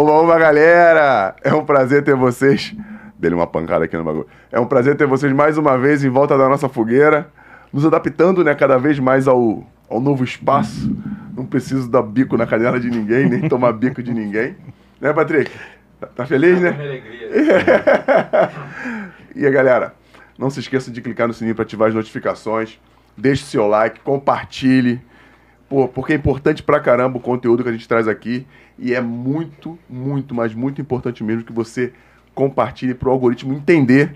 Oba, oba, galera! É um prazer ter vocês. Dele uma pancada aqui no bagulho. É um prazer ter vocês mais uma vez em volta da nossa fogueira, nos adaptando, né, cada vez mais ao, ao novo espaço. Não preciso dar bico na canela de ninguém, nem tomar bico de ninguém. Né, Patrick? Tá, tá feliz, né? e aí, galera, não se esqueça de clicar no sininho para ativar as notificações. Deixe seu like, compartilhe. Pô, porque é importante pra caramba o conteúdo que a gente traz aqui. E é muito, muito, mas muito importante mesmo que você compartilhe para o algoritmo entender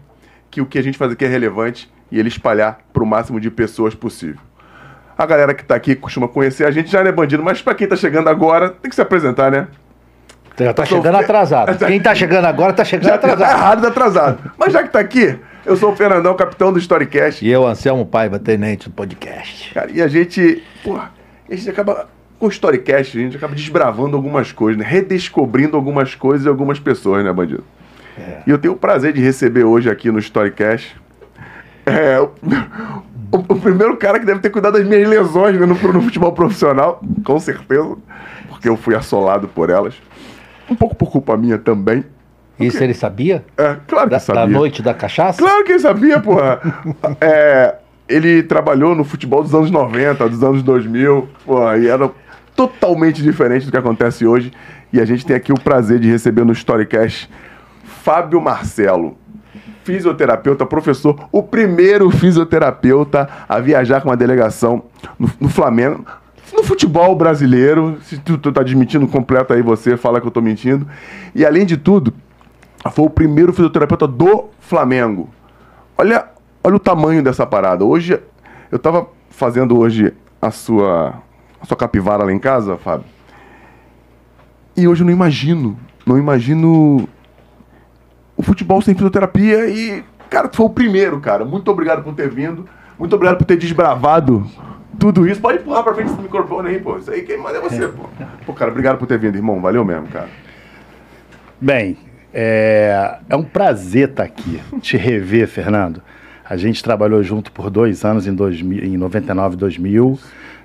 que o que a gente faz aqui é relevante e ele espalhar para o máximo de pessoas possível. A galera que está aqui costuma conhecer a gente já não é bandido, mas para quem está chegando agora, tem que se apresentar, né? Já tá chegando atrasado. Quem tá chegando agora tá chegando Já atrasado. tá errado, tá atrasado. Mas já que tá aqui, eu sou o Fernandão, capitão do Storycast. E eu, Anselmo Paiva, tenente do podcast. Cara, e a gente, porra, a gente acaba com o Storycast, a gente acaba desbravando algumas coisas, né? redescobrindo algumas coisas e algumas pessoas, né, bandido? É. E eu tenho o prazer de receber hoje aqui no Storycast é, o, o, o, primeiro cara que deve ter cuidado das minhas lesões né, no, no futebol profissional, com certeza, porque eu fui assolado por elas. Um pouco por culpa minha também. Isso ele sabia? É, claro que da, sabia. Da noite da cachaça? Claro que ele sabia, porra. é, ele trabalhou no futebol dos anos 90, dos anos 2000, porra, e era totalmente diferente do que acontece hoje. E a gente tem aqui o prazer de receber no Storycast Fábio Marcelo, fisioterapeuta, professor, o primeiro fisioterapeuta a viajar com uma delegação no, no Flamengo. No futebol brasileiro, se tu, tu tá desmentindo completo aí você, fala que eu tô mentindo. E além de tudo, foi o primeiro fisioterapeuta do Flamengo. Olha, olha o tamanho dessa parada. Hoje, eu tava fazendo hoje a sua, a sua capivara lá em casa, Fábio. E hoje eu não imagino, não imagino o futebol sem fisioterapia e, cara, tu foi o primeiro, cara. Muito obrigado por ter vindo. Muito obrigado por ter desbravado tudo isso. Pode empurrar pra frente esse microfone aí, pô. Isso aí quem manda é você, pô. Pô, cara, obrigado por ter vindo, irmão. Valeu mesmo, cara. Bem, é, é um prazer estar aqui, te rever, Fernando. A gente trabalhou junto por dois anos, em, 2000, em 99 e 2000.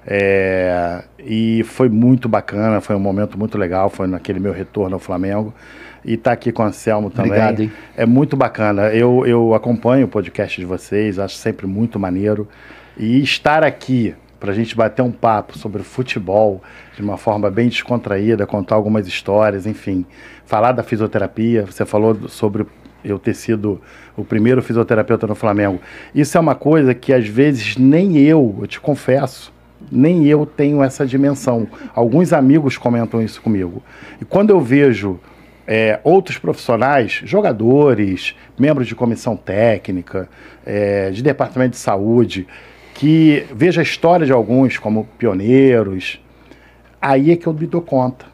É, e foi muito bacana, foi um momento muito legal, foi naquele meu retorno ao Flamengo. E estar tá aqui com o Anselmo também. Obrigado, hein? É muito bacana. Eu, eu acompanho o podcast de vocês, acho sempre muito maneiro. E estar aqui para a gente bater um papo sobre futebol de uma forma bem descontraída, contar algumas histórias, enfim, falar da fisioterapia. Você falou sobre eu ter sido o primeiro fisioterapeuta no Flamengo. Isso é uma coisa que às vezes nem eu, eu te confesso, nem eu tenho essa dimensão. Alguns amigos comentam isso comigo. E quando eu vejo é, outros profissionais, jogadores, membros de comissão técnica, é, de departamento de saúde, que vejo a história de alguns como pioneiros, aí é que eu me dou conta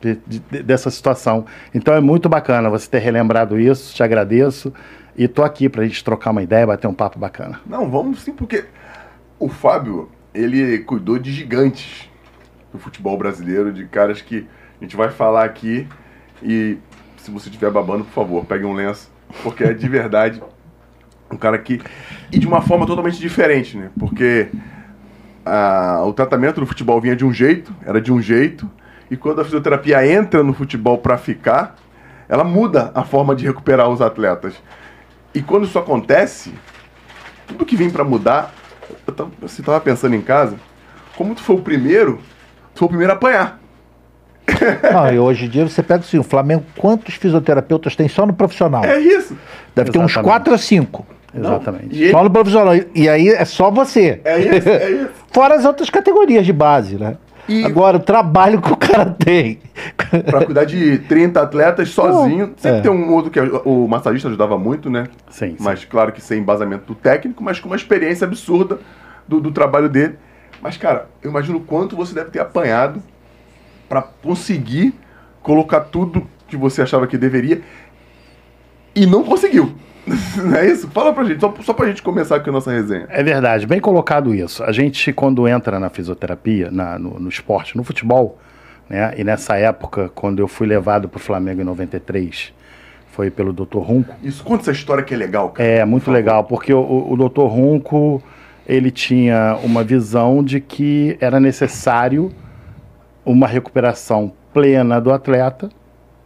de, de, dessa situação. Então é muito bacana você ter relembrado isso, te agradeço. E tô aqui para a gente trocar uma ideia, bater um papo bacana. Não, vamos sim, porque o Fábio, ele cuidou de gigantes do futebol brasileiro, de caras que a gente vai falar aqui. E se você estiver babando, por favor, pegue um lenço, porque é de verdade um cara que. E de uma forma totalmente diferente, né? Porque a, o tratamento no futebol vinha de um jeito, era de um jeito, e quando a fisioterapia entra no futebol para ficar, ela muda a forma de recuperar os atletas. E quando isso acontece, tudo que vem para mudar, eu tava, você tava pensando em casa, como tu foi o primeiro, tu foi o primeiro a apanhar. Não, e hoje em dia você pega assim, o Flamengo, quantos fisioterapeutas tem só no profissional? É isso. Deve Exatamente. ter uns 4 a 5. Exatamente. Só no profissional. E aí é só você. É isso, é isso. Fora as outras categorias de base, né? E Agora, o trabalho que o cara tem. Pra cuidar de 30 atletas sozinho. Sempre é. tem um outro que o massagista ajudava muito, né? Sim, sim. Mas, claro que sem embasamento do técnico, mas com uma experiência absurda do, do trabalho dele. Mas, cara, eu imagino o quanto você deve ter apanhado para conseguir colocar tudo que você achava que deveria e não conseguiu. Não é isso? Fala pra gente, só, só pra gente começar aqui a nossa resenha. É verdade, bem colocado isso. A gente, quando entra na fisioterapia, na, no, no esporte, no futebol, né? E nessa época, quando eu fui levado pro Flamengo em 93, foi pelo Dr. Runco. Isso, conta essa história que é legal, cara. É, muito legal, porque o, o Dr. Runco, ele tinha uma visão de que era necessário uma recuperação plena do atleta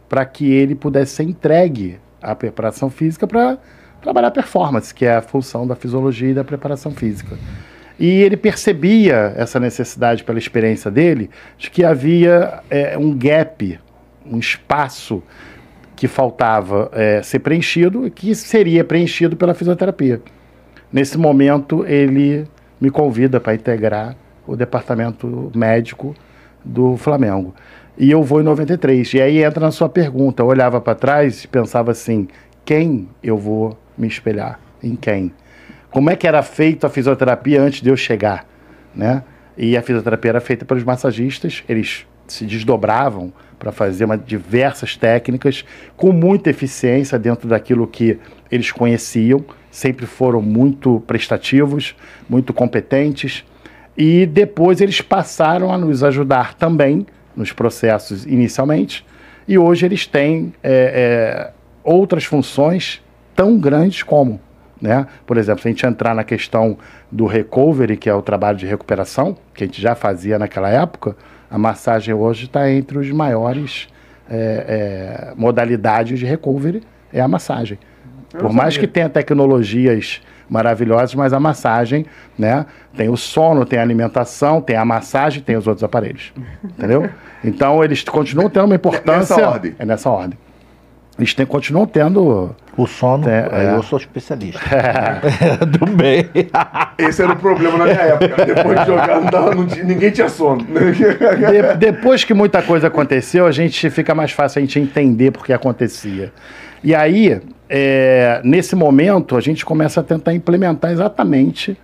para que ele pudesse ser entregue à preparação física para trabalhar performance, que é a função da fisiologia e da preparação física. E ele percebia essa necessidade, pela experiência dele, de que havia é, um gap, um espaço que faltava é, ser preenchido, que seria preenchido pela fisioterapia. Nesse momento, ele me convida para integrar o departamento médico do Flamengo. E eu vou em 93. E aí entra na sua pergunta. Eu olhava para trás e pensava assim: quem eu vou me espelhar? Em quem? Como é que era feita a fisioterapia antes de eu chegar? Né? E a fisioterapia era feita pelos massagistas, eles se desdobravam para fazer uma, diversas técnicas com muita eficiência dentro daquilo que eles conheciam, sempre foram muito prestativos, muito competentes. E depois eles passaram a nos ajudar também nos processos inicialmente, e hoje eles têm é, é, outras funções tão grandes como. Né? Por exemplo, se a gente entrar na questão do recovery, que é o trabalho de recuperação, que a gente já fazia naquela época, a massagem hoje está entre os maiores é, é, modalidades de recovery, é a massagem. Eu Por mais que tenha tecnologias maravilhosas, mas a massagem, né? Tem o sono, tem a alimentação, tem a massagem, tem os outros aparelhos. Entendeu? Então eles continuam tendo uma importância. É nessa ordem. É nessa ordem. Eles têm, continuam tendo. O sono, É, é. eu sou especialista. Do bem. Esse era o problema na minha época. Depois de jogar, não dava, não tinha- ninguém tinha sono. De- depois que muita coisa aconteceu, a gente fica mais fácil a gente entender porque acontecia. E aí, é, nesse momento, a gente começa a tentar implementar exatamente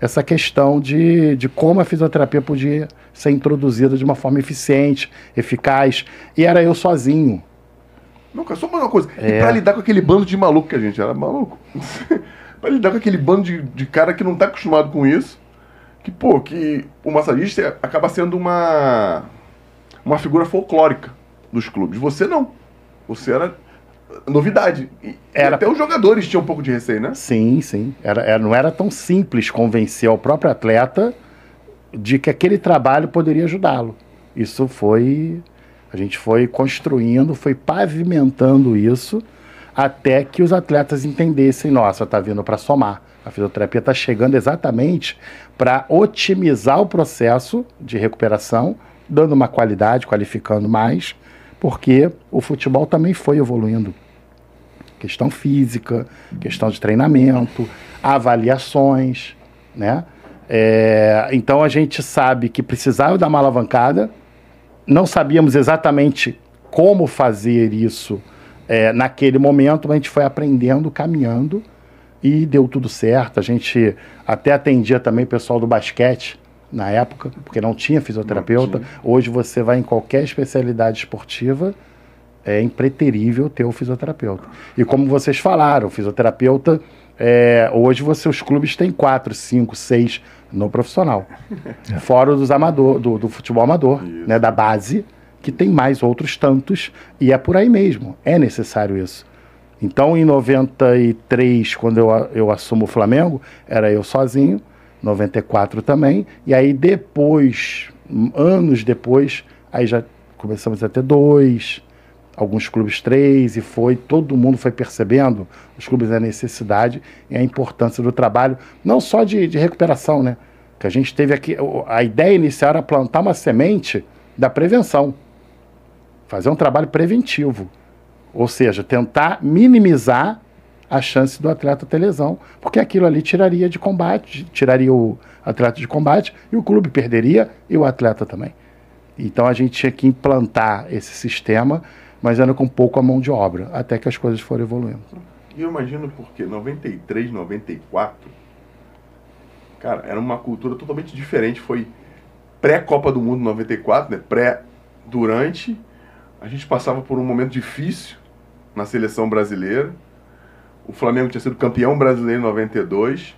essa questão de, de como a fisioterapia podia ser introduzida de uma forma eficiente, eficaz. E era eu sozinho. Não, cara, só uma coisa. É. E pra lidar com aquele bando de maluco que a gente era maluco. pra lidar com aquele bando de, de cara que não tá acostumado com isso. Que, pô, que o massagista acaba sendo uma. uma figura folclórica dos clubes. Você não. Você era novidade. E, Era. até os jogadores tinham um pouco de receio, né? Sim, sim. Era, era- não era tão simples convencer o próprio atleta de que aquele trabalho poderia ajudá-lo. Isso foi. A gente foi construindo, foi pavimentando isso até que os atletas entendessem: nossa, está vindo para somar. A fisioterapia está chegando exatamente para otimizar o processo de recuperação, dando uma qualidade, qualificando mais, porque o futebol também foi evoluindo questão física, questão de treinamento, avaliações, né? É, então a gente sabe que precisava dar uma alavancada, não sabíamos exatamente como fazer isso é, naquele momento, mas a gente foi aprendendo, caminhando e deu tudo certo. A gente até atendia também o pessoal do basquete na época, porque não tinha fisioterapeuta. Hoje você vai em qualquer especialidade esportiva, é impreterível ter o fisioterapeuta. E como vocês falaram, o fisioterapeuta, é, hoje você, os clubes têm quatro, cinco, seis no profissional. Fora dos amador, do, do futebol amador, né, da base, que tem mais outros tantos, e é por aí mesmo. É necessário isso. Então, em 93, quando eu, eu assumo o Flamengo, era eu sozinho, 94 também, e aí depois, anos depois, aí já começamos a ter dois, alguns clubes três, e foi, todo mundo foi percebendo, os clubes, a necessidade e a importância do trabalho, não só de, de recuperação, né? Que a gente teve aqui, a ideia inicial era plantar uma semente da prevenção, fazer um trabalho preventivo. Ou seja, tentar minimizar a chance do atleta ter lesão, porque aquilo ali tiraria de combate, tiraria o atleta de combate e o clube perderia e o atleta também. Então a gente tinha que implantar esse sistema, mas era com pouco a mão de obra, até que as coisas foram evoluindo. E eu imagino porque 93, 94, cara, era uma cultura totalmente diferente. Foi pré-Copa do Mundo 94, né? Pré, durante. A gente passava por um momento difícil na seleção brasileira. O Flamengo tinha sido campeão brasileiro em 92.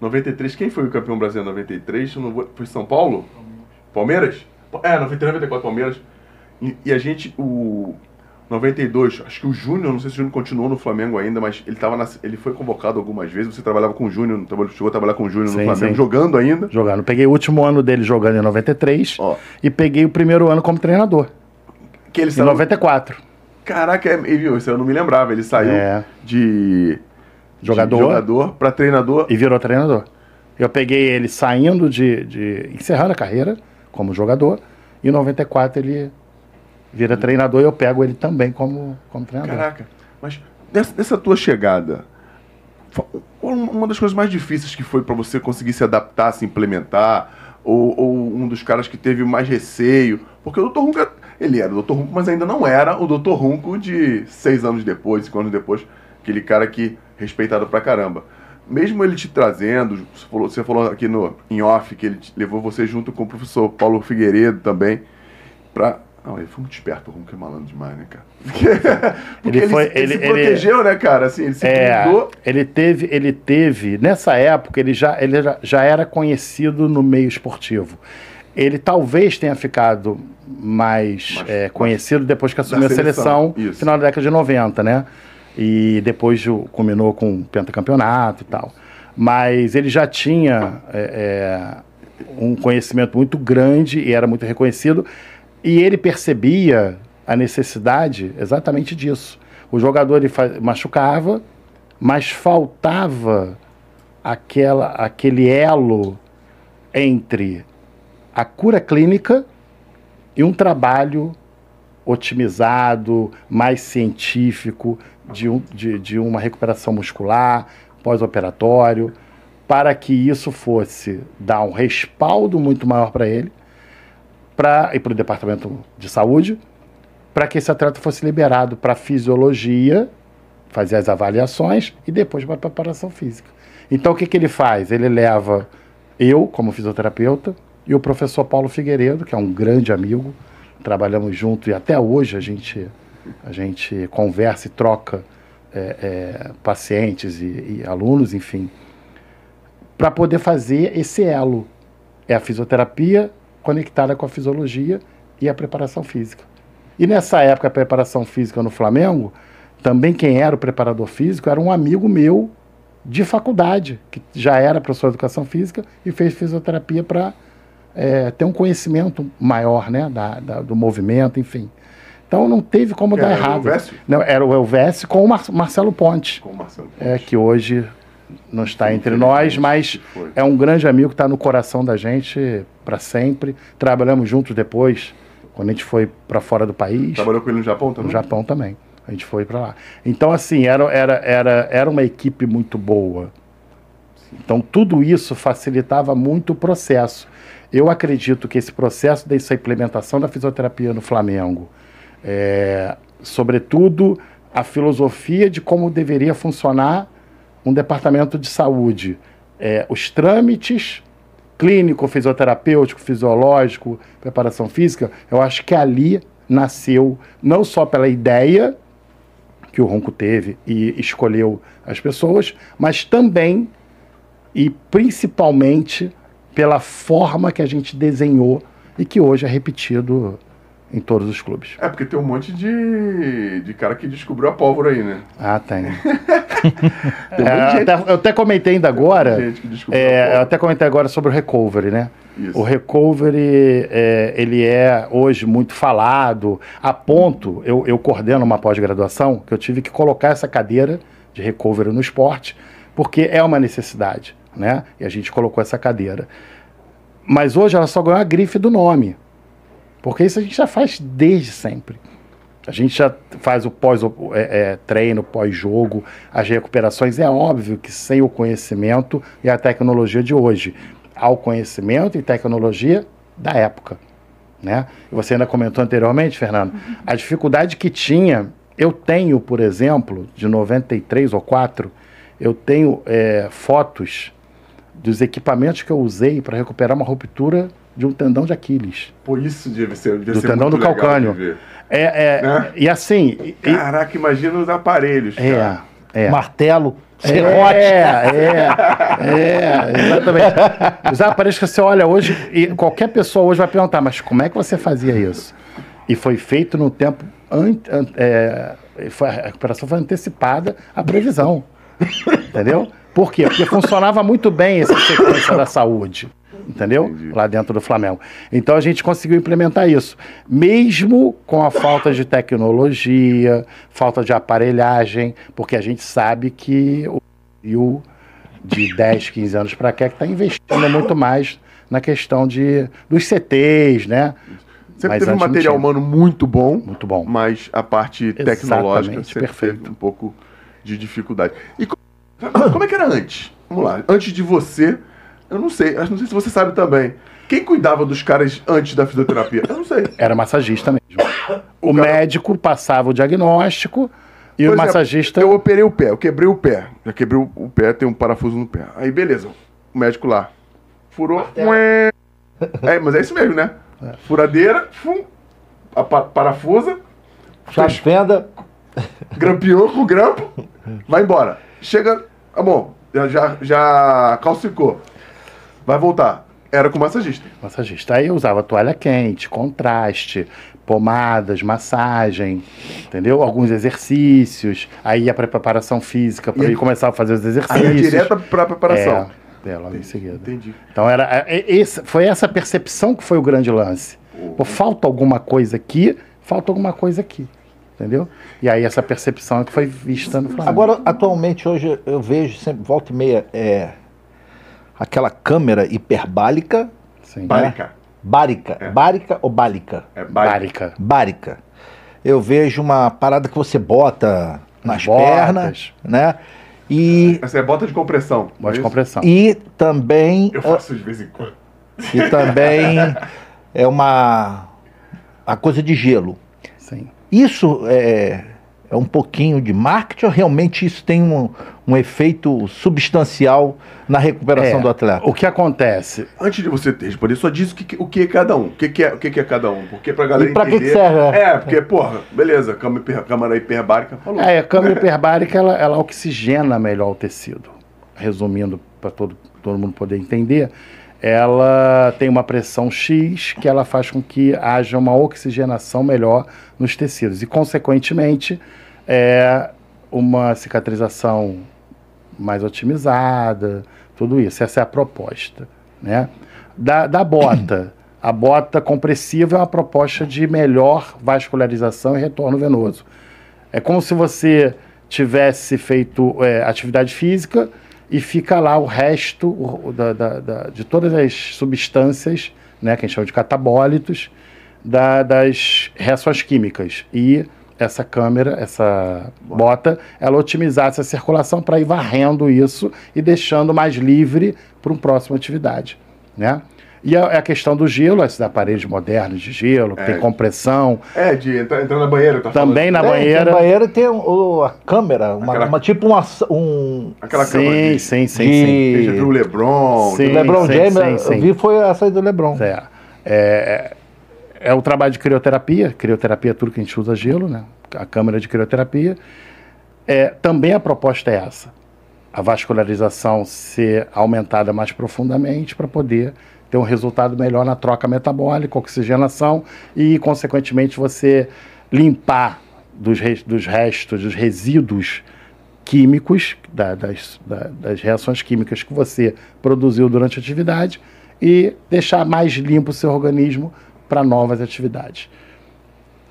93, quem foi o campeão brasileiro em 93? Eu não vou- Foi São Paulo? Palmeiras? É, 93, 94, Palmeiras. E, e a gente, o 92, acho que o Júnior, não sei se o Júnior continuou no Flamengo ainda, mas ele, tava na- ele foi convocado algumas vezes. Você trabalhava com o Júnior, chegou a trabalhar com o Júnior no Sim, Flamengo, sim. jogando ainda. Jogando. Peguei o último ano dele jogando em 93 Ó. e peguei o primeiro ano como treinador. Que ele Em saiu... 94. Caraca, é, viu, isso eu não me lembrava. Ele saiu É. de, Jogador. de jogador para treinador. E virou treinador. Eu peguei ele saindo de, de. encerrando a carreira como jogador. E em 94 ele vira treinador e eu pego ele também como, como treinador. Caraca, mas nessa, nessa tua chegada, uma das coisas mais difíceis que foi para você conseguir se adaptar, se implementar, ou, ou um dos caras que teve mais receio? Porque o Dr. Runco, ele era o Dr. Runco, mas ainda não era o Dr. Runco de seis anos depois, cinco anos depois, aquele cara que respeitado pra caramba. Mesmo ele te trazendo, você falou, você falou aqui no, em off que ele levou você junto com o professor Paulo Figueiredo também, pra. Não, ele foi muito esperto, o Ronco é malandro demais, né, cara? Porque Ele ele, foi- se- ele ele- se ele- protegeu, né, cara? Assim, ele se É, ele teve, ele teve, nessa época, ele já, ele já- já era conhecido no meio esportivo. Ele talvez tenha ficado mais é, conhecido depois que assumiu a seleção, isso. final da década de 90, né? E depois culminou com o pentacampeonato e tal. Mas ele já tinha é, é, um conhecimento muito grande e era muito reconhecido. E ele percebia a necessidade exatamente disso. O jogador ele machucava, mas faltava aquela, aquele elo entre a cura clínica e um trabalho otimizado, mais científico, de, um, de, de uma recuperação muscular, pós-operatório, para que isso fosse dar um respaldo muito maior para ele pra, e para o departamento de saúde, para que esse atleta fosse liberado para fisiologia, fazer as avaliações e depois para preparação física. Então o que, que ele faz? Ele leva eu, como fisioterapeuta, e o professor Paulo Figueiredo, que é um grande amigo, trabalhamos junto e até hoje a gente, a gente conversa e troca é, é, pacientes e, e alunos, enfim, para poder fazer esse elo. É a fisioterapia conectada com a fisiologia e a preparação física. E nessa época, a preparação física no Flamengo, também quem era o preparador físico era um amigo meu de faculdade, que já era professor de educação física e fez fisioterapia para é, ter um conhecimento maior né, da, da- do movimento, enfim. Então não teve como Que dar era o errado. Elvésio? Não, era o Elvésio com o Mar- Marcelo Ponte Com o Marcelo. é, que hoje não está entre Infelizmente, nós, mas é um grande amigo que está no coração da gente para sempre. Trabalhamos juntos depois, quando a gente foi para fora do país, Trabalhou com ele no Japão também? no Japão também. A gente foi para lá. Então, assim, era, era, era, era uma equipe muito boa. Então, tudo isso facilitava muito o processo. Eu acredito que esse processo dessa implementação da fisioterapia no Flamengo, é, sobretudo a filosofia de como deveria funcionar um departamento de saúde, é, os trâmites clínico, fisioterapêutico, fisiológico, preparação física, eu acho que ali nasceu não só pela ideia que o Ronco teve e escolheu as pessoas, mas também e principalmente pela forma que a gente desenhou e que hoje é repetido em todos os clubes. É, porque tem um monte de, de cara que descobriu a pólvora aí, né? Ah, tem. Tem um É, eu, até, eu até comentei ainda agora. gente que descobriu a É, eu até comentei agora sobre o recovery, né? Isso. O recovery, é, ele é hoje muito falado, a ponto, eu, eu coordeno uma pós-graduação, que eu tive que colocar essa cadeira de recovery no esporte, porque é uma necessidade, né? E a gente colocou essa cadeira. Mas hoje ela só ganhou a grife do nome, porque isso a gente já faz desde sempre. A gente já faz o pós-treino, pós-jogo, as recuperações. É óbvio que sem o conhecimento e a tecnologia de hoje, há o conhecimento e tecnologia da época. Né? Você ainda comentou anteriormente, Fernando, a dificuldade que tinha. Eu tenho, por exemplo, de 93 ou 4, eu tenho é, fotos dos equipamentos que eu usei para recuperar uma ruptura de um tendão de Aquiles. Pô, isso devia ser, devia Do ser tendão muito do ver. É, é, Né? E assim. e- Caraca, imagina os aparelhos, é, cara. é. Martelo, É, serrote. é, é, exatamente. Os aparelhos que você olha hoje, e qualquer pessoa hoje vai perguntar, mas como é que você fazia isso? E foi feito no tempo. An, an- é, foi, a recuperação foi antecipada à previsão. Entendeu? Por quê? Porque funcionava muito bem essa sequência da saúde. entendeu? Entendi. Lá dentro do Flamengo. Então a gente conseguiu implementar isso, mesmo com a falta de tecnologia, falta de aparelhagem, porque a gente sabe que o Brasil de 10, 15 anos para cá que está investindo muito mais na questão de dos CTs, né? Sempre Mas teve um material humano muito bom, Muito bom. mas a parte Exatamente, tecnológica sempre perfeito. um pouco de dificuldade. E co- como é que era antes? Vamos lá, antes de você, eu não sei, eu não sei se você sabe também. Quem cuidava dos caras antes da fisioterapia? Eu não sei. Era massagista mesmo. O, O cara- médico passava o diagnóstico e Por o exemplo, massagista. Eu operei o pé, eu quebrei o pé. Já quebrei o, pé, tem um parafuso no pé. Aí beleza, o médico lá furou. É, mas é isso mesmo, né? Furadeira, fum, a pa- parafusa, Chave fenda. grampeou com o grampo, vai embora. Chega, tá bom, já, já, já calcificou. Vai voltar. Era com massagista. Massagista. Aí eu usava toalha quente, contraste, pomadas, massagem, entendeu? Alguns exercícios. Aí ia para preparação física, para ele começar a fazer os Aí exercícios. é direta pra preparação. É, é, logo em seguida. Entendi. Então era, é, é, esse- foi essa percepção que foi o grande lance. Pô, falta alguma coisa aqui, falta alguma coisa aqui. Entendeu? E aí essa percepção é que foi vista no Flamengo. Agora, atualmente, hoje eu vejo sempre, volta e meia, é, aquela câmera hiperbálica, Sim. Bárica. bárica. É. Bárica ou bálica? É bárica. Bárica. Bárica. Eu vejo uma parada que você bota nas Botas. pernas, né? E, Essa é bota de compressão. Boa de é compressão. e também Eu faço de vez em quando. e também é uma a coisa de gelo. Sim. Isso é, é um pouquinho de marketing ou realmente isso tem um, um efeito substancial na recuperação É, do atleta? O que acontece? Antes de você ter respondido, só diz o que, o que é cada um. O que, é, o que, é cada um. Porque pra galera E pra que entender. que serve, né? É, porque, porra, beleza, câmara, câmara hiperbárica falou. É, a câmara hiperbárica ela, ela oxigena melhor o tecido. Resumindo, para todo, todo mundo poder entender, ela tem uma pressão X que ela faz com que haja uma oxigenação melhor nos tecidos. E, consequentemente, é uma cicatrização mais otimizada, tudo isso. Essa é a proposta. Né? Da, da bota. A bota compressiva é uma proposta de melhor vascularização e retorno venoso. É como se você tivesse feito é, atividade física e fica lá o resto o- da- da- da- de todas as substâncias, né, que a gente chama de catabólitos, da- das reações químicas. E essa câmera, essa bota, ela otimizasse a circulação para ir varrendo isso e deixando mais livre para uma próxima atividade. Né? E a, a questão do gelo, esses aparelhos modernos de gelo, que É. tem compressão, É, de entrar, entrar na banheira, tá também na? É, banheira. Tem banheira tem o- a câmera, uma, Aquela- uma- tipo uma, um. Aquela câmera Sim, de, sim, sim, de- sim. Já viu o Lebron. Sim. o LeBron sim, James, sim, eu sim. vi foi essa aí do LeBron. É, é, é o trabalho de crioterapia. Crioterapia é tudo que a gente usa gelo, né? A câmera de crioterapia. É, também a proposta é essa. A vascularização ser aumentada mais profundamente para poder ter um resultado melhor na troca metabólica, oxigenação e, consequentemente, você limpar dos, dos restos, dos resíduos químicos, da- das, da- das reações químicas que você produziu durante a atividade e deixar mais limpo o seu organismo para novas atividades.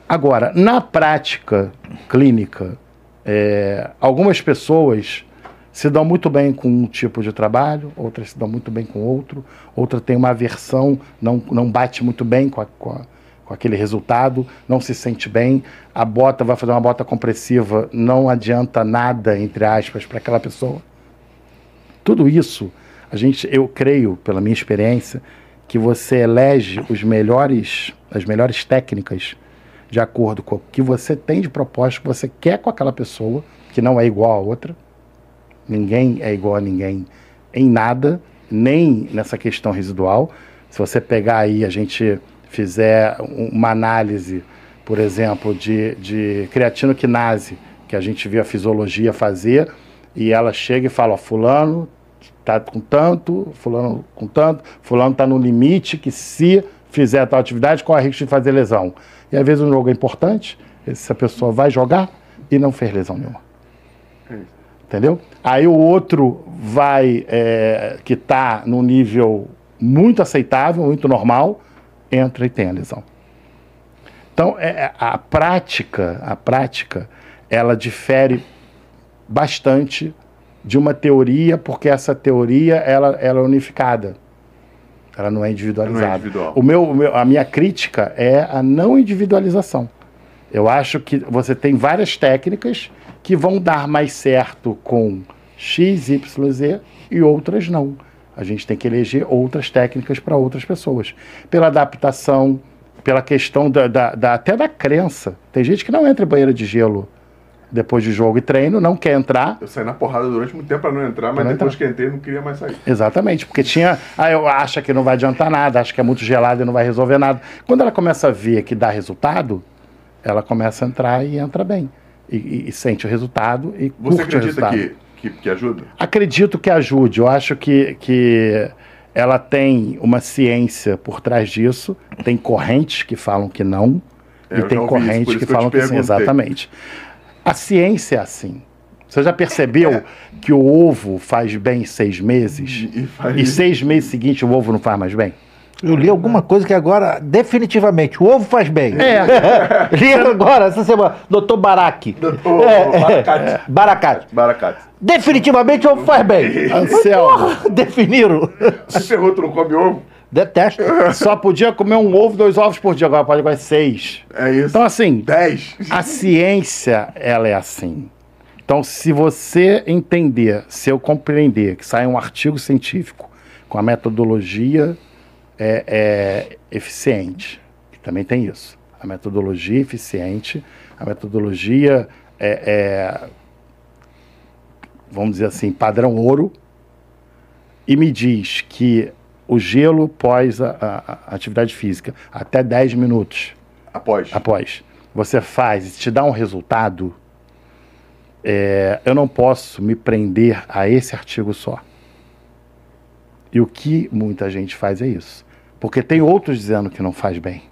Agora, na prática clínica, é, algumas pessoas se dão muito bem com um tipo de trabalho, outras se dão muito bem com outro, outra tem uma aversão, não, não bate muito bem com, a- com a- com aquele resultado, não se sente bem. A bota vai fazer uma bota compressiva, não adianta nada, entre aspas, para aquela pessoa. Tudo isso, a gente, eu creio, pela minha experiência, que você elege os melhores, as melhores técnicas de acordo com o que você tem de proposta, que você quer com aquela pessoa, que não é igual a outra. Ninguém é igual a ninguém em nada, nem nessa questão residual. Se você pegar aí, a gente fizer um- uma análise, por exemplo, de, de creatinoquinase, que a gente viu a fisiologia fazer, e ela chega e fala, ó, fulano tá com tanto, fulano com tanto, fulano tá no limite que se fizer tal atividade, corre risco de fazer lesão. E às vezes um jogo é importante, essa pessoa vai jogar e não fez lesão nenhuma. Entendeu? Aí o outro vai, é, que está no nível muito aceitável, muito normal, entra e tem a lesão. Então, é, é, a prática, a prática, ela difere bastante de uma teoria, porque essa teoria ela, ela é unificada. Ela não é individualizada. Não é individual. O meu, o meu, a minha crítica é a não individualização. Eu acho que você tem várias técnicas que vão dar mais certo com X, Y, Z e outras não. A gente tem que eleger outras técnicas para outras pessoas. Pela adaptação, pela questão da, da, da- até da crença. Tem gente que não entra em banheira de gelo depois de jogo e treino, não quer entrar. Eu saí na porrada durante muito tempo pra não entrar, mas não depois entrar. que entrei não queria mais sair. Exatamente, porque tinha. Ah, eu acho que não vai adiantar nada, acho que é muito gelado e não vai resolver nada. Quando ela começa a ver que dá resultado, ela começa a entrar e entra bem. E, e- sente o resultado e Você acredita que, que, que ajuda? Acredito que ajude. Eu acho que, que ela tem uma ciência por trás disso. Tem correntes que falam que não. É, e tem correntes que que falam que sim. Exatamente. A ciência é assim. Você já percebeu É. que o ovo faz bem seis meses? E E seis meses seguintes o ovo não faz mais bem? Eu li alguma coisa que agora, definitivamente, o ovo faz bem. É. li agora, essa semana, doutor Baraki. Doutor É, Baracate. Baracate. Baracate. Definitivamente o ovo faz bem. Anselmo, Definiram. Se ferrou, tu não come ovo? Detesto. só podia comer um ovo, dois ovos por dia, agora pode comer seis. É isso. Então, assim, 10. A ciência, ela é assim. Então, se você entender, se eu compreender que sai um artigo científico com a metodologia é, é, eficiente, também tem isso, a metodologia eficiente, a metodologia é, é, vamos dizer assim, padrão ouro, e me diz que o gelo pós a, a- a atividade física, até 10 minutos, Após. após você faz e te dá um resultado, é, eu não posso me prender a esse artigo só. E o que muita gente faz é isso. Porque tem outros dizendo que não faz bem.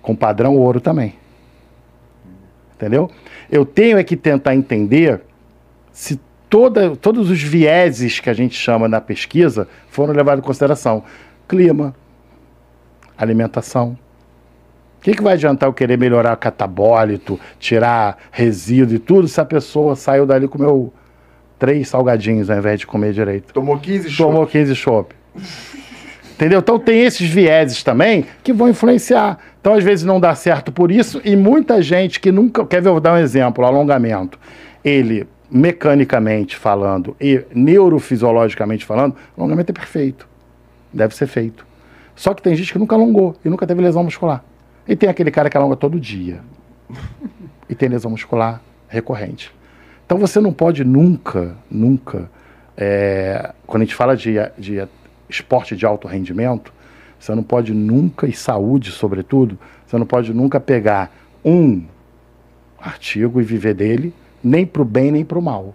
Com padrão ouro também. Entendeu? Eu tenho é que tentar entender se toda, todos os vieses que a gente chama na pesquisa foram levados em consideração. Clima, alimentação, o que, que vai adiantar eu querer melhorar catabólito, tirar resíduo e tudo, se a pessoa saiu dali e comeu três salgadinhos ao invés de comer direito? Tomou 15 Tomou 15 chopp. Entendeu? Então tem esses vieses também que vão influenciar. Então às vezes não dá certo por isso e muita gente que nunca. Quer ver? Eu vou dar um exemplo: alongamento. Ele, mecanicamente falando e neurofisiologicamente falando, alongamento é perfeito. Deve ser feito. Só que tem gente que nunca alongou e nunca teve lesão muscular. E tem aquele cara que alonga todo dia. E tem lesão muscular recorrente. Então você não pode nunca, nunca, é, quando a gente fala de, de esporte de alto rendimento, você não pode nunca, e saúde sobretudo, você não pode nunca pegar um artigo e viver dele, nem para o bem nem para o mal.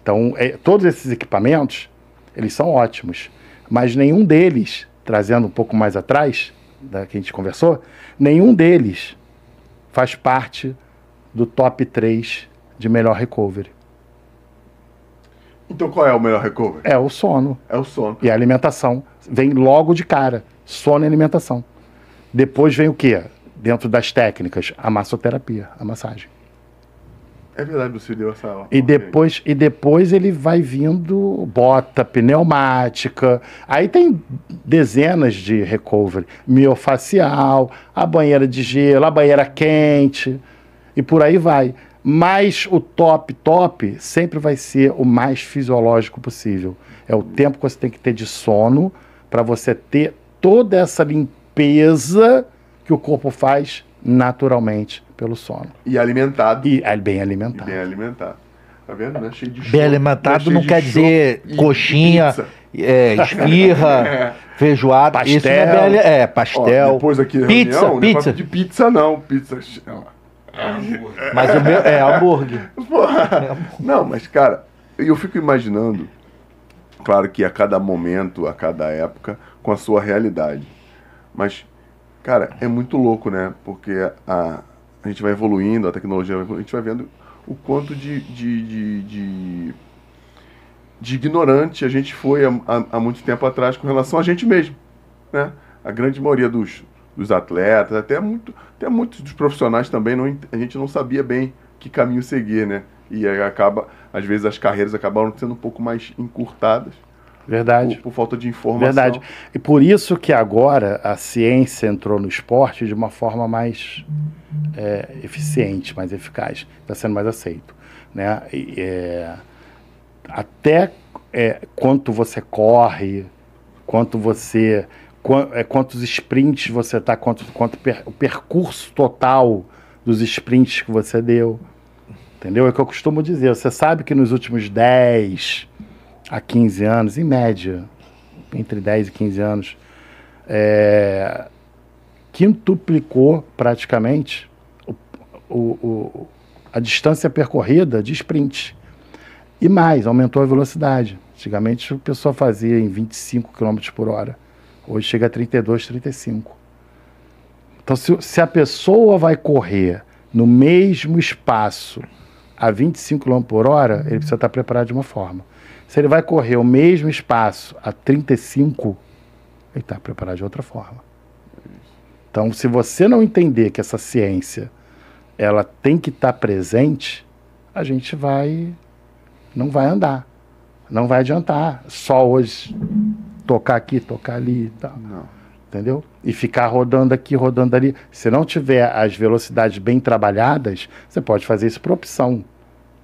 Então, é, todos esses equipamentos, eles são ótimos, mas nenhum deles, trazendo um pouco mais atrás, da que a gente conversou, nenhum deles faz parte do top 3 de melhor recovery. Então qual é o melhor recovery? É o sono É o sono. e a alimentação. Vem logo de cara, sono e alimentação. Depois vem o quê? Dentro das técnicas, a massoterapia, a massagem. É verdade, você deu essa aula. E depois, e depois ele vai vindo bota, pneumática. Aí tem dezenas de recovery. Miofacial, a banheira de gelo, a banheira quente. E por aí vai. Mas o top, top, sempre vai ser o mais fisiológico possível. É o tempo que você tem que ter de sono para você ter toda essa limpeza que o corpo faz naturalmente pelo sono. E alimentado. E é bem E alimentado. bem alimentado. Tá vendo? Não é cheio de Bem chope, alimentado não de quer dizer e- e coxinha, é, esfirra, feijoada. Isso não é, Pastel. bem é, Ó, pastel. depois aqui pizza, reunião, pizza. negócio de pizza não. Pizza. Mas o meu é hambúrguer. Porra. Não, mas cara, eu fico imaginando, claro que a cada momento, a cada época, com a sua realidade. Mas, cara, é muito louco, né? Porque a, a gente vai evoluindo, a tecnologia vai evoluindo, a gente vai vendo o quanto de, de, de, de de ignorante a gente foi há, há, há muito tempo atrás com relação a gente mesmo. Né? A grande maioria dos, dos atletas, até, muito, até muitos dos profissionais também, não, a gente não sabia bem que caminho seguir, né? E acaba, às vezes as carreiras acabaram sendo um pouco mais encurtadas. Verdade. Por, por, falta de informação. Verdade. E por isso que agora a ciência entrou no esporte de uma forma mais é, eficiente, mais eficaz. Está sendo mais aceito. Né? E, é, até é, quanto você corre, quanto você. É, quantos sprints você está, quanto, quanto per, o percurso total dos sprints que você deu. Entendeu? É o que eu costumo dizer. Você sabe que nos últimos 10 a 15 anos, em média, entre 10 e 15 anos, é, quintuplicou praticamente o, o, o, a distância percorrida de sprint. E mais, aumentou a velocidade. Antigamente a pessoa fazia em 25 km por hora. Hoje chega a 32, 35. Então, se, se a pessoa vai correr no mesmo espaço a 25 km por hora, ele precisa estar preparado de uma forma. Se ele vai correr o mesmo espaço a 35, ele está preparado de outra forma. Então, se você não entender que essa ciência ela tem que estar presente, a gente vai não vai andar, não vai adiantar. Só hoje tocar aqui, tocar ali, tá? Não. entendeu? E ficar rodando aqui, rodando ali. Se não tiver as velocidades bem trabalhadas, você pode fazer isso por opção.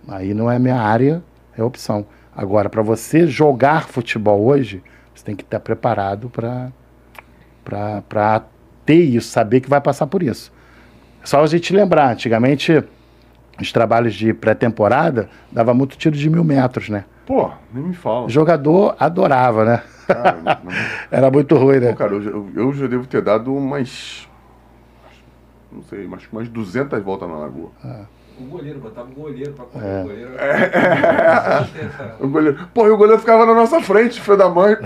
Aí não é minha área, é opção. Agora, para você jogar futebol hoje, você tem que estar preparado para ter isso, saber que vai passar por isso. Só a gente lembrar, antigamente, os trabalhos de pré-temporada dava muito tiro de mil metros, né? Pô, nem me fala. O jogador adorava, né? Cara, não... Era muito ruim, né? Pô, cara, eu, eu, já devo ter dado umas. Não sei, umas, umas 200 voltas na lagoa. Ah. O goleiro, botava o goleiro pra correr. É. O goleiro. É. o goleiro. Pô, e o goleiro ficava na nossa frente, filho da mãe.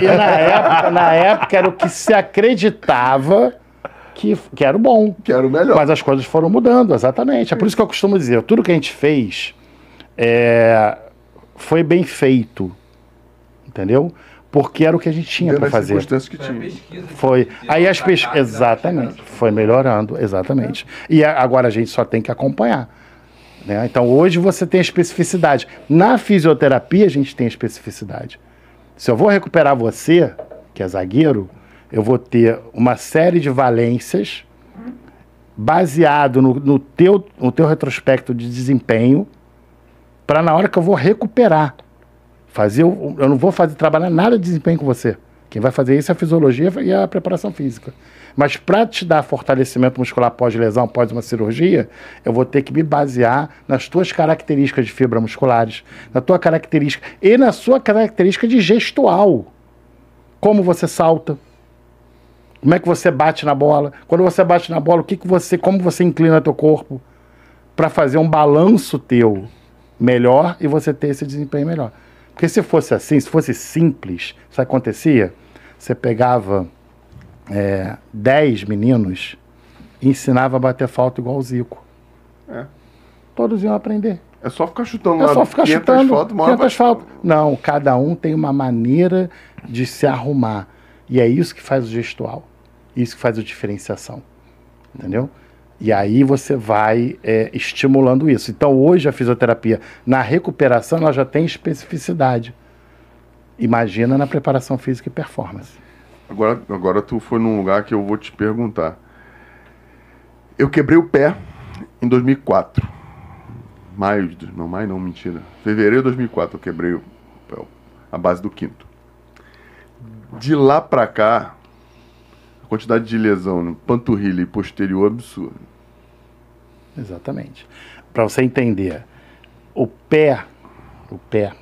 E na época, na época era o que se acreditava que, que era o bom. Que era o melhor. Mas as coisas foram mudando, exatamente. É por isso que eu costumo dizer, tudo que a gente fez é, foi bem feito. Entendeu? Porque era o que a gente tinha para fazer. Que tinha. Foi. Aí as pesquisas. Exatamente. Foi melhorando, exatamente. E agora a gente só tem que acompanhar. Né? Então hoje você tem a especificidade. Na fisioterapia a gente tem a especificidade. Se eu vou recuperar você, que é zagueiro, eu vou ter uma série de valências baseado no, no, teu, no teu retrospecto de desempenho para na hora que eu vou recuperar Fazer, eu não vou fazer trabalhar nada de desempenho com você. Quem vai fazer isso é a fisiologia e a preparação física. Mas para te dar fortalecimento muscular pós-lesão, pós uma cirurgia, eu vou ter que me basear nas tuas características de fibra musculares, na tua característica e na sua característica de gestual. Como você salta, como é que você bate na bola? Quando você bate na bola, o que, que você, como você inclina teu corpo para fazer um balanço teu melhor e você ter esse desempenho melhor. Porque se fosse assim, se fosse simples, isso acontecia? Você pegava é, dez meninos e ensinava a bater falta igual o Zico. É. Todos iam aprender. É só ficar chutando É só ficar chutando fotos, 500 faltas. Não, cada um tem uma maneira de se arrumar. E é isso que faz o gestual. Isso que faz a diferenciação. Entendeu? E aí você vai é, estimulando isso. Então hoje a fisioterapia, na recuperação, ela já tem especificidade. Imagina na preparação física e performance. Agora, agora tu foi num lugar que eu vou te perguntar. Eu quebrei o pé em 2004. Maio, não, maio não, mentira. Fevereiro de 2004 eu quebrei o pé, a base do quinto. De lá pra cá, a quantidade de lesão no panturrilha e posterior é absurda. Exatamente. Para você entender, o pé, o pé,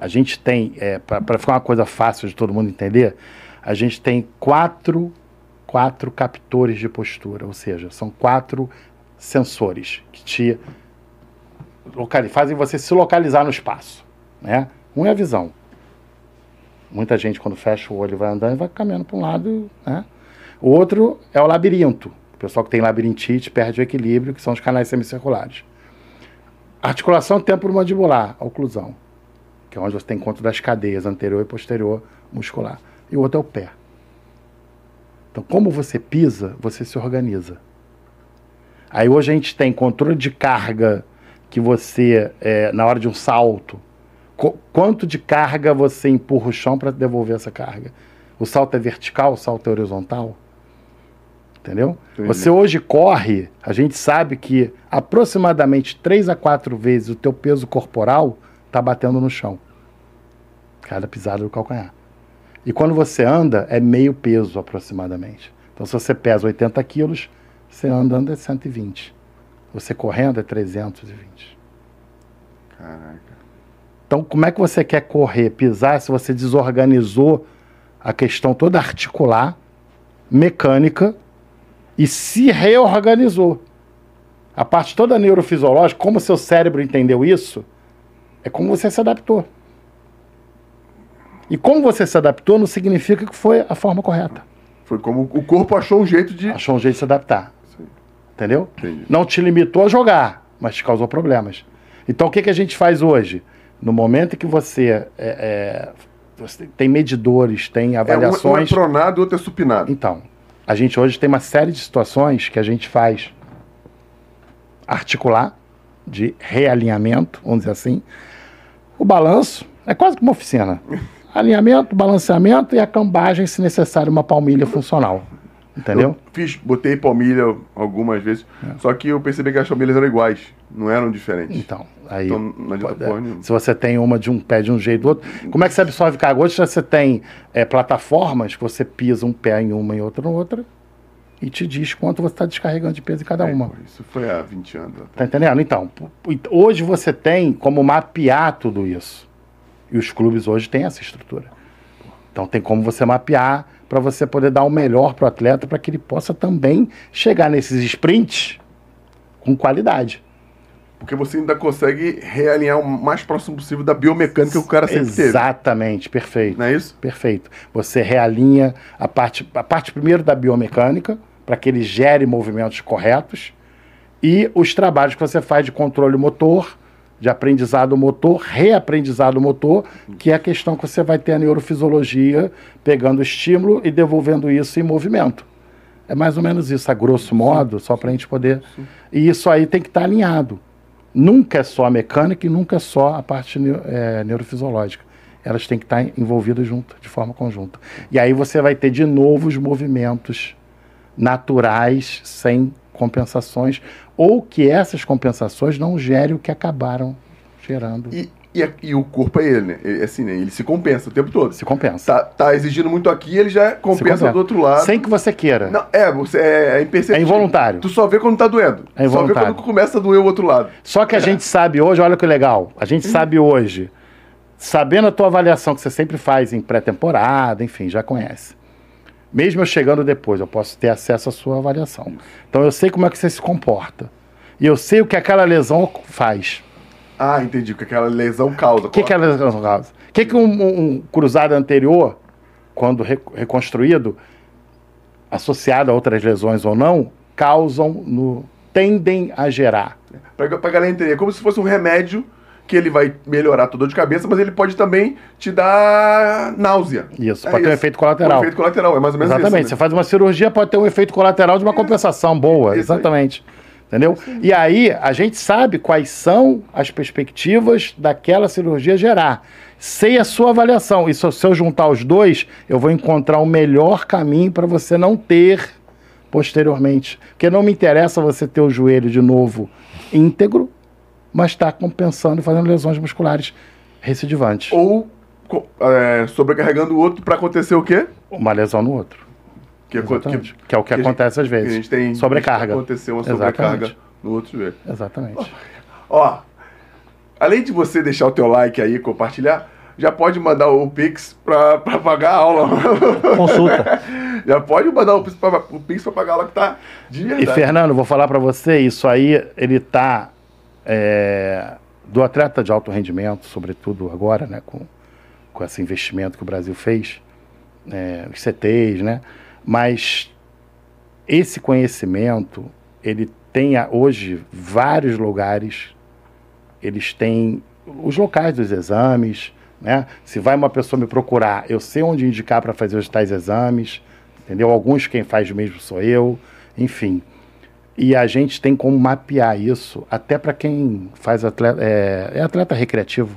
a gente tem, é, para ficar uma coisa fácil de todo mundo entender, a gente tem quatro, quatro captores de postura, ou seja, são quatro sensores que te localizam, fazem você se localizar no espaço. Né? Um é a visão. Muita gente, quando fecha o olho, vai andando e vai caminhando para um lado. Né? O outro é o labirinto. O pessoal que tem labirintite perde o equilíbrio, que são os canais semicirculares. Articulação temporomandibular, oclusão. que é onde você tem encontro das cadeias anterior e posterior muscular. E o outro é o pé. Então, como você pisa, você se organiza. Aí hoje a gente tem controle de carga que você, é, na hora de um salto, qu quanto de carga você empurra o chão para devolver essa carga? O salto é vertical, o salto é horizontal? Entendeu? Entendi. Você hoje corre, a gente sabe que aproximadamente 3 a 4 vezes o teu peso corporal está batendo no chão. Cada pisada do calcanhar. E quando você anda, é meio peso aproximadamente. Então, se você pesa 80 quilos, você andando é 120. Você correndo é 320. Caraca. Então, como é que você quer correr, pisar, se você desorganizou a questão toda articular, mecânica e se reorganizou? A parte toda neurofisiológica, como seu cérebro entendeu isso, é como você se adaptou. E como você se adaptou não significa que foi a forma correta. Foi como o corpo achou um jeito de. Achou um jeito de se adaptar. Sim. Entendeu? Entendi. Não te limitou a jogar, mas te causou problemas. Então o que, que a gente faz hoje? No momento em que você, é, é, você tem medidores, tem É, um, é avaliações. pronado e outro é supinado. Então, a gente hoje tem uma série de situações que a gente faz articular, de realinhamento, vamos dizer assim. O balanço é quase que uma oficina. Alinhamento, balanceamento e a cambagem, se necessário, uma palmilha funcional. Entendeu? Eu fiz, botei palmilha algumas vezes, É. só que eu percebi que as palmilhas eram iguais, não eram diferentes. Então, aí. Então, não adianta pode- porra nenhuma. se você tem uma de um pé de um jeito do outro. Como é que você absorve carga? Hoje você tem é, plataformas que você pisa um pé em uma e outra em outra e te diz quanto você está descarregando de peso em cada É, uma. Isso foi há 20 anos. atrás. Tá entendendo? Então, hoje você tem como mapear tudo isso. E os clubes hoje têm essa estrutura. Então tem como você mapear para você poder dar o melhor para o atleta para que ele possa também chegar nesses sprints com qualidade. Porque você ainda consegue realinhar o mais próximo possível da biomecânica que o cara sempre teve. Exatamente, perfeito. Não é isso? Perfeito. Você realinha a parte, a parte primeiro da biomecânica, para que ele gere movimentos corretos, e os trabalhos que você faz de controle motor, de aprendizado motor, reaprendizado motor, que é a questão que você vai ter a neurofisiologia pegando estímulo e devolvendo isso em movimento. É mais ou menos isso, a grosso modo, só para a gente poder. E isso aí tem que estar alinhado. Nunca é só a mecânica e nunca é só a parte eh, neurofisiológica. Elas têm que estar envolvidas juntas, de forma conjunta. E aí você vai ter de novo os movimentos naturais, sem compensações, ou que essas compensações não gerem o que acabaram gerando. E, e, e o corpo é ele, né? Ele, assim, né? Ele se compensa o tempo todo. Se compensa. Tá, tá exigindo muito aqui, ele já compensa, compensa. do outro lado. Sem que você queira. Não, é, você é, é imperceptível. É involuntário. Tu só vê quando tá doendo. É Só vê involuntário. quando começa a doer o outro lado. Só que a gente sabe hoje, olha que legal, a gente sabe hoje, sabendo a tua avaliação que você sempre faz em pré-temporada, enfim, já conhece. Mesmo eu chegando depois, eu posso ter acesso à sua avaliação. Então eu sei como é que você se comporta. E eu sei o que aquela lesão faz. Ah, entendi. Porque aquela lesão causa. O que, que é a lesão causa? O que, que um, um- cruzado anterior, quando re- reconstruído, associado a outras lesões ou não, causam no. tendem a gerar. Pra, pra galera entender, é como se fosse um remédio que ele vai melhorar a tua dor de cabeça, mas ele pode também te dar náusea. Isso, É pode ter um efeito colateral. Um efeito colateral, é mais ou menos Exatamente. isso. Você né? faz uma cirurgia, pode ter um efeito colateral de uma compensação boa. Isso aí. Exatamente. Entendeu? E aí, a gente sabe quais são as perspectivas daquela cirurgia gerar. Sei a sua avaliação. E se eu- se eu juntar os dois, eu vou encontrar o melhor caminho para você não ter posteriormente. Porque não me interessa você ter o joelho de novo íntegro, mas está compensando e fazendo lesões musculares recidivantes. Ou é, sobrecarregando o outro pra acontecer o quê? Uma lesão no outro. Que, aco- Exatamente. Que é o que gente- acontece às que a vezes. gente tem Sobrecarga. Aconteceu uma sobrecarga Exatamente. no outro joelho. Exatamente. Ó, além de você deixar o teu like aí, compartilhar, já pode mandar o Pix pra, pra pagar a aula. Consulta. já pode mandar o Pix pra, o Pix pra pagar a aula que tá de E verdade. Fernando, vou falar para você, isso aí ele tá é, do atleta de alto rendimento, sobretudo agora, né, com, com esse investimento que o Brasil fez, é, os CTs, né? Mas esse conhecimento, ele tem hoje vários lugares, eles têm os locais dos exames, Né? Se vai uma pessoa me procurar, eu sei onde indicar para fazer os tais exames, entendeu? Alguns quem faz mesmo sou eu, enfim. E a gente tem como mapear isso, até para quem faz atleta, é, é atleta recreativo,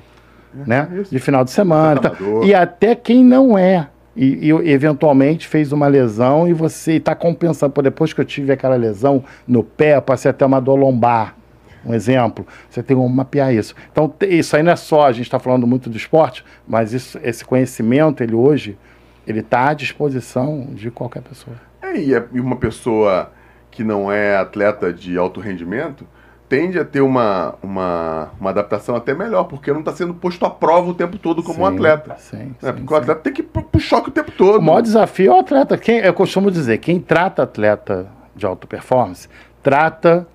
né? De final de semana. tá? E até quem não é. E, e eventualmente fez uma lesão e você está compensando. Pô, depois que eu tive aquela lesão no pé, eu passei até uma dor lombar. Um exemplo, você tem como mapear isso. Então, isso aí não é só, a gente está falando muito do esporte, mas isso, esse conhecimento, ele hoje, ele está à disposição de qualquer pessoa. É, e é- e uma pessoa que não é atleta de alto rendimento tende a ter uma, uma, uma adaptação até melhor, porque não está sendo posto à prova o tempo todo como um Sim, atleta. Sim, né? sim, Porque o atleta tem que ir pro choque o tempo todo. O maior desafio é o atleta. Quem, eu costumo dizer, quem trata atleta de alta performance, trata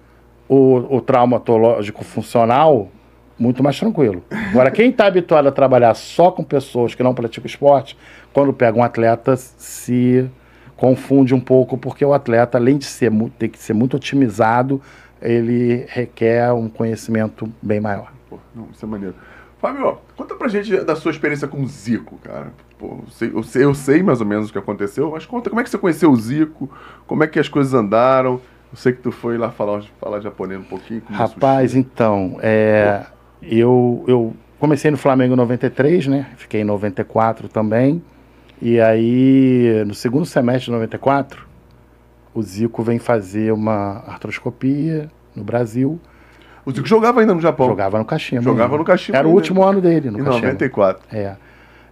o, o traumatológico funcional muito mais tranquilo. Agora, quem está habituado a trabalhar só com pessoas que não praticam esporte, quando pega um atleta, se confunde um pouco, porque o atleta, além de ser, ter que ser muito otimizado, ele requer um conhecimento bem maior. Pô, não, isso é maneiro. Fábio, conta pra gente da sua experiência com o Zico, cara. Pô, eu sei, eu, sei, eu sei mais ou menos o que aconteceu, mas conta como é que você conheceu o Zico, como é que as coisas andaram. Eu sei que tu foi lá falar, falar japonês um pouquinho. Rapaz, sushi. então, é, eu, eu comecei no Flamengo em 93, né? Fiquei em 94 também. E aí, no segundo semestre de 94, o Zico vem fazer uma artroscopia no Brasil. O Zico jogava ainda no Japão. Jogava no Kashima. Jogava ainda. no Kashima Era o último ano dele no em Kashima. 94. É.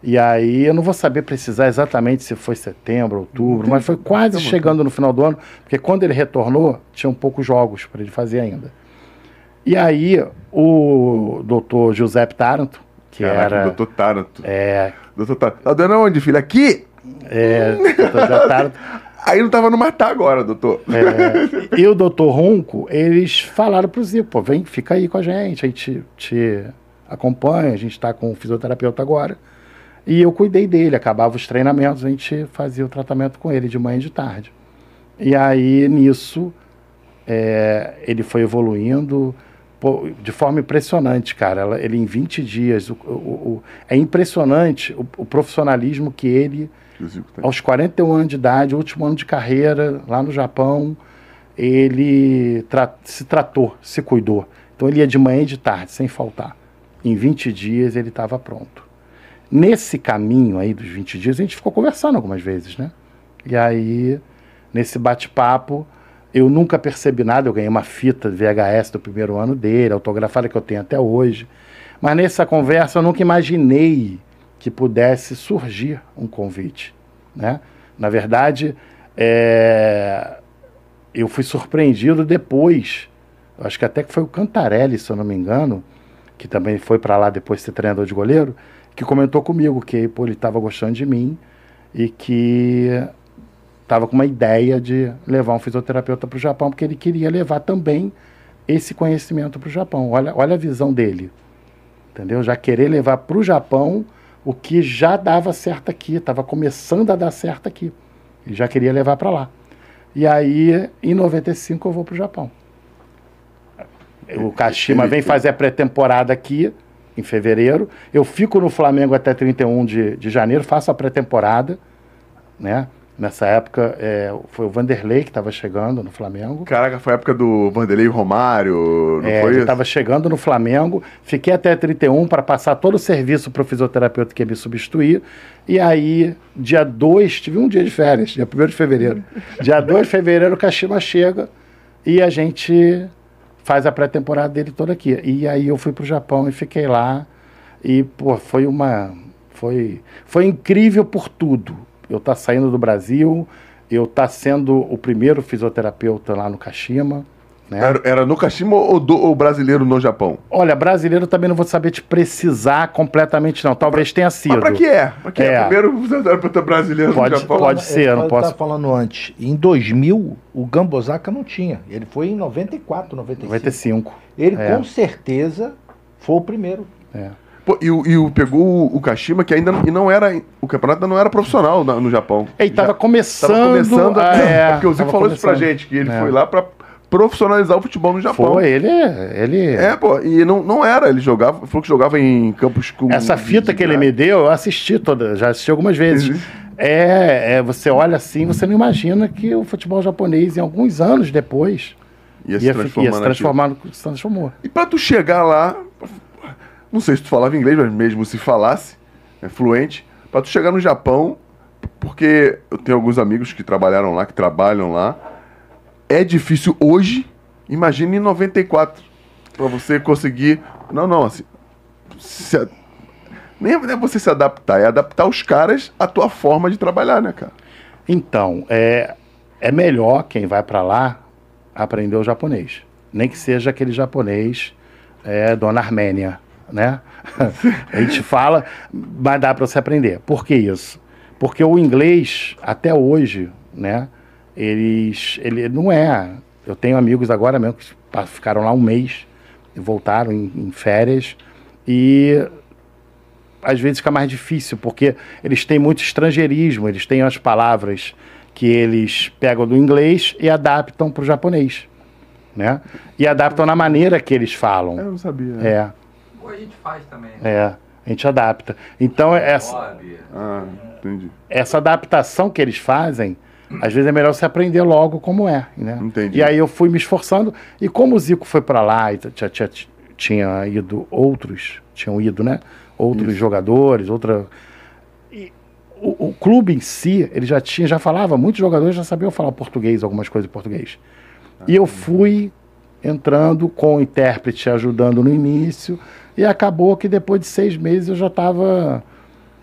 E aí eu não vou saber precisar exatamente se foi setembro, outubro, mas foi quase chegando no final do ano, porque quando ele retornou, tinham poucos jogos para ele fazer ainda. E aí o doutor Giuseppe Taranto, que Caraca, era. doutor Taranto. É, Doutor Taranto. Tá dando onde, filho? Aqui? é, doutor Giuseppe Taranto. Aí não tava no matar agora, doutor. É, e o doutor Ronco, eles falaram pro Zico, pô, vem, fica aí com a gente, a gente te acompanha, a gente está com o fisioterapeuta agora. E eu cuidei dele, acabava os treinamentos, a gente fazia o tratamento com ele de manhã e de tarde. E aí, nisso, é, ele foi evoluindo pô, de forma impressionante, cara. Ela- Ele em 20 dias, o- o- o- é impressionante o- profissionalismo que ele aos 41 anos de idade, último ano de carreira, lá no Japão, ele tra- se tratou, se cuidou. Então ele ia de manhã e de tarde, sem faltar. Em 20 dias ele estava pronto. Nesse caminho aí dos 20 dias, a gente ficou conversando algumas vezes, né? E aí, nesse bate-papo, eu nunca percebi nada. Eu ganhei uma fita VHS do primeiro ano dele, autografada que eu tenho até hoje. Mas nessa conversa eu nunca imaginei que pudesse surgir um convite. Né? Na verdade, é, eu fui surpreendido depois. Acho que até que foi o Cantarelli, se eu não me engano, que também foi para lá depois de ser treinador de goleiro, que comentou comigo que pô, ele estava gostando de mim e que estava com uma ideia de levar um fisioterapeuta para o Japão, porque ele queria levar também esse conhecimento para o Japão. Olha, olha a visão dele, entendeu? Já querer levar para o Japão o que já dava certo aqui, estava começando a dar certo aqui. Ele já queria levar para lá. E aí, em 95, eu vou para o Japão. O Kashima Ele- vem fazer a pré-temporada aqui, em fevereiro. Eu fico no Flamengo até 31 de, de janeiro, faço a pré-temporada, né? Nessa época, é, foi o Vanderlei que estava chegando no Flamengo. Caraca, foi a época do Vanderlei Romário, não É, foi ele isso? estava chegando no Flamengo, fiquei até 31 para passar todo o serviço para o fisioterapeuta que ia me substituir. E aí, dia 2, tive um dia de férias, dia 1 de fevereiro. dia 2 de fevereiro, o Kashima chega e a gente faz a pré-temporada dele toda aqui. E aí eu fui para o Japão e fiquei lá. E, pô, foi uma. Foi, foi incrível por tudo. Eu estar saindo do Brasil, eu estar sendo o primeiro fisioterapeuta lá no Kashima. Né? Era, era no Kashima ou, do, ou brasileiro no Japão? Olha, brasileiro também não vou saber te precisar completamente, não. Talvez tenha sido. Mas pra que é? Pra que é? É. Primeiro fisioterapeuta brasileiro Pode- no Japão. pode ser, eu não eu posso- estava falando antes. Em 2000, o Gambosaka não tinha. Ele foi em 94, 95. 95. Ele É. com certeza foi o primeiro. É. Pô, e, o- e o- pegou o, o Kashima, que ainda não, e não era. O campeonato ainda não era profissional na- no Japão. Ele estava Já começando. Tava começando. a- a, é, porque o Zico tava falou isso pra começando. gente, que ele É. foi lá pra profissionalizar o futebol no Japão. Foi, ele. ele... É, pô, e não, não era, ele jogava, falou que jogava em campos com. Essa fita que ele me deu, eu assisti toda, já assisti algumas vezes. Uhum. É, é, você olha assim, você não imagina que o futebol japonês, em alguns anos depois, ia se ia, fi- transformar. ia se transformar no que se transformou. E pra tu chegar lá, não sei se tu falava inglês, mas mesmo se falasse, é fluente, pra tu chegar no Japão, porque eu tenho alguns amigos que trabalharam lá, que trabalham lá, é difícil hoje, imagine em 94, pra você conseguir. Não, não, assim. se nem é você se adaptar, é adaptar os caras à tua forma de trabalhar, né, cara? Então, é, é melhor quem vai para lá aprender o japonês. Nem que seja aquele japonês é, Dona Armênia, né? A gente fala, mas dá para você aprender. Por que isso? Porque o inglês, até hoje, né? Eles, ele não é. Eu tenho amigos agora mesmo que ficaram lá um mês e voltaram em, em férias e às vezes fica mais difícil, porque eles têm muito estrangeirismo, eles têm as palavras que eles pegam do inglês e adaptam para o japonês, né? E adaptam na maneira que eles falam. Eu não sabia. É, Ou a gente faz também. né? é, a gente adapta. Então, essa, Hobby. Ah, entendi. essa adaptação que eles fazem, às vezes é melhor você aprender logo como é, né? Entendi. E aí eu fui me esforçando, e como o Zico foi para lá e tinha, tinha, tinha ido outros, tinham ido, né? Outros jogadores, outra. e o, o clube em si, ele já tinha, já falava, muitos jogadores já sabiam falar português, algumas coisas em português. E eu fui entrando com o intérprete ajudando no início, e acabou que depois de seis meses eu já estava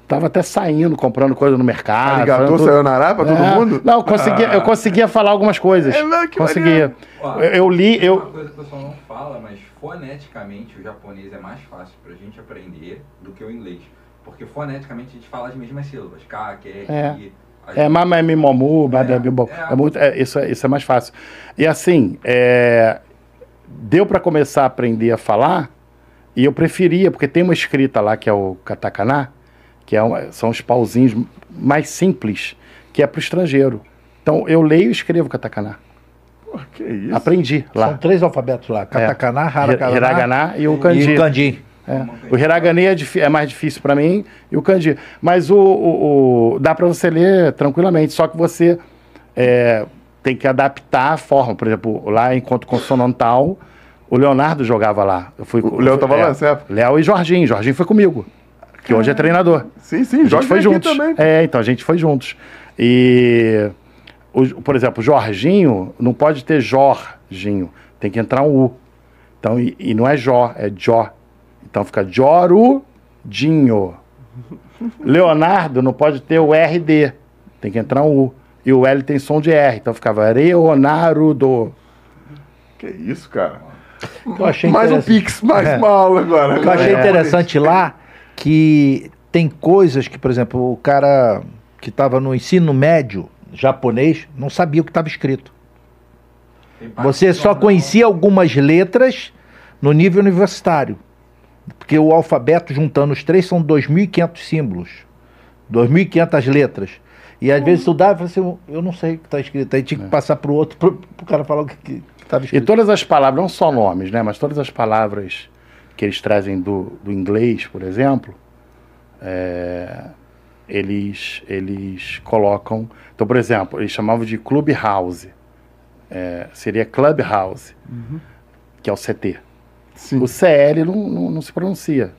tava até saindo, comprando coisa no mercado. Arigatou, fazendo tudo. sayonara pra todo É, mundo? Não, eu conseguia, eu conseguia falar algumas coisas. É, mas que conseguia. Ó, Eu, eu li, Uma eu. coisa que o pessoal não fala, mas foneticamente o japonês é mais fácil pra gente aprender do que o inglês. Porque foneticamente a gente fala as mesmas sílabas. K, Q, É. I. É, gente- mamãe momu, badabibom. é. É muito, é, isso, é, isso é mais fácil. E assim, é, deu para começar a aprender a falar, e eu preferia, porque tem uma escrita lá que é o katakana, que é um- são os pauzinhos mais simples, que é para o estrangeiro. Então eu leio e escrevo katakana. Pô, que isso? Aprendi São lá. três alfabetos lá: katakana, Hi- harakana Hiragana e o kanji. e kanji. É. O hiragana é, é mais difícil para mim e o kanji. Mas o, o- o- dá para você ler tranquilamente, só que você é, tem que adaptar a forma. Por exemplo, lá em Encontro Consonantal, o Leonardo jogava lá. Eu fui, O Léo tava lá nessa época? Léo e Jorginho. Jorginho foi comigo, que hoje é treinador. Sim, sim, A gente Jorge foi aqui juntos. também. É, então a gente foi juntos. E, o- por exemplo, Jorginho não pode ter Jorginho, tem que entrar um U. Então, e, e não é Jó, é Jó. Então fica Jorudinho. Leonardo não pode ter o RD, tem que entrar um U. E o L tem som de R, então ficava Leonardo. Que isso, cara. Eu achei mais um. Pix, mais É. uma aula agora. Eu achei É. interessante lá que tem coisas que, por exemplo, o cara que estava no ensino médio japonês não sabia o que estava escrito. Você só conhecia algumas letras no nível universitário. Porque o alfabeto, juntando os três, são 2.500 símbolos. 2.500 letras. E às vezes estudava e falava assim, eu não sei o que está escrito. Aí tinha que passar para o outro, para o cara falar o que estava E escrito. todas as palavras, não só nomes, né? Mas todas as palavras que eles trazem do, do inglês, por exemplo, é, eles, eles colocam. Então, por exemplo, eles chamavam de clubhouse. É, seria clubhouse, que é o CT. Sim. O CL não, não, não se pronuncia.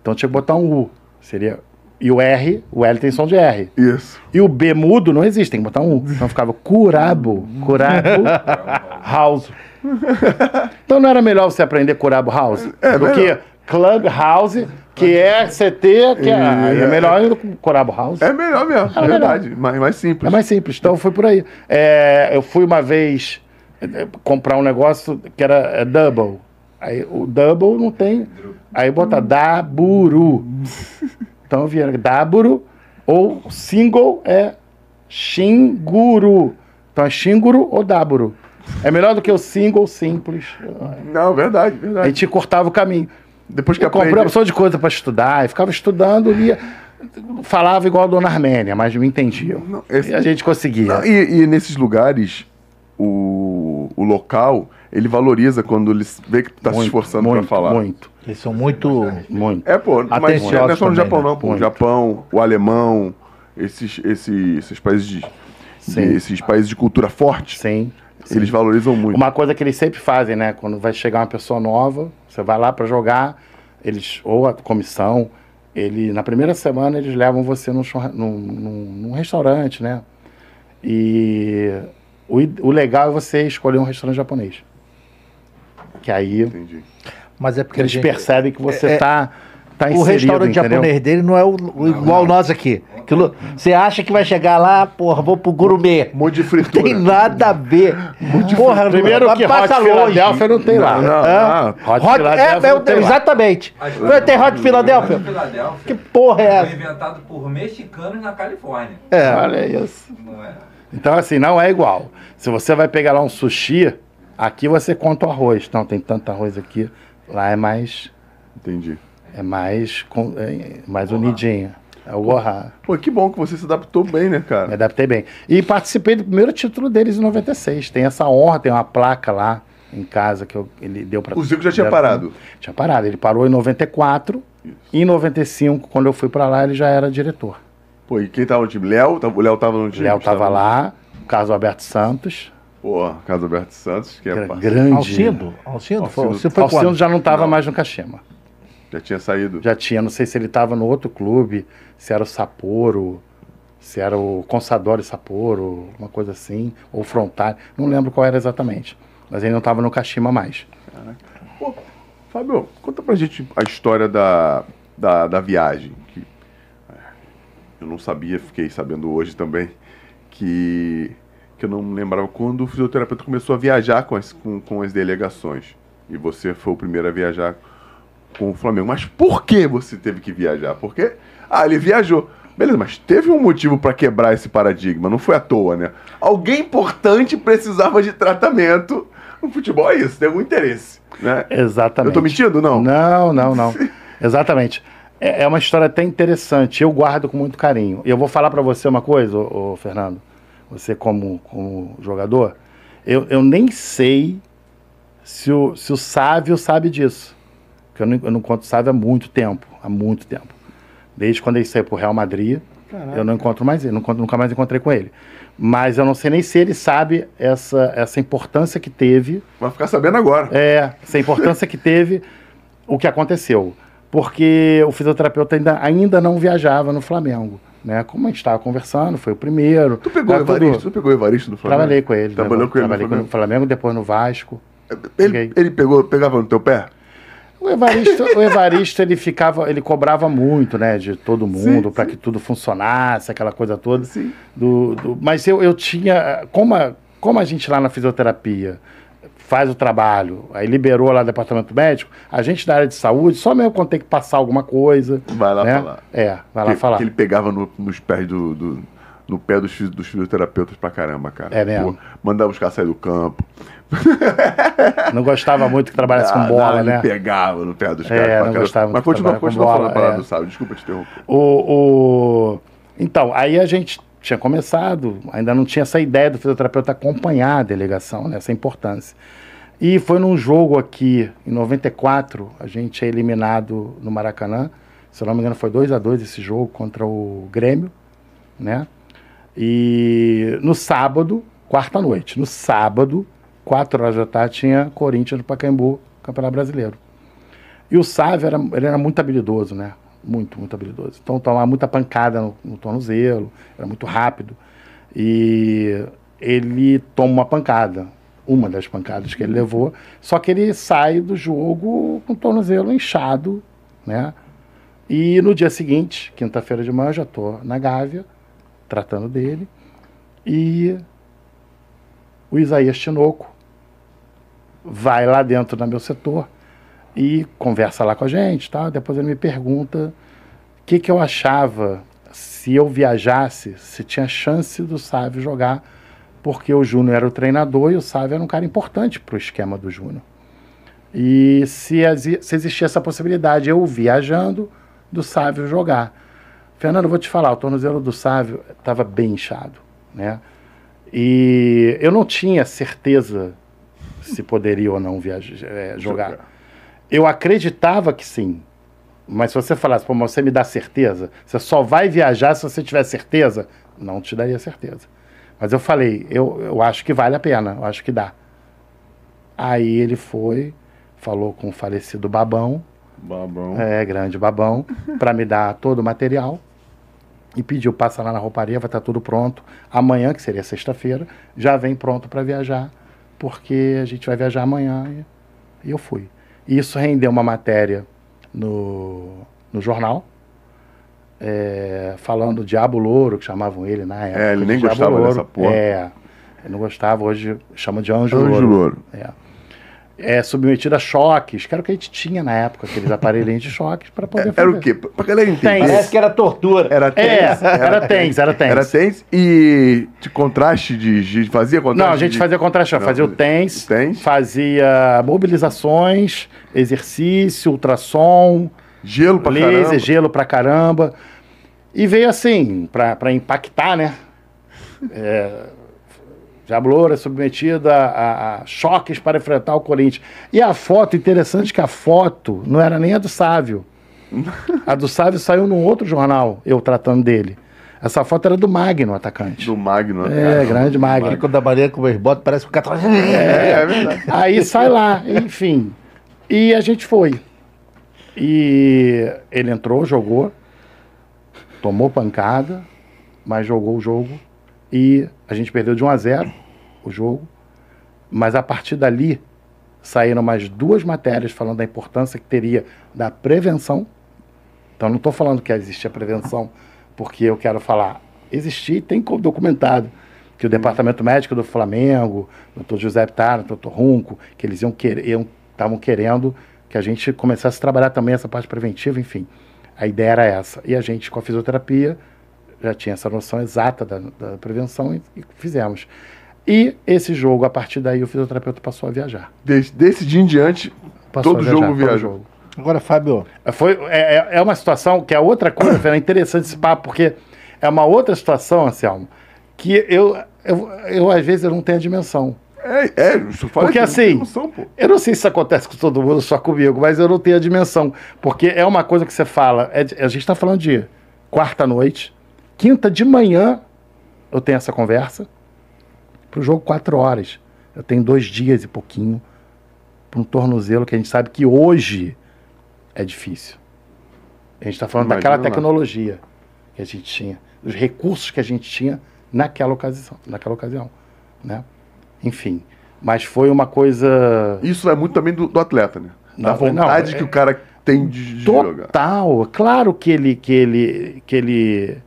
Então tinha que botar um U. Seria. E o R, o L tem som de R. Isso. E o B mudo não existe, tem que botar um U. Então ficava curabo, curabo house. Então não era melhor você aprender curabo house É, do melhor. que club house, que é CT, que é, é melhor ainda com curabo house. É melhor mesmo, é verdade. Mais, mais simples. É mais simples. Então foi por aí. É, eu fui uma vez é, comprar um negócio que era é, double. Aí o double não tem. Aí bota daburu. Então daburu ou single é xinguru. Então é xinguru ou daburu. É melhor do que o single simples. Não, verdade, A verdade. gente cortava o caminho. Depois que Eu comprei uma aprende... opção de coisa para estudar, e ficava estudando, lia, falava igual a dona Armênia, mas me entendiam. Não, esse- E a gente conseguia. Não, e, e nesses lugares, o, o local, ele valoriza quando ele vê que tu tá se esforçando pra falar. Muito, Eles são muito. muito. É, pô, mas não é só no Japão, né? não, pô. O. Japão, o alemão, esses, esses, esses países de, Sim. esses países de cultura forte, Sim. sim. eles valorizam muito. Uma coisa que eles sempre fazem, né? Quando vai chegar uma pessoa nova, você vai lá para jogar, eles ou a comissão, ele na primeira semana eles levam você num, num, num- num restaurante, né? E o, o legal é você escolher um restaurante japonês. Que aí Entendi. Mas é porque eles gente- percebem que você é- tá, tá O restaurante entendeu? japonês dele não é o, o igual nós aqui. Aquilo- Você acha que vai chegar lá, porra, vou pro gourmet. Monte de Não fritura. tem nada a ver. Porra, Primeiro não- que passa Hot longe. Philadelphia não tem lá. Não, não, Hã? não. Hot Hot, Philadelphia é, não tem é, exatamente. Vai ter Hot Philadelphia? Filadélfia Que porra é foi essa? inventado por mexicanos na Califórnia. É. Olha isso. Não é? Então, assim, não é igual. Se você vai pegar lá um sushi, aqui você conta o arroz. Não, tem tanto arroz aqui. Lá é mais. Entendi. É mais, com- é mais unidinho. É o Goha. Pô, que bom que você se adaptou bem, né, Me cara? adaptei bem. E participei do primeiro título deles em 96. Tem essa honra, tem uma placa lá em casa que eu- ele deu para O Zico já tinha parado. Tinha parado. Ele parou em 94. Em 95, quando eu fui para lá, ele já era diretor. Pô, e quem tava no time? Léo? Tava- O Léo tava no time? Léo tava lá, o Carlos Alberto Santos, Pô, Carlos Alberto Santos, que é gra- grande. Alcindo? Alcindo? Foi, Alcindo. foi Alcindo já não estava Não. mais no Kashima. Já tinha saído. Já tinha, não sei se ele estava no outro clube, se era o Sapporo, se era o Consadori Sapporo, uma coisa assim, ou Frontale, não lembro qual era exatamente. Mas ele não estava no Kashima mais. Pô, Fábio, conta pra gente a história da, da, da viagem. Eu não sabia, fiquei sabendo hoje também, que, que eu não me lembrava quando o fisioterapeuta começou a viajar com as, com, com as delegações. E você foi o primeiro a viajar com o Flamengo. Mas por que você teve que viajar? Porque, ah, ele viajou. Beleza, mas teve um motivo pra quebrar esse paradigma, não foi à toa, né? Alguém importante precisava de tratamento. No futebol é isso, tem algum interesse, né? Exatamente. Eu tô mentindo? Não. Não, não, não. Exatamente. É, é uma história até interessante. Eu guardo com muito carinho. E eu vou falar para você uma coisa, ô, ô, Fernando. Você como, como jogador, eu, eu nem sei se o, se o Sávio sabe disso. Porque eu não, eu não conto o Sávio há muito tempo. Há muito tempo. Desde quando ele saiu pro Real Madrid, eu não encontro mais ele. Não, nunca mais encontrei com ele. Mas eu não sei nem se ele sabe essa, essa importância que teve Vai ficar sabendo agora. é, essa importância que teve o que aconteceu. Porque o fisioterapeuta ainda, ainda não viajava no Flamengo. Né? Como a gente estava conversando, foi o primeiro. Tu pegou o Tá tudo- Evaristo? Tu pegou o Evaristo no Flamengo? Trabalhei com ele. Trabalhou né? com ele no Trabalhei Flamengo? no Flamengo, depois no Vasco. Ele, ele pegou, pegava no teu pé? O Evaristo, o Evaristo ele ficava, ele cobrava muito, né, de todo mundo, para que tudo funcionasse, aquela coisa toda. Sim. Do, do- mas eu, eu tinha, como a, como a gente lá na fisioterapia faz o trabalho, aí liberou lá o departamento médico, a gente da área de saúde, só mesmo quando tem que passar alguma coisa. Vai lá né? falar. É, vai lá que, falar. Que ele pegava no- nos pés do, do- no pé dos, dos fisioterapeutas pra caramba, cara. É mesmo? Pô, mandava os caras sair do campo. Não gostava muito que trabalhasse Ah, com bola, não, né? Ele pegava no pé dos É, caras. pra não gostava muito Mas continua, continua bola, falando a parada é. do sábio. Desculpa te interromper. O, o- Então, aí a gente tinha começado, ainda não tinha essa ideia do fisioterapeuta acompanhar a delegação, né, essa importância. E foi num jogo aqui, em 94, a gente é eliminado no Maracanã. Se eu não me engano, foi 2 a 2 esse jogo contra o Grêmio, né? E no sábado, quarta noite, no sábado, 4 horas da tarde, tinha Corinthians no Pacaembu, Campeonato Brasileiro. E o Sávio era, ele era muito habilidoso, né? Muito, muito habilidoso. Então tomava muita pancada no, no tornozelo, era muito rápido. E ele toma uma pancada, uma das pancadas que ele levou, só que ele sai do jogo com o tornozelo inchado, né? E no dia seguinte, quinta-feira de manhã, eu já tô na Gávea, tratando dele, e o Isaías Tinoco vai lá dentro do meu setor e conversa lá com a gente, tá? Depois ele me pergunta o que, que eu achava se eu viajasse, se tinha chance do Sávio jogar, porque o Júnior era o treinador e o Sávio era um cara importante para o esquema do Júnior. E se, se existia essa possibilidade, eu viajando, do Sávio jogar. Fernando, vou te falar, o tornozelo do Sávio estava bem inchado, né? E eu não tinha certeza se poderia ou não viajar, é, jogar. Jogar. Eu acreditava que sim. Mas se você falasse, pô, mas você me dá certeza, você só vai viajar se você tiver certeza, não te daria certeza. Mas eu falei, eu, eu acho que vale a pena, eu acho que dá. Aí ele foi, falou com o falecido Babão, Babão. é, grande Babão, para me dar todo o material. E pediu, passa lá na rouparia, vai estar tudo pronto. Amanhã, que seria sexta-feira, já vem pronto para viajar, porque a gente vai viajar amanhã. E, eu fui. Isso rendeu uma matéria no, no jornal, é, falando Diabo Louro, que chamavam ele na época. É, ele nem Diabo gostava Louro. dessa porra. É, ele não gostava, hoje chama de Anjo, Anjo Louro. Louro. É. É, submetido a choques, que era o que a gente tinha na época, aqueles aparelhinhos de choques, para poder Era fazer. o quê? Pra galera entender. Parece que era tortura. Era É, tens. era tens, era tens. Era tens e de contraste de, de fazia contraste. Não, a gente de- fazia contraste, Não, fazia o TENS, o TENS. fazia mobilizações, exercício, ultrassom, gelo pra laser, caramba. gelo pra caramba. E veio assim, pra, pra impactar, né? É, é submetida a, a choques para enfrentar o Corinthians. E a foto, interessante que a foto não era nem a do Sávio. A do Sávio saiu num outro jornal, eu tratando dele. Essa foto era do Magno, atacante. Do Magno. É, grande Magno. Fica da Maria com os botas, parece que o cara tá... É, é verdade. Aí sai lá, enfim. E a gente foi. E ele entrou, jogou, tomou pancada, mas jogou o jogo. E a gente perdeu de 1 a 0 o jogo. Mas a partir dali saíram mais duas matérias falando da importância que teria da prevenção. Então não estou falando que existia prevenção porque eu quero falar. Existia e tem documentado que o departamento médico do Flamengo, o doutor José Pitar, o doutor Runco, que eles iam querer, estavam querendo que a gente começasse a trabalhar também essa parte preventiva, enfim. A ideia era essa. E a gente, com a fisioterapia, já tinha essa noção exata da, da prevenção e, e fizemos. E esse jogo, a partir daí, o fisioterapeuta passou a viajar. Desse, desse dia em diante, Passou todo a viajar, jogo todo viajou. jogo. Agora, Fábio, Foi, é, é- é uma situação que é outra coisa, é interessante esse papo, porque é uma outra situação, Anselmo, que eu, eu, eu às vezes eu não tenho a dimensão. É, é, isso fala Porque assim, pô. Eu não sei se isso acontece com todo mundo, só comigo, mas eu não tenho a dimensão. Porque é uma coisa que você fala, é a gente está falando de quarta-noite, quinta de manhã eu tenho essa conversa, para o jogo quatro horas. Eu tenho dois dias e pouquinho para um tornozelo que a gente sabe que hoje é difícil. A gente está falando Imagina daquela lá. tecnologia que a gente tinha, dos recursos que a gente tinha naquela ocasião, naquela ocasião, né? Enfim, mas foi uma coisa Isso é muito também do, do atleta, né? Da Não, não, vontade é- que o cara tem de, de jogar. total. Claro que ele que ele que ele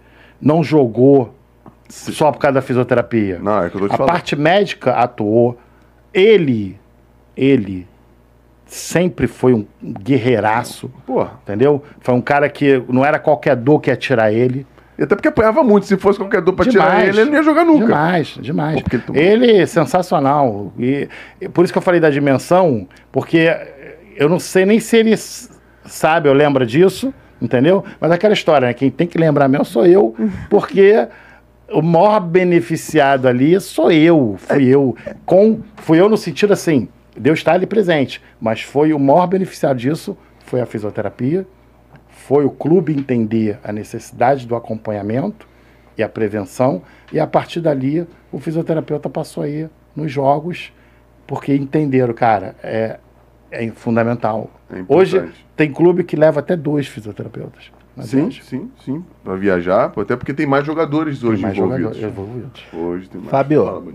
não jogou só por causa da fisioterapia. Não, é que eu tô te A falando. parte médica atuou. Ele ele sempre foi um guerreiraço, Porra. entendeu? Foi um cara que não era qualquer dor que ia tirar ele. E até porque apanhava muito. Se fosse qualquer dor pra tirar ele, ele não ia jogar nunca. Demais, demais. Pô, ele é sensacional. E, e por isso que eu falei da dimensão, porque eu não sei nem se ele sabe ou lembra disso, entendeu? Mas aquela história, né? Quem tem que lembrar mesmo sou eu, porque o maior beneficiado ali sou eu, fui eu. Com, fui eu no sentido assim, Deus está ali presente, mas foi o maior beneficiado disso, foi a fisioterapia, foi o clube entender a necessidade do acompanhamento e a prevenção, e a partir dali o fisioterapeuta passou aí nos jogos, porque entenderam, cara, é, é fundamental. É. Hoje tem clube que leva até dois fisioterapeutas. não Sim, sim, sim. Pra viajar, até porque tem mais jogadores Tem hoje mais envolvidos. jogadores envolvidos. Hoje tem mais. Fábio.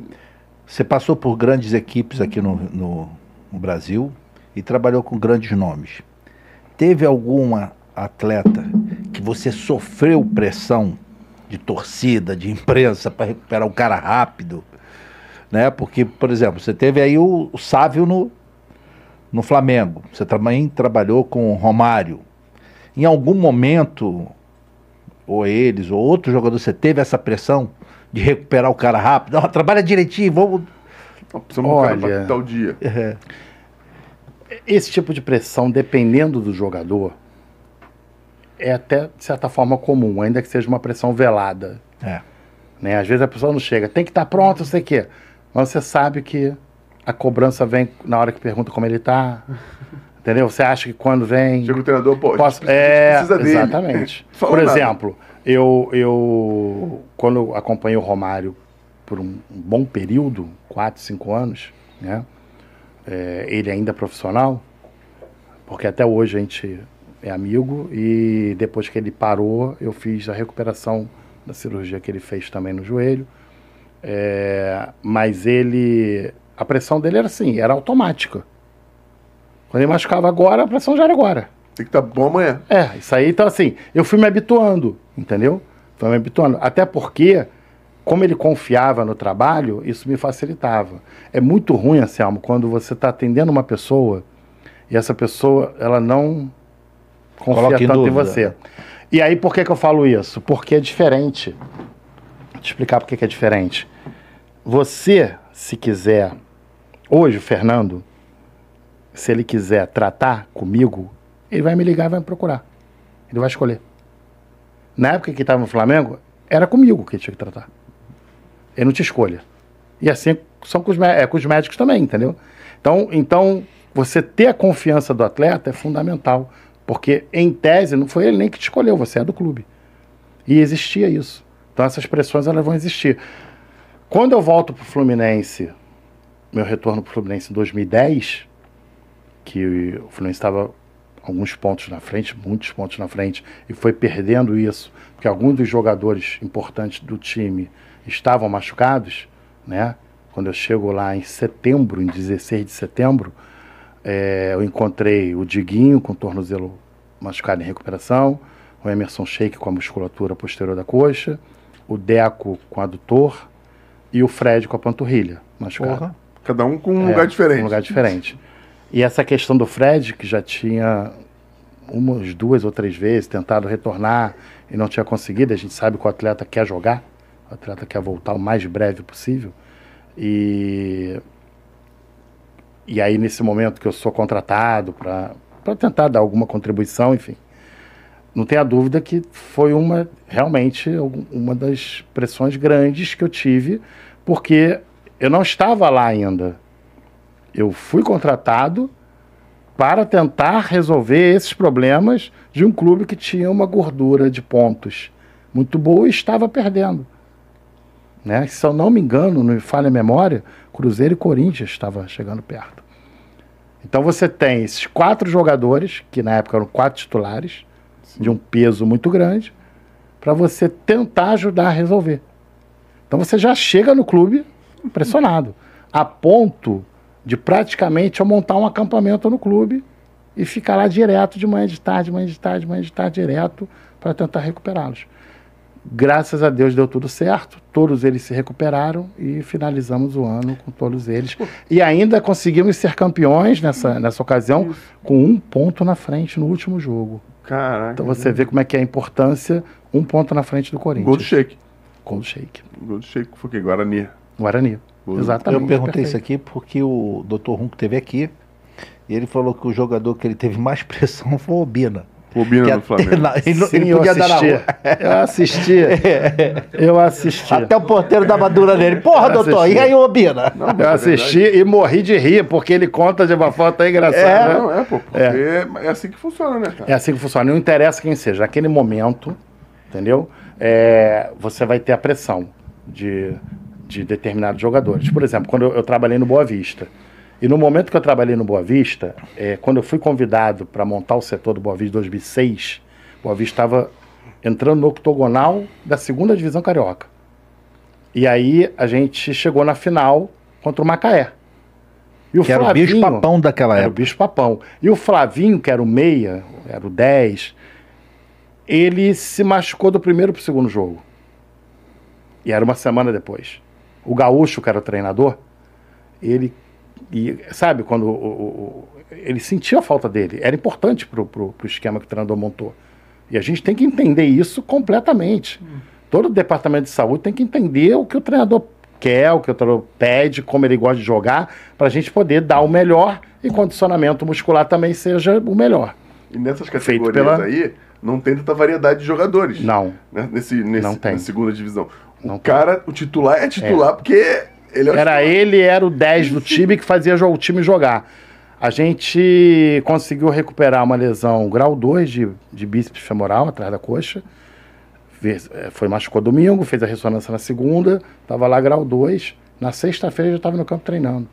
Você passou por grandes equipes aqui no, no, no Brasil e trabalhou com grandes nomes. Teve alguma atleta que você sofreu pressão de torcida, de imprensa para recuperar o cara rápido? Né? Porque, por exemplo, você teve aí o, o Sávio no, no Flamengo. Você também trabalhou com o Romário. Em algum momento, ou eles, ou outro jogador, você teve essa pressão de recuperar o cara rápido? Não, trabalha direitinho, vamos. Não, precisamos do cara Olha. tal dia. Esse tipo de pressão, dependendo do jogador, é até, de certa forma, comum, ainda que seja uma pressão velada. É. Né? Às vezes a pessoa não chega, tem que estar pronto, não sei o quê. Mas você sabe que a cobrança vem na hora que pergunta como ele está. Entendeu? Você acha que quando vem. Chega o treinador, pô, a gente Posso- precisa- é, precisa dele. exatamente. Por nada. exemplo, eu, eu quando acompanhei o Romário por um, um bom período, 4, 5 anos, né? É, ele ainda profissional, porque até hoje a gente é amigo e depois que ele parou, eu fiz a recuperação da cirurgia que ele fez também no joelho. É, mas ele, a pressão dele era assim, era automática. Quando ele machucava agora, a pressão já era agora. Tem que estar bom amanhã. É, isso aí, então assim, eu fui me habituando, entendeu? Fui me habituando. Até porque, como ele confiava no trabalho, isso me facilitava. É muito ruim, Anselmo, quando você está atendendo uma pessoa e essa pessoa, ela não confia Coloca em tanto em dúvida. você. E aí, por que, que eu falo isso? Porque é diferente. Vou te explicar por que, que é diferente. Você, se quiser, hoje, o Fernando, se ele quiser tratar comigo, ele vai me ligar e vai me procurar. Ele vai escolher. Na época que estava no Flamengo, era comigo que ele tinha que tratar. Ele não tinha escolha. E assim são com os, é, com os médicos também, entendeu? Então, então, você ter a confiança do atleta é fundamental. Porque, em tese, não foi ele nem que te escolheu, você é do clube. E existia isso. Então, essas pressões elas vão existir. Quando eu volto para o Fluminense, meu retorno para o Fluminense em 2010, que o Fluminense estava alguns pontos na frente, muitos pontos na frente, e foi perdendo isso, porque alguns dos jogadores importantes do time estavam machucados, né? Quando eu chego lá em setembro, em 16 de setembro, eh, eu encontrei o Diguinho com o tornozelo machucado em recuperação, o Emerson Sheik com a musculatura posterior da coxa, o Deco com adutor e o Fred com a panturrilha machucado. Porra. Cada um com um É, lugar diferente. Um lugar diferente. E essa questão do Fred, que já tinha umas duas ou três vezes tentado retornar e não tinha conseguido, a gente sabe que o atleta quer jogar, o atleta quer voltar o mais breve possível. E, e aí, nesse momento que eu sou contratado para tentar dar alguma contribuição, enfim, não tenha dúvida que foi uma realmente uma das pressões grandes que eu tive, porque eu não estava lá ainda. Eu fui contratado para tentar resolver esses problemas de um clube que tinha uma gordura de pontos muito boa e estava perdendo. Né? Se eu não me engano, não me falha a memória, Cruzeiro e Corinthians estavam chegando perto. Então você tem esses quatro jogadores, que na época eram quatro titulares, de um peso muito grande, para você tentar ajudar a resolver. Então você já chega no clube impressionado, a ponto de praticamente eu montar um acampamento no clube e ficar lá direto de manhã de tarde, manhã de tarde, manhã de tarde, direto para tentar recuperá-los. Graças a Deus deu tudo certo, todos eles se recuperaram e finalizamos o ano com todos eles. E ainda conseguimos ser campeões nessa, nessa ocasião, com um ponto na frente no último jogo. Caraca. Então você vê como é que é a importância, um ponto na frente do Corinthians. Gol do Sheik. Gol do Sheik. Gol do Sheik foi o quê? Guarani. Guarani. Exatamente. Eu perguntei perfeito. isso aqui porque o Dr. Que teve aqui, e ele falou que o jogador que ele teve mais pressão foi o Obina. Bobina Que do até Flamengo. ele, Sim, ele eu podia dar na assisti. rua. Eu assisti. Eu assisti. Até o porteiro dava dura nele. Porra, Eu doutor, assisti. e aí, Obina? Não, Eu é assisti verdade. e morri de rir, porque ele conta de uma forma tão engraçada. É, né? não, é, pô. Porque é. assim que funciona, né, cara? É assim que funciona. Não interessa quem seja. Naquele momento, entendeu? É, você vai ter a pressão de, de determinados jogadores. Por exemplo, quando eu, eu trabalhei no Boa Vista. E no momento que eu trabalhei no Boa Vista, é, quando eu fui convidado para montar o setor do Boa Vista em 2006, o Boa Vista estava entrando no octogonal da segunda divisão carioca. E aí a gente chegou na final contra o Macaé. E o Que era o bicho Flavinho- papão daquela era o época. bicho papão. E o Flavinho, que era o meia, era o 10, ele se machucou do primeiro pro segundo jogo. E era uma semana depois. O Gaúcho, que era o treinador, ele. E, sabe, quando o, o- o- ele sentia a falta dele. Era importante pro, pro, pro esquema que o treinador montou. E a gente tem que entender isso completamente. Todo o departamento de saúde tem que entender o que o treinador quer, o que o treinador pede, como ele gosta de jogar, para a gente poder dar o melhor e condicionamento muscular também seja o melhor. E nessas categorias pela- aí, não tem tanta variedade de jogadores. Não. né, Nesse, nesse, Não tem. Na segunda divisão. Não O cara, o titular é titular porque ele é Era ele, era o 10 do time que fazia o time jogar. A gente conseguiu recuperar uma lesão grau 2 de, de bíceps femoral atrás da coxa. Fez- eh, Foi machucou domingo, fez a ressonância na segunda, estava lá grau 2. Na sexta-feira já estava no campo treinando.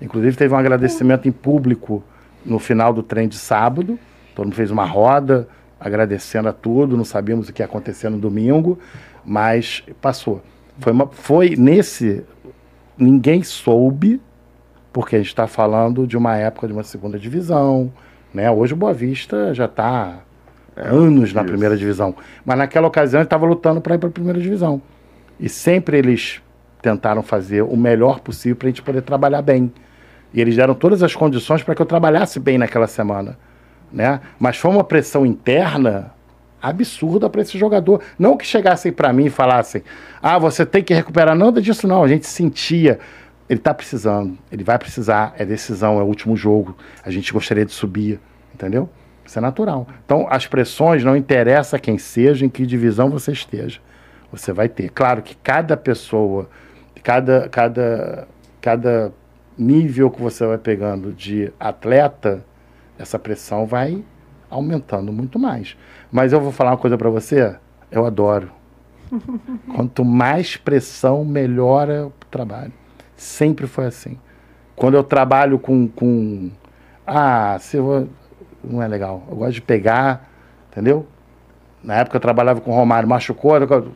Inclusive teve um agradecimento em público no final do treino de sábado. Todo mundo fez uma roda agradecendo a tudo, não sabíamos o que ia acontecer no domingo, mas passou. Foi, uma, foi nesse. Ninguém soube, porque a gente está falando de uma época de uma segunda divisão. Né? Hoje o Boa Vista já está anos na isso. primeira divisão. Mas naquela ocasião ele estava lutando para ir para a primeira divisão. E sempre eles tentaram fazer o melhor possível para a gente poder trabalhar bem. E eles deram todas as condições para que eu trabalhasse bem naquela semana. Né? Mas foi uma pressão interna absurda para esse jogador. Não que chegassem para mim e falassem: ah, você tem que recuperar. Nada disso, não. A gente sentia. Ele está precisando, ele vai precisar, é decisão, é o último jogo. A gente gostaria de subir, entendeu? Isso é natural. Então, as pressões não interessa quem seja, em que divisão você esteja. Você vai ter. Claro que cada pessoa, cada, cada, cada nível que você vai pegando de atleta, essa pressão vai aumentando muito mais. Mas eu vou falar uma coisa para você, eu adoro. Quanto mais pressão, melhora o trabalho. Sempre foi assim. Quando eu trabalho com. com ah, se eu, não é legal. Eu gosto de pegar, entendeu? Na época eu trabalhava com o Romário, machucou. eu-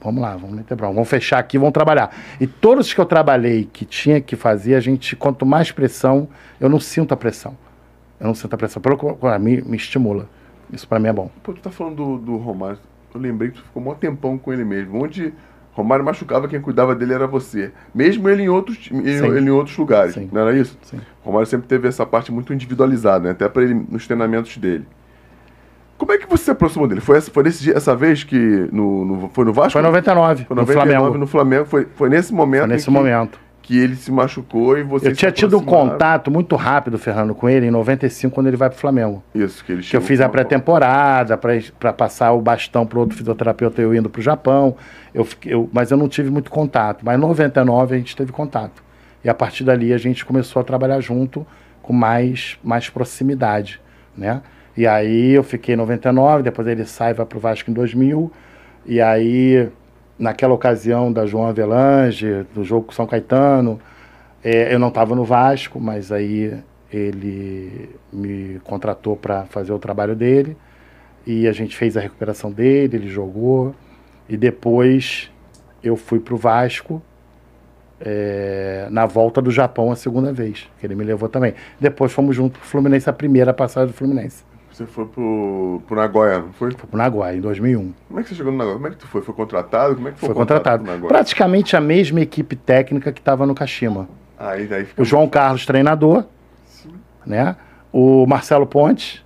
Vamos lá, vamos meter bronca, vamos fechar aqui, vamos trabalhar. E todos que eu trabalhei que tinha que fazer, a gente, quanto mais pressão, eu não sinto a pressão. Eu não sinto a pressão. Pelo contrário, me, me estimula. Isso para mim é bom. Pô, tu tá falando do, do Romário. Eu lembrei que tu ficou um tempão com ele mesmo. Onde Romário machucava, quem cuidava dele era você. Mesmo ele em outros, Sim. ele em outros lugares. Sim. Não era isso? Sim. Romário sempre teve essa parte muito individualizada, né? Até para ele nos treinamentos dele. Como é que você se aproximou dele? Foi essa, foi nesse dia, essa vez que no, no- foi no Vasco? Foi em 99, Foi no 99 Flamengo. no Flamengo. Foi, foi nesse momento Foi nesse momento. Que ele se machucou e você Eu tinha tido um contato muito rápido, Fernando, com ele em 95, quando ele vai pro Flamengo. Isso, que ele Que eu chegou fiz a pré-temporada para passar o bastão para outro fisioterapeuta eu indo para o Japão. Eu, eu- mas eu não tive muito contato. Mas em 99 a gente teve contato. E a partir dali a gente começou a trabalhar junto com mais, mais proximidade. Né? E aí eu fiquei em 99, depois ele sai e vai para o Vasco em 2000. E aí, naquela ocasião da João Avelange, do jogo com São Caetano, é, eu não estava no Vasco, mas aí ele me contratou para fazer o trabalho dele e a gente fez a recuperação dele, ele jogou e depois eu fui para o Vasco é, na volta do Japão a segunda vez, que ele me levou também. Depois fomos juntos para o Fluminense, a primeira passagem do Fluminense. Você foi pro, pro Nagoya, não foi? Fui para o Nagoya, em 2001. Como é que você chegou no Nagoya? Como é que tu foi? Foi contratado? Como é que foi, Foi contratado. Praticamente a mesma equipe técnica que estava no Kashima. Aí, aí O João Carlos, treinador, né? O Marcelo Pontes,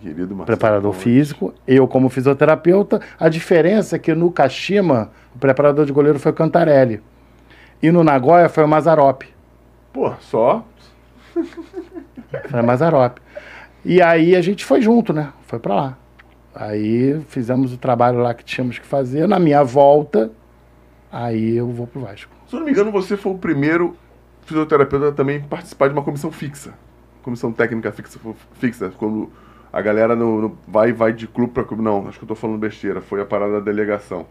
querido Marcelo preparador físico, eu como fisioterapeuta. A diferença é que no Kashima, o preparador de goleiro foi o Cantarelli. E no Nagoya foi o Mazarop. Pô, só. Foi o Mazarop. E aí a gente foi junto, né? Foi pra lá. Aí fizemos o trabalho lá que tínhamos que fazer. Na minha volta, aí eu vou pro Vasco. Se eu não me engano, você foi o primeiro fisioterapeuta a também participar de uma comissão fixa. Comissão técnica fixa, fixa quando a galera no, no- vai vai de clube para clube. Não, acho que eu tô falando besteira. Foi a parada da delegação.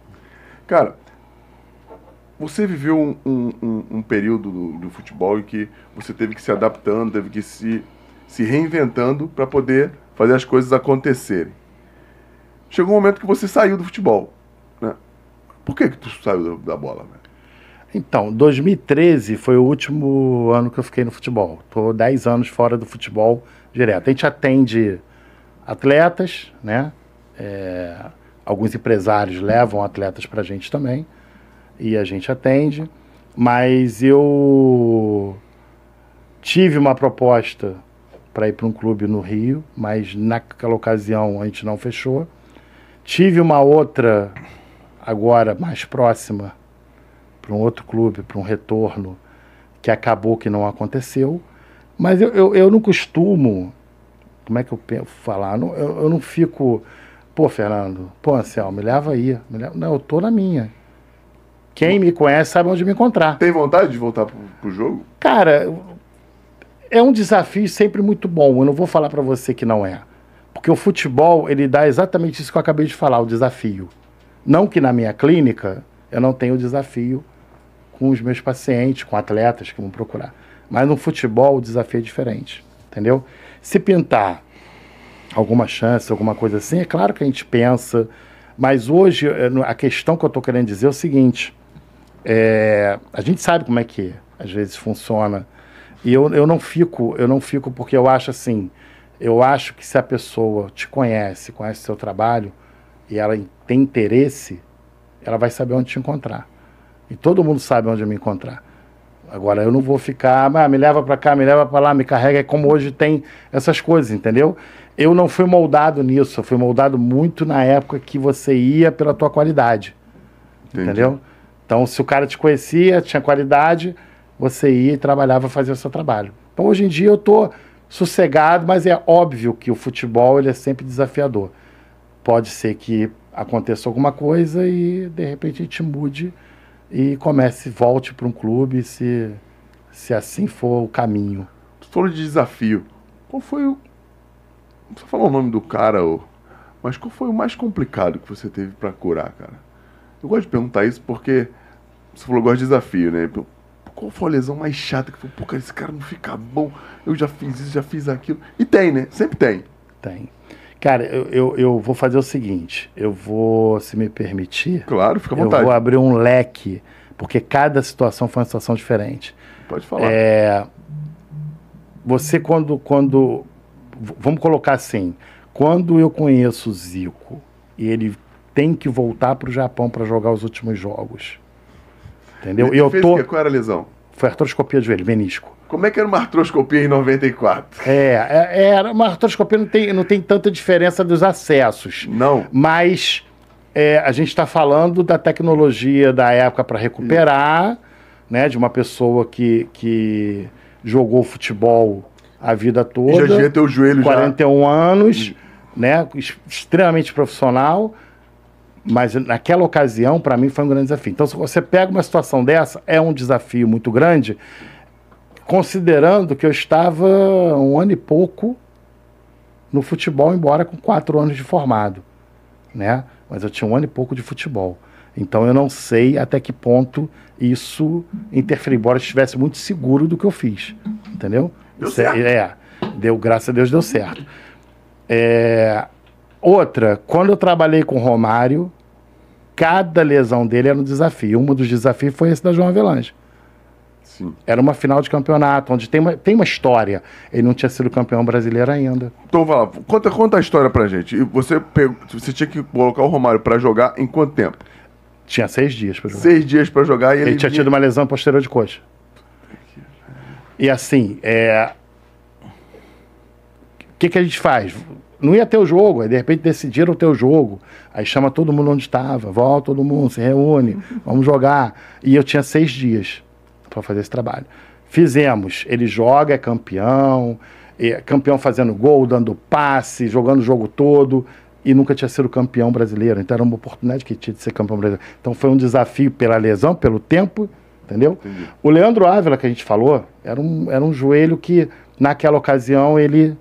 Cara, você viveu um, um- um- um período do, do futebol em que você teve que se adaptando, teve que se, se reinventando para poder fazer as coisas acontecerem. Chegou um momento que você saiu do futebol. Né? Por que, que tu saiu da, bola? velho? Então, 2013 foi o último ano que eu fiquei no futebol. Tô 10 anos fora do futebol direto. A gente atende atletas, né? É, alguns empresários levam atletas pra gente também. E a gente atende. Mas eu tive uma proposta para ir para um clube no Rio, mas naquela ocasião a gente não fechou. Tive uma outra agora mais próxima para um outro clube, para um retorno, que acabou que não aconteceu. Mas eu, eu, eu não costumo, como é que eu penso, falar? Não, eu, eu não fico, pô, Fernando, pô, Anselmo, me leva aí. Me leva. Não, eu tô na minha. Quem me conhece sabe onde me encontrar. Tem vontade de voltar pro, pro jogo? Cara, é um desafio sempre muito bom. Eu não vou falar pra você que não é. Porque o futebol, ele dá exatamente isso que eu acabei de falar, o desafio. Não que na minha clínica eu não tenha o desafio com os meus pacientes, com atletas que vão procurar. Mas no futebol o desafio é diferente, entendeu? Se pintar alguma chance, alguma coisa assim, é claro que a gente pensa, mas hoje eh, a questão que eu estou querendo dizer é o seguinte: é, a gente sabe como é que às vezes funciona e eu, eu não fico, eu não fico porque eu acho assim, eu acho que se a pessoa te conhece, conhece seu trabalho e ela tem interesse, ela vai saber onde te encontrar. E todo mundo sabe onde me encontrar. Agora eu não vou ficar, ah, me leva para cá, me leva para lá, me carrega, é como hoje tem essas coisas, entendeu? Eu não fui moldado nisso, eu fui moldado muito na época que você ia pela tua qualidade. Entendi. Entendeu? Então, se o cara te conhecia, tinha qualidade, você ia e trabalhava, fazia o seu trabalho. Então, hoje em dia eu tô sossegado, mas é óbvio que o futebol ele é sempre desafiador. Pode ser que aconteça alguma coisa e de repente gente mude e comece, volte para um clube, se, se assim for o caminho. Tu falou de desafio. Qual foi o. Não precisa falar o nome do cara, mas qual foi o mais complicado que você teve pra curar, cara? Eu gosto de perguntar isso porque você falou gosta de desafio, né? Qual foi a lesão mais chata que foi, pô, cara, esse cara não fica bom, eu já fiz isso, já fiz aquilo. E tem, né? Sempre tem. Tem. Cara, eu, eu, eu vou fazer o seguinte: eu vou, se me permitir, Claro, fica à eu vontade. vou abrir um leque, porque cada situação foi uma situação diferente. Pode falar. É, você quando, quando, vamos colocar assim, quando eu conheço o Zico e ele tem que voltar para o Japão para jogar os últimos jogos, entendeu? Ele E eu fez tô, o quê? Qual era a lesão? foi artroscopia de joelho, menisco. Como é que era uma artroscopia em 94? É, é, é uma artroscopia não tem, não tem tanta diferença dos acessos. Não. Mas é, a gente está falando da tecnologia da época para recuperar, né? De uma pessoa que, que jogou futebol a vida E toda. já devia ter o joelho já. 41 anos, né? es- Extremamente profissional. Mas naquela ocasião, para mim, foi um grande desafio. Então, se você pega uma situação dessa, é um desafio muito grande, considerando que eu estava um ano e pouco no futebol, embora com quatro anos de formado, né? Mas eu tinha um ano e pouco de futebol. Então eu não sei até que ponto isso interferiu, embora eu estivesse muito seguro do que eu fiz, entendeu? Deu é- certo. É, deu, graças a Deus deu certo. É, outra, quando eu trabalhei com o Romário, cada lesão dele era um desafio. Um dos desafios foi esse da João Avelange. Sim. Era uma final de campeonato, onde tem uma, tem uma história. Ele não tinha sido campeão brasileiro ainda. Então vai lá, conta, conta a história pra gente. Você, pegou, você tinha que colocar o Romário pra jogar em quanto tempo? Tinha seis dias para jogar. Seis dias pra jogar e ele, Ele tinha vinha- tido uma lesão posterior de coxa. E assim, é... o que, que a gente faz? Não ia ter o jogo, aí de repente decidiram ter o jogo. Aí chama todo mundo onde estava, volta todo mundo, se reúne, vamos jogar. E eu tinha seis dias para fazer esse trabalho. Fizemos, ele joga, é campeão, é campeão fazendo gol, dando passe, jogando o jogo todo, e nunca tinha sido campeão brasileiro. Então era uma oportunidade que tinha de ser campeão brasileiro. Então foi um desafio pela lesão, pelo tempo, entendeu? Entendi. O Leandro Ávila, que a gente falou, era um, era um joelho que, naquela ocasião, ele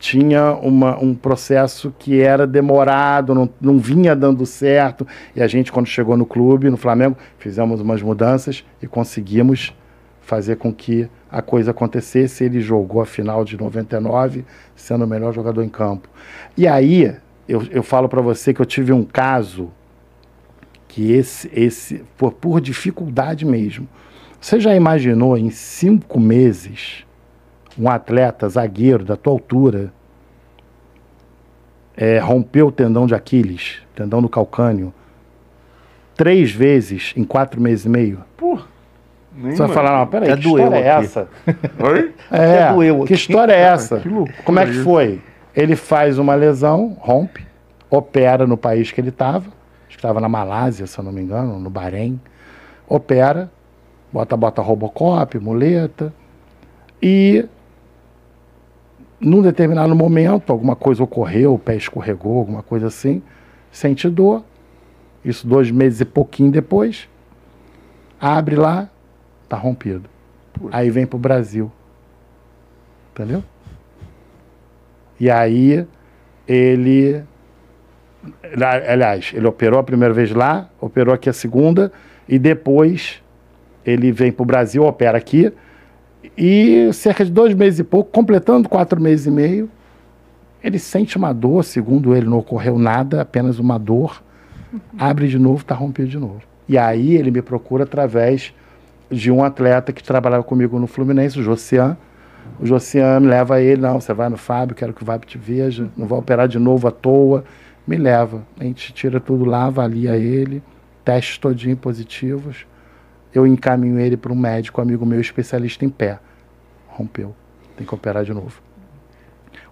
tinha uma, um processo que era demorado, não, não vinha dando certo. E a gente, quando chegou no clube, no Flamengo, fizemos umas mudanças e conseguimos fazer com que a coisa acontecesse. Ele jogou a final de 99, sendo o melhor jogador em campo. E aí, eu, eu falo para você que eu tive um caso que esse, esse por, por dificuldade mesmo. Você já imaginou em cinco meses um atleta zagueiro da tua altura é, rompeu o tendão de Aquiles, tendão do calcânio, três vezes em quatro meses e meio? Pô, nem Você vai falar, não, peraí, que história doeu é aqui. essa? Oi? É, Até doeu que história é essa? que loucura Como é que foi? Ele faz uma lesão, rompe, opera no país que ele estava, acho que estava na Malásia, se eu não me engano, no Bahrein, opera, bota, bota Robocop, muleta, e num determinado momento, alguma coisa ocorreu, o pé escorregou, alguma coisa assim, sente dor, isso dois meses e pouquinho depois, Abre lá, tá rompido. Aí vem pro Brasil. Entendeu? E aí ele. Aliás, ele operou a primeira vez lá, operou aqui a segunda, e depois ele vem pro Brasil, opera aqui. E cerca de dois meses e pouco, completando quatro meses e meio, ele sente uma dor, segundo ele, não ocorreu nada, apenas uma dor. Abre de novo, está rompido de novo. E aí ele me procura através de um atleta que trabalhava comigo no Fluminense, o Josian. O Josian me leva ele, não, você vai no Fábio, quero que o Fábio te veja, não vai operar de novo à toa. Me leva. A gente tira tudo lá, avalia ele, testes todinho positivos. Eu encaminho ele para um médico, amigo meu, especialista em pé. Rompeu. Tem que operar de novo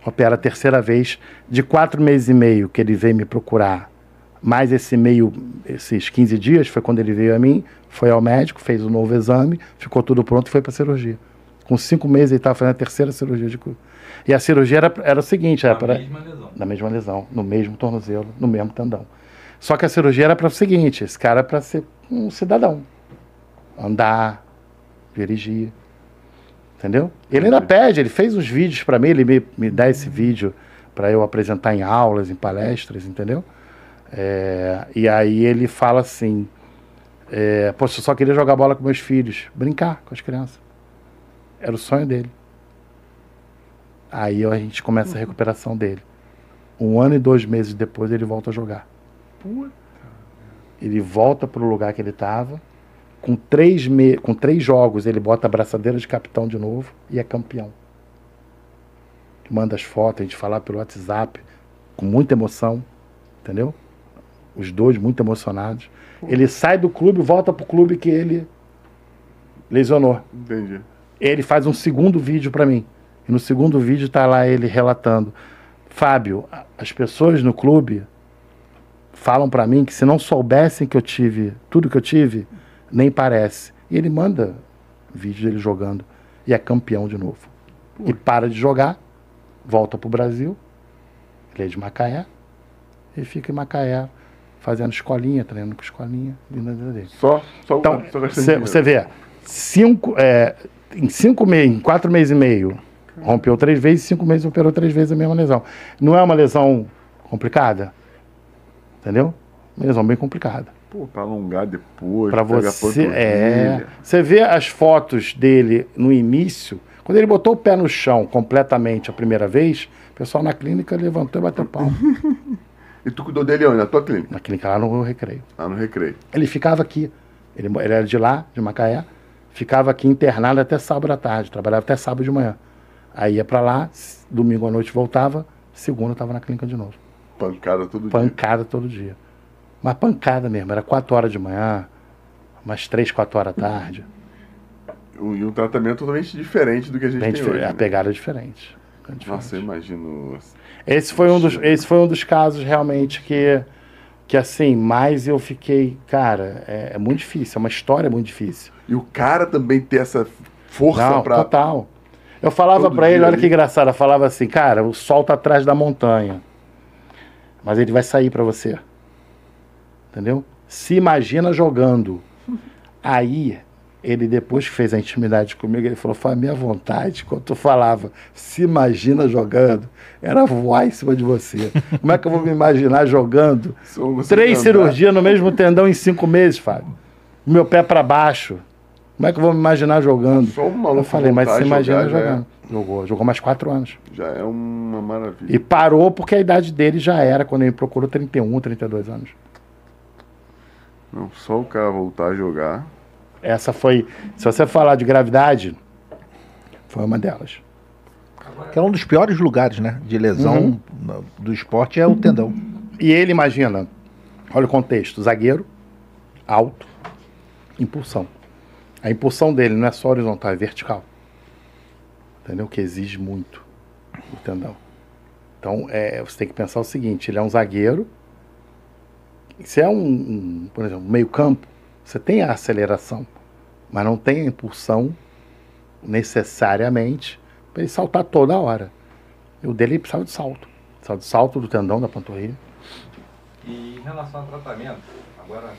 opera a terceira vez, de quatro meses e meio que ele veio me procurar, mais esse meio, esses 15 dias, foi quando ele veio a mim, foi ao médico, fez o um novo exame, ficou tudo pronto e foi para a cirurgia. Com cinco meses ele estava fazendo a terceira cirurgia de E a cirurgia era, era o seguinte, era para mesma lesão. Na mesma lesão, no mesmo tornozelo, no mesmo tendão. Só que a cirurgia era para o seguinte, esse cara é para ser um cidadão. Andar, dirigir, Entendeu? Ele ainda pede, ele fez os vídeos para mim, ele me, me dá esse vídeo para eu apresentar em aulas, em palestras, entendeu? É, e aí ele fala assim: é, Poxa, eu só queria jogar bola com meus filhos, brincar com as crianças. Era o sonho dele. Aí a gente começa a recuperação dele. Um ano e dois meses depois ele volta a jogar. Ele volta para o lugar que ele estava com três, me... com três jogos, ele bota a braçadeira de capitão de novo e é campeão. Manda as fotos, a gente fala pelo WhatsApp, com muita emoção, entendeu? Os dois muito emocionados. Ele sai do clube, volta pro clube que ele lesionou. Entendi. Ele faz um segundo vídeo para mim. E no segundo vídeo tá lá ele relatando: Fábio, as pessoas no clube falam para mim que se não soubessem que eu tive tudo que eu tive, nem parece. E ele manda vídeo dele jogando e é campeão de novo. E para de jogar, volta para o Brasil, ele é de Macaé, e fica em Macaé fazendo escolinha, treinando com escolinha. Só, só Então, você vê, cinco, é, em cinco meses, em quatro meses e meio, rompeu três vezes, cinco meses operou três vezes a mesma lesão. Não é uma lesão complicada? Entendeu? Uma lesão bem complicada. Pô, pra alongar depois. Pra você. É. Você vê as fotos dele no início, quando ele botou o pé no chão completamente a primeira vez, o pessoal na clínica levantou e bateu palma. e tu cuidou dele onde? Na tua clínica? Na clínica lá no Recreio. Lá no Recreio. Ele ficava aqui. Ele, ele era de lá, de Macaé. Ficava aqui internado até sábado à tarde. Trabalhava até sábado de manhã. Aí ia pra lá, domingo à noite voltava, segunda estava na clínica de novo. Pancada todo Pancada dia. Pancada todo dia. Uma pancada mesmo, era 4 horas de manhã, umas 3, 4 horas da tarde. E um tratamento totalmente diferente do que a gente Bem tem hoje. A né? pegada é diferente. É diferente. Nossa, eu imagino. Esse foi, um dos, esse foi um dos casos realmente que, que assim, mais eu fiquei, cara, é, é muito difícil, é uma história muito difícil. E o cara também ter essa força Não, pra. Total. Eu falava para ele, olha ali. que engraçado, eu falava assim, cara, o sol tá atrás da montanha. Mas ele vai sair para você. Entendeu? Se imagina jogando. Aí, ele depois que fez a intimidade comigo, ele falou, foi a minha vontade, quando tu falava, se imagina jogando, era voar em cima de você. Como é que eu vou me imaginar jogando? Três cirurgias no mesmo tendão em cinco meses, Fábio. Meu pé para baixo. Como é que eu vou me imaginar jogando? Só um maluco eu falei, mas se imagina jogar, jogando. É... Jogou, jogou mais quatro anos. Já é uma maravilha. E parou porque a idade dele já era, quando ele procurou, 31, 32 anos. Não, só o cara voltar a jogar. Essa foi. Se você falar de gravidade, foi uma delas. Que é um dos piores lugares, né? De lesão uhum. do esporte é o tendão. E ele, imagina, olha o contexto: zagueiro, alto, impulsão. A impulsão dele não é só horizontal, é vertical. Entendeu? Que exige muito o tendão. Então, é, você tem que pensar o seguinte: ele é um zagueiro se é um, um por exemplo, meio campo, você tem a aceleração, mas não tem a impulsão necessariamente para ele saltar toda hora. E o dele precisava de salto. Precisava de salto do tendão da panturrilha. E em relação ao tratamento, agora,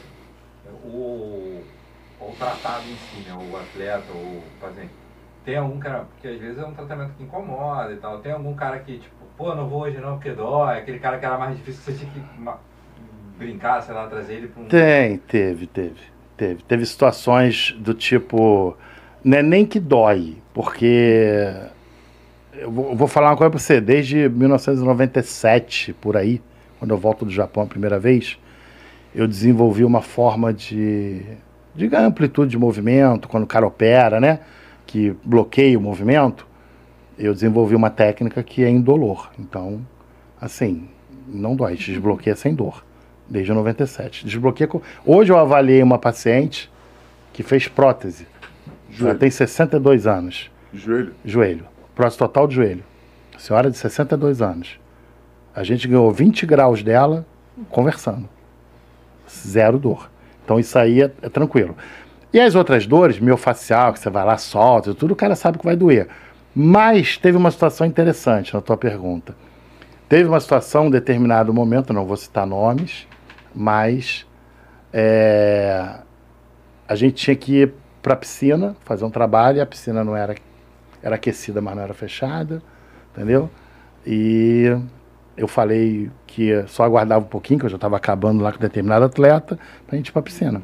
o, ou o tratado em si, né? O atleta, o paciente. Tem algum cara, porque às vezes é um tratamento que incomoda e tal. Tem algum cara que, tipo, pô, não vou hoje não porque dói. Aquele cara que era mais difícil que você tinha que brincar, sei lá, trazer ele pra um. Tem, teve, teve, teve. Teve situações do tipo. Não é nem que dói, porque. Eu vou, vou falar uma coisa pra você. Desde 1997, por aí, quando eu volto do Japão a primeira vez, eu desenvolvi uma forma de. de amplitude de movimento, quando o cara opera, né? Que bloqueia o movimento. Eu desenvolvi uma técnica que é indolor. Então, assim, não dói, desbloqueia sem dor desde 97. Desbloqueia com... Hoje eu avaliei uma paciente que fez prótese. Ela Joelho. tem 62 anos. Joelho. Joelho. Prótese total de joelho. Senhora de 62 anos. A gente ganhou 20 graus dela conversando. Zero dor. Então isso aí é, é tranquilo. E as outras dores, miofacial, que você vai lá, solta, tudo, o cara sabe que vai doer. Mas teve uma situação interessante na tua pergunta. Teve uma situação, um determinado momento, não vou citar nomes, mas é, a gente tinha que ir para a piscina fazer um trabalho e a piscina não era, era aquecida, mas não era fechada, entendeu? E eu falei que só aguardava um pouquinho, que eu já estava acabando lá com determinado atleta, para a gente ir para a piscina.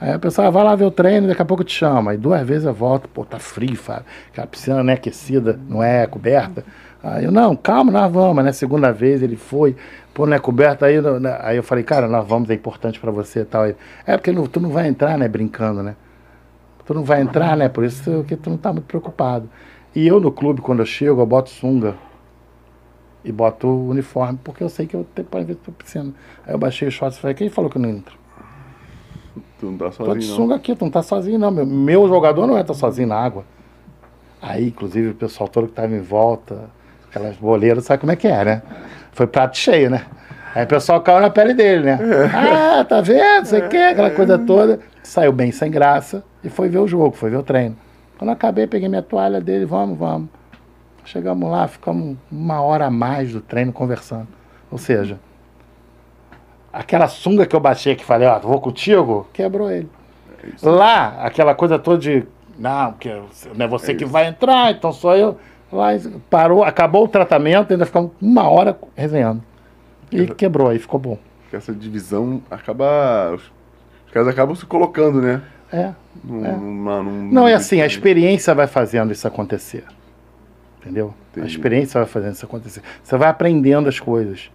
Aí a pessoa "Ah, vai lá ver o treino, daqui a pouco eu te chama. Aí duas vezes eu volto, pô, tá frio, Fábio. Aquela piscina não é aquecida, não é coberta. Aí eu, não, calma, nós vamos, né? Segunda vez ele foi, pô, não é coberta. Aí, eu- né? aí eu falei, cara, nós vamos, é importante para você e tal. Ele, é porque não- tu não vai entrar, né, brincando, né? Tu não vai entrar, né? Por isso que tu não tá muito preocupado. E eu no clube, quando eu chego, eu boto sunga e boto o uniforme, porque eu sei que eu tenho para ver pra piscina. Aí eu baixei os shorts e falei, quem falou que eu não entro? Tu não tá Tô de sozinho, não. sunga aqui, tu não tá sozinho não. Meu, meu jogador não entra sozinho na água. Aí, inclusive, o pessoal todo que tava em volta, aquelas boleiras, sabe como é que é, né? Foi prato cheio, né? Aí o pessoal caiu na pele dele, né? Ah, tá vendo? Sei o que, aquela coisa toda. Saiu bem sem graça e foi ver o jogo, foi ver o treino. Quando eu acabei, peguei minha toalha dele, vamos, vamos. Chegamos lá, ficamos uma hora a mais do treino conversando. Ou seja, aquela sunga que eu baixei que falei, ó, vou contigo, quebrou ele. Lá, aquela coisa toda de, não, porque não é você que vai entrar, então sou eu. Lá parou, acabou o tratamento, ainda ficamos uma hora resenhando. E quebrou, aí ficou bom. Essa divisão acaba. Os, os caras acabam se colocando, né? É. Num, É. numa- num- Não, é assim, a experiência vai fazendo isso acontecer. Entendeu? A Entendi. experiência vai fazendo isso acontecer. Você vai aprendendo as coisas.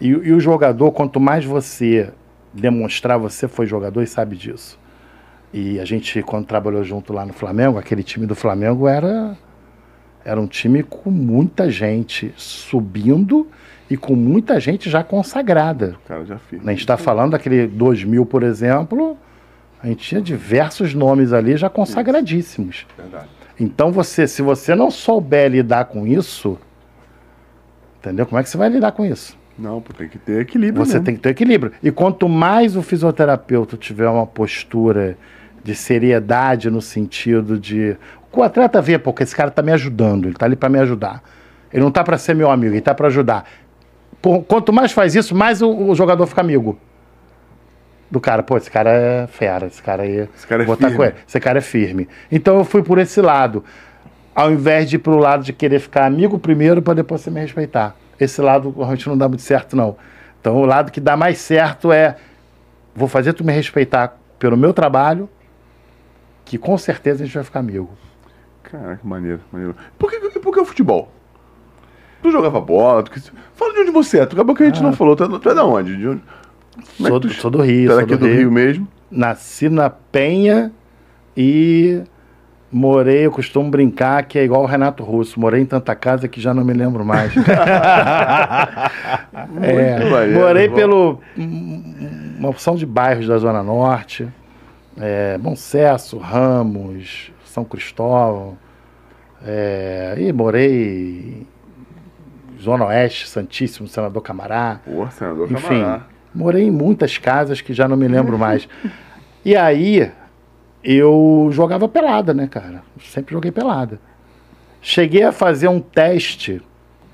E, e o jogador, quanto mais você demonstrar, você foi jogador e sabe disso. E a gente, quando trabalhou junto lá no Flamengo, aquele time do Flamengo era, era um time com muita gente subindo e com muita gente já consagrada. O cara já fiz. A gente está falando daquele 2000, por exemplo, a gente tinha diversos nomes ali já consagradíssimos. Verdade. Então você, se você não souber lidar com isso, entendeu? Como é que você vai lidar com isso? Não, tem que ter equilíbrio. Você mesmo. tem que ter equilíbrio. E quanto mais o fisioterapeuta tiver uma postura de seriedade no sentido de o atleta vê, porque esse cara está me ajudando, ele está ali para me ajudar. Ele não está para ser meu amigo, ele está para ajudar. Por- quanto mais faz isso, mais o, o jogador fica amigo do cara. Pô, esse cara é fera, esse cara aí. Esse cara é tá firme. com ele. Esse cara é firme. Então eu fui por esse lado, ao invés de ir pro lado de querer ficar amigo primeiro para depois você me respeitar. Esse lado realmente não dá muito certo, não. Então o lado que dá mais certo é vou fazer tu me respeitar pelo meu trabalho, que com certeza a gente vai ficar amigo. Caraca, que maneiro, maneiro. Por que, por que o futebol? Tu jogava bola? Tu, fala de onde você é. Tu acabou que a gente Ah. não falou. Tu é, tu é da onde? De onde? Como é Sou, do- tu- sou do Rio, Tu é daqui do, do Rio, mesmo? Nasci na Penha e morei, eu costumo brincar que é igual o Renato Russo. Morei em tanta casa que já não me lembro mais. É, maneiro, morei bom. pelo um- uma opção de bairros da Zona Norte. É, Bom Sucesso, Ramos, São Cristóvão. É, e morei Zona Oeste, Santíssimo, Senador Camará. Pô, senador Enfim, Camará. morei em muitas casas que já não me lembro mais. E aí, eu jogava pelada, né, cara? Sempre joguei pelada. Cheguei a fazer um teste,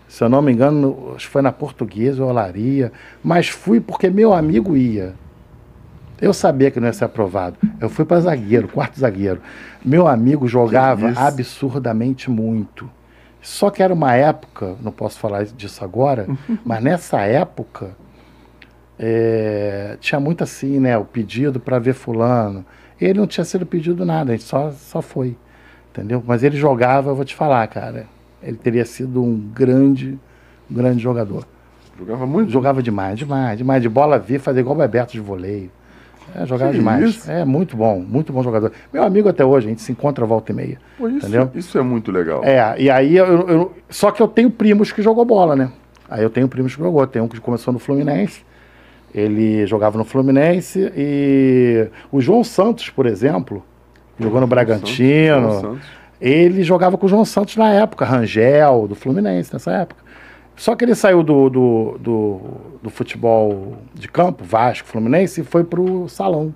se eu não me engano, acho que foi na Portuguesa ou Olaria, mas fui porque meu amigo ia. Eu sabia que não ia ser aprovado. Eu fui para zagueiro, quarto zagueiro. Meu amigo jogava absurdamente muito. Só que era uma época, não posso falar disso agora, mas nessa época é, tinha muito assim, né? O pedido para ver fulano. Ele não tinha sido pedido nada, a gente só, só foi. Entendeu? Mas ele jogava, eu vou te falar, cara. Ele teria sido um grande, um grande jogador. Jogava muito? Jogava demais, demais, demais. De bola vir, fazer igual o Bebeto de voleio. É, jogava Que demais. isso? É muito bom, muito bom jogador. Meu amigo até hoje, a gente se encontra volta e meia. Pô, isso, Entendeu? isso é muito legal. É, e aí eu, eu- Só que eu tenho primos que jogou bola, né? Aí eu tenho primos que jogou. Tem um que começou no Fluminense. Ele jogava no Fluminense e o João Santos, por exemplo, jogou no Bragantino. Santos, Santos. Ele jogava com o João Santos na época, Rangel, do Fluminense, nessa época. Só que ele saiu do, do, do, do futebol de campo, Vasco, Fluminense, e foi pro salão.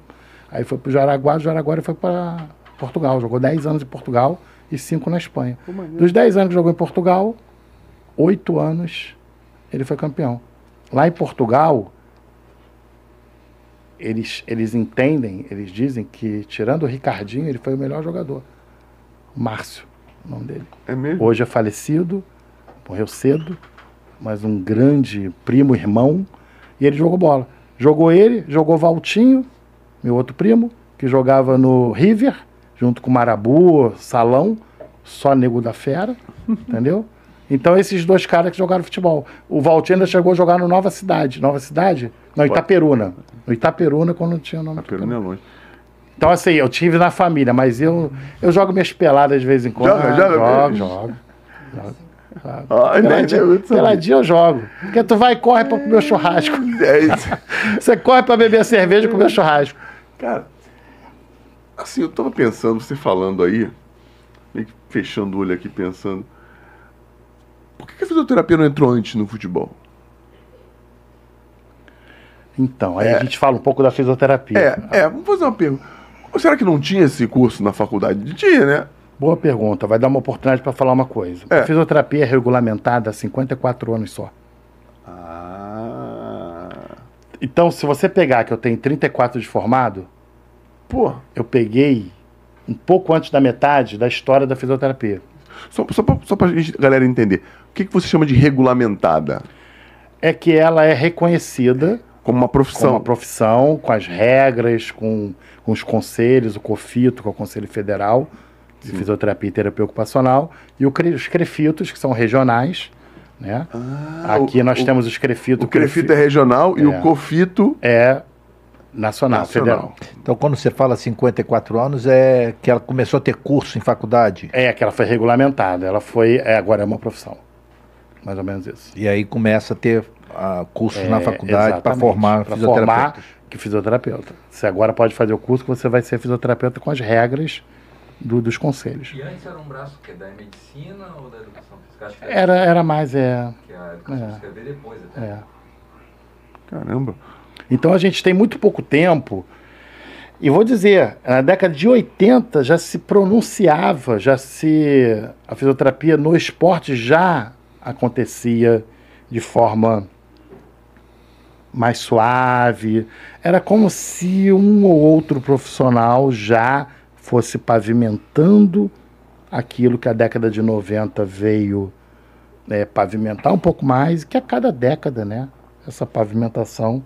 Aí foi pro Jaraguá, do Jaraguá ele foi para Portugal. Jogou 10 anos em Portugal e 5 na Espanha. Dos 10 anos que jogou em Portugal, 8 anos ele foi campeão. Lá em Portugal, eles, eles entendem, eles dizem que, tirando o Ricardinho, ele foi o melhor jogador. Márcio, o nome dele. É mesmo? Hoje é falecido, morreu cedo, mas um grande primo, irmão, e ele jogou bola. Jogou ele, jogou Valtinho, meu outro primo, que jogava no River, junto com Marabu, Salão, só nego da fera, entendeu? Então esses dois caras que jogaram futebol. O Valtinho ainda chegou a jogar no Nova Cidade. Nova Cidade? Não, Itaperuna. No Itaperuna, quando não tinha nome. A Peruna é longe. Então, assim, eu tive na família, mas eu, eu jogo minhas peladas de vez em quando. Joga, joga Jogo, mesmo? jogo. jogo, Ah, né? Peladinha, peladinha eu jogo. Porque tu vai e corre pra comer churrasco. É isso. Você corre pra beber cerveja e comer churrasco. Cara, assim, eu tava pensando, você falando aí, meio que fechando o olho aqui pensando, por que a fisioterapia não entrou antes no futebol? Então, aí a gente fala um pouco da fisioterapia. É, é, vamos fazer uma pergunta. Será que não tinha esse curso na faculdade? Tinha, né? Boa pergunta. Vai dar uma oportunidade para falar uma coisa. É. A fisioterapia é regulamentada há 54 anos só. Ah. Então, se você pegar que eu tenho 34 de formado, Pô, eu peguei um pouco antes da metade da história da fisioterapia. só, só, só pra gente, galera entender. O que, que você chama de regulamentada? É que ela é reconhecida Como uma profissão. uma profissão, com as regras, com, com os conselhos, o COFITO, que é o Conselho Federal de Fisioterapia e Terapia Ocupacional, e o os CREFITOS, que são regionais. Né? Ah, Aqui o- nós o- temos os CREFITO. O crefito é regional e É. o cofito é nacional, nacional. federal. Então, quando você fala 54 anos, é que ela começou a ter curso em faculdade. É, que ela foi regulamentada. Ela foi. É, agora é uma profissão. Mais ou menos isso. E aí começa a ter ah, cursos na É, faculdade para formar Pra fisioterapeutas. formar que fisioterapeuta. Você agora pode fazer o curso que você vai ser fisioterapeuta com as regras do- dos conselhos. E antes era um braço que é da medicina ou da educação física? Acho que Era, era mais, é, que a educação É. física veio depois até. é. Caramba. Então a gente tem muito pouco tempo. E vou dizer, na década de 80 já se pronunciava, já se. A fisioterapia no esporte já acontecia de forma mais suave. Era como se um ou outro profissional já fosse pavimentando aquilo que a década de 90 veio né, pavimentar um pouco mais, que a cada década, né, essa pavimentação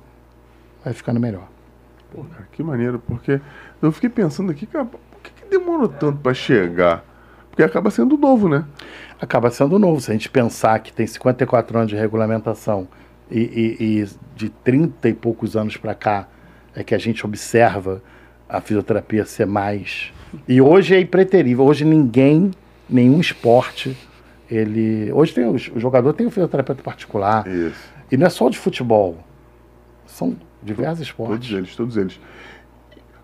vai ficando melhor. Que maneiro, porque eu fiquei pensando aqui, cara, por que, que demorou tanto pra chegar? Porque acaba sendo novo, né? Acaba sendo novo. Se a gente pensar que tem 54 anos de regulamentação e, e- e de 30 e poucos anos para cá é que a gente observa a fisioterapia ser mais. E hoje é impreterível. Hoje ninguém, nenhum esporte, ele. Hoje tem o jogador tem um fisioterapeuta particular. Isso. E não é só de futebol. São diversos Todos esportes. eles, todos eles.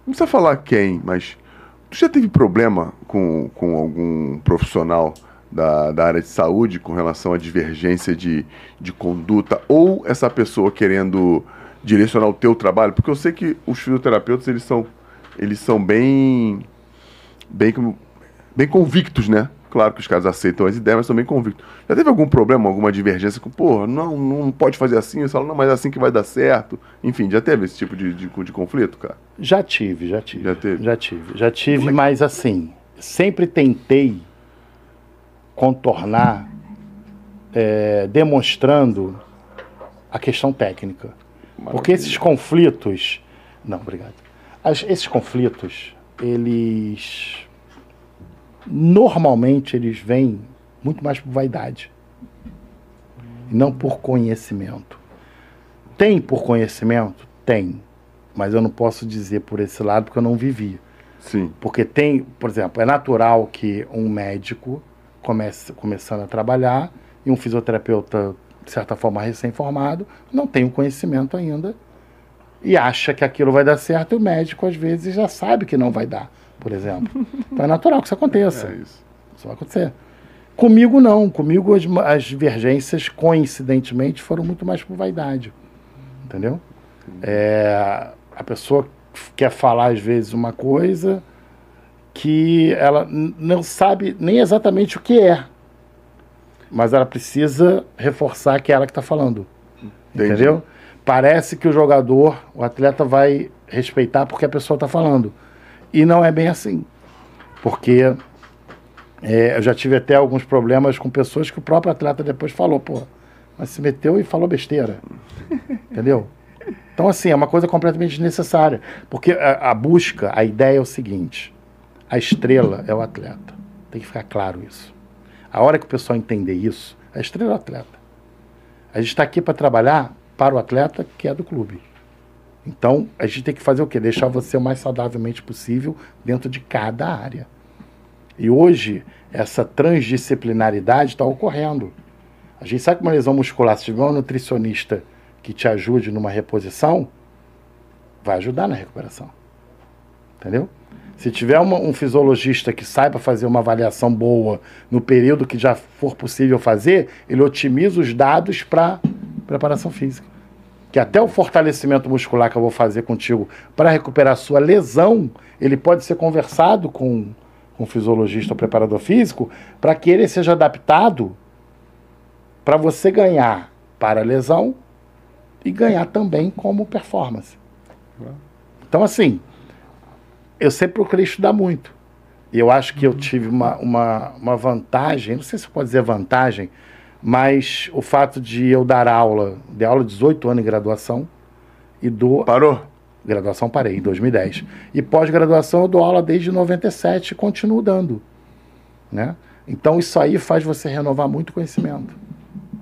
Não precisa falar quem, mas tu já teve problema com, com algum profissional da, da área de saúde com relação à divergência de, de conduta ou essa pessoa querendo direcionar o teu trabalho? Porque eu sei que os fisioterapeutas, eles são, eles são bem, bem, bem convictos, né? Claro que os caras aceitam as ideias, mas também convictos. Já teve algum problema, alguma divergência com, pô, não, não pode fazer assim, eles falam, não, mas é assim que vai dar certo. Enfim, já teve esse tipo de, de, de conflito, cara? Já tive, já tive. Já teve? Já tive. Já tive, mas assim, sempre tentei contornar é, demonstrando a questão técnica. Porque esses conflitos. Não, obrigado. As- esses conflitos, eles. Normalmente eles vêm muito mais por vaidade. E não por conhecimento. Tem por conhecimento? Tem. Mas eu não posso dizer por esse lado porque eu não vivi. Sim. Porque tem, por exemplo, é natural que um médico comece começando a trabalhar e um fisioterapeuta, de certa forma, recém-formado, não tem o conhecimento ainda e acha que aquilo vai dar certo e o médico, às vezes, já sabe que não vai dar, por exemplo. Então é natural que isso aconteça. É isso. Isso vai acontecer. Comigo não. Comigo as, as divergências, coincidentemente, foram muito mais por vaidade. Entendeu? É, a pessoa quer falar, às vezes, uma coisa que ela não sabe nem exatamente o que é. Mas ela precisa reforçar que é ela que está falando. Entendi. Entendeu? Parece que o jogador, o atleta vai respeitar porque a pessoa está falando. E não é bem assim. Porque é, eu já tive até alguns problemas com pessoas que o próprio atleta depois falou, pô, mas se meteu e falou besteira. Entendeu? Então, assim, é uma coisa completamente desnecessária. Porque a, a busca, a ideia é o seguinte: a estrela é o atleta. Tem que ficar claro isso. A hora que o pessoal entender isso, a estrela é o atleta. A gente está aqui para trabalhar para o atleta que é do clube. Então, a gente tem que fazer o quê? Deixar você o mais saudavelmente possível dentro de cada área. E hoje, essa transdisciplinaridade está ocorrendo. A gente sabe que uma lesão muscular, se tiver um nutricionista que te ajude numa reposição, vai ajudar na recuperação. Entendeu? Se tiver uma- um fisiologista que saiba fazer uma avaliação boa no período que já for possível fazer, ele otimiza os dados para preparação física. Que até o fortalecimento muscular que eu vou fazer contigo para recuperar a sua lesão, ele pode ser conversado com, com o fisiologista ou preparador físico para que ele seja adaptado para você ganhar para a lesão e ganhar também como performance. Então, assim, eu sempre procurei estudar muito. E eu acho que eu tive uma, uma, uma vantagem, não sei se pode dizer vantagem, mas o fato de eu dar aula, de aula 18 anos em graduação, e dou. Parou? Graduação parei, em 2010. E pós-graduação eu dou aula desde 97 e continuo dando. Né? Então isso aí faz você renovar muito conhecimento.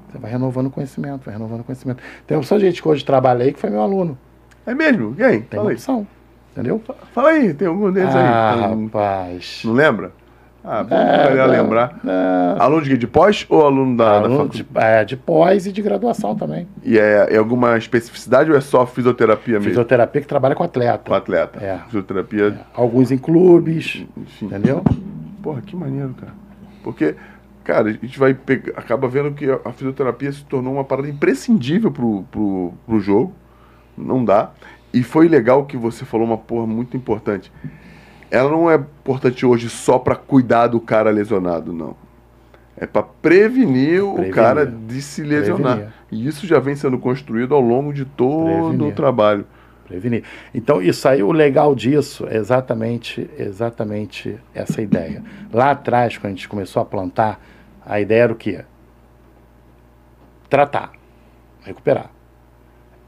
Você vai renovando conhecimento, vai renovando conhecimento. Tem uma opção de gente que hoje trabalha aí que foi meu aluno. É mesmo? Quem? Tem Fala uma aí. opção. Entendeu? Fala aí, tem algum deles Ah, aí? Rapaz. não lembra? Ah, vamos É, não, lembrar. não. Aluno de, de pós ou aluno da, da Aluno faculdade? de, é, de pós e de graduação também. E é, é alguma especificidade ou é só fisioterapia mesmo? Fisioterapia que trabalha com atleta. Com atleta. É. Fisioterapia, Alguns em clubes, enfim. entendeu? Porra, que maneiro, cara. Porque, cara, a gente vai pegar, acaba vendo que a, a fisioterapia se tornou uma parada imprescindível pro, pro, pro jogo. Não dá. E foi legal que você falou uma porra muito importante. Ela não é importante hoje só pra cuidar do cara lesionado, não. É pra prevenir, o Prevenir. cara de se lesionar. Prevenir. E isso já vem sendo construído ao longo de todo Prevenir. o trabalho. Prevenir. Então, isso aí, o legal disso é exatamente, exatamente essa ideia. Lá atrás, quando a gente começou a plantar, a ideia era o quê? Tratar, recuperar.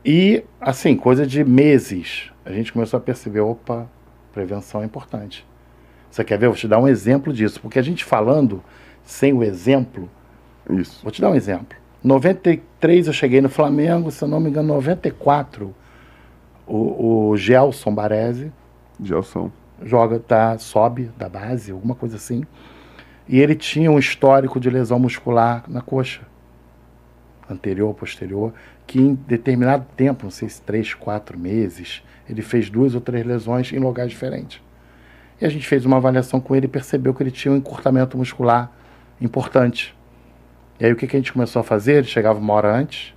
E, assim, coisa de meses, a gente começou a perceber, opa, prevenção é importante. Você quer ver? Eu vou te dar um exemplo disso, porque a gente falando sem o exemplo, Isso. Vou te dar um exemplo. 93 eu cheguei no Flamengo, se eu não me engano, 94 o, o Gelson Baresi Gelson. joga, tá, sobe da base, alguma coisa assim. E ele tinha um histórico de lesão muscular na coxa, anterior, posterior, que em determinado tempo, não sei se três, quatro meses, ele fez duas ou três lesões em lugares diferentes. E a gente fez uma avaliação com ele e percebeu que ele tinha um encurtamento muscular importante. E aí o que, que a gente começou a fazer? Ele chegava uma hora antes,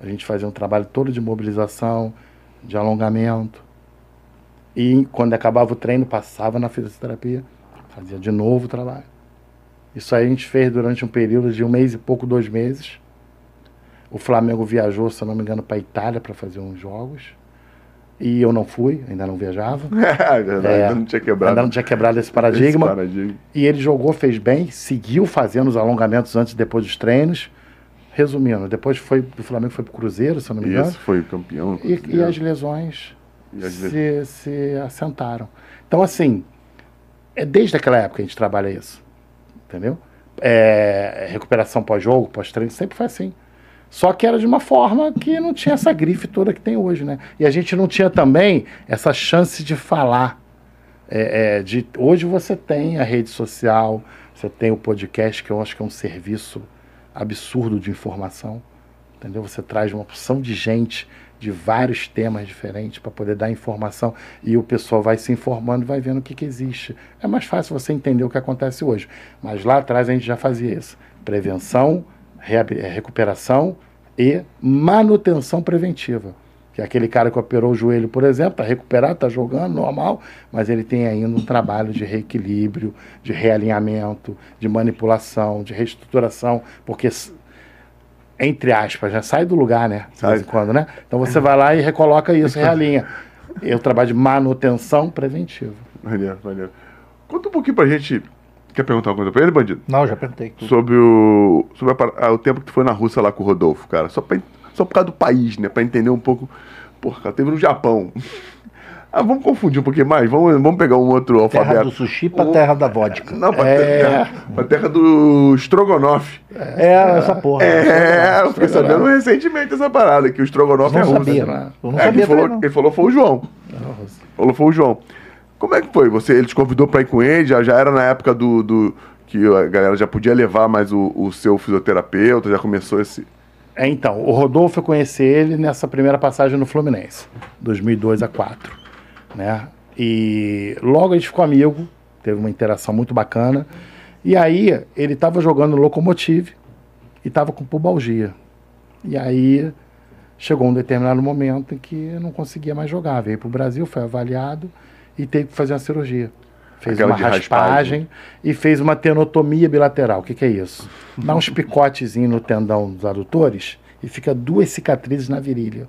a gente fazia um trabalho todo de mobilização, de alongamento. E quando acabava o treino, passava na fisioterapia, fazia de novo o trabalho. Isso aí a gente fez durante um período de um mês e pouco, dois meses. O Flamengo viajou, se não me engano, para a Itália para fazer uns jogos. E eu não fui, ainda não viajava. É verdade, É, ainda não tinha quebrado. Ainda não tinha quebrado esse paradigma. Esse paradigma. E ele jogou, fez bem, seguiu fazendo os alongamentos antes e depois dos treinos. Resumindo, depois foi do Flamengo foi pro Cruzeiro, se eu não me engano. Isso, foi campeão. E, e as lesões E as se, se assentaram. Então, assim, é desde aquela época que a gente trabalha isso. Entendeu? É, recuperação pós-jogo, pós-treino, sempre foi assim. Só que era de uma forma que não tinha essa grife toda que tem hoje, né? E a gente não tinha também essa chance de falar. É, é, de, hoje você tem a rede social, você tem o podcast, que eu acho que é um serviço absurdo de informação. Entendeu? Você traz uma opção de gente de vários temas diferentes para poder dar informação e o pessoal vai se informando e vai vendo o que, que existe. É mais fácil você entender o que acontece hoje. Mas lá atrás a gente já fazia isso. Prevenção, recuperação e manutenção preventiva. Que é aquele cara que operou o joelho, por exemplo, está recuperado, está jogando normal, mas ele tem ainda um trabalho de reequilíbrio, de realinhamento, de manipulação, de reestruturação, porque entre aspas, já sai do lugar, né? De vez em quando, né? Então você vai lá e recoloca isso, realinha. Eu trabalho de manutenção preventiva. Maneiro, maneiro. Conta um pouquinho pra gente. Quer perguntar uma coisa pra ele, bandido? Não, já perguntei. tudo. Sobre o. Sobre a ah, o tempo que tu foi na Rússia lá com o Rodolfo, cara. Só, pra, só por causa do país, né? Pra entender um pouco. Porra, cara, teve no Japão. Ah, vamos confundir um pouquinho mais. Vamos, vamos pegar um outro Terra alfabeto. do sushi pra Um- terra da vodka. Não, pra, É. terra, pra terra do Strogonoff. É, essa porra. É, eu fiquei sabendo recentemente essa parada, que o Strogonoff é russo. sabia. né? Eu não É, sabia quem, falou, quem falou foi o João. Falou foi o João. Como é que foi? Você, ele te convidou pra ir com ele? Já, já era na época do, do- que a galera já podia levar mais o, o seu fisioterapeuta? Já começou esse. É, então, o Rodolfo eu conheci ele nessa primeira passagem no Fluminense, 2002 a 4, né? E logo a gente ficou amigo, teve uma interação muito bacana. E aí ele estava jogando Locomotive e estava com pubalgia. E aí chegou um determinado momento em que não conseguia mais jogar. Veio para o Brasil, foi avaliado e teve que fazer uma cirurgia. Fez Aquela uma raspagem. raspagem e fez uma tenotomia bilateral. O que, que é isso? Dá uns picotezinhos no tendão dos adutores e fica duas cicatrizes na virilha.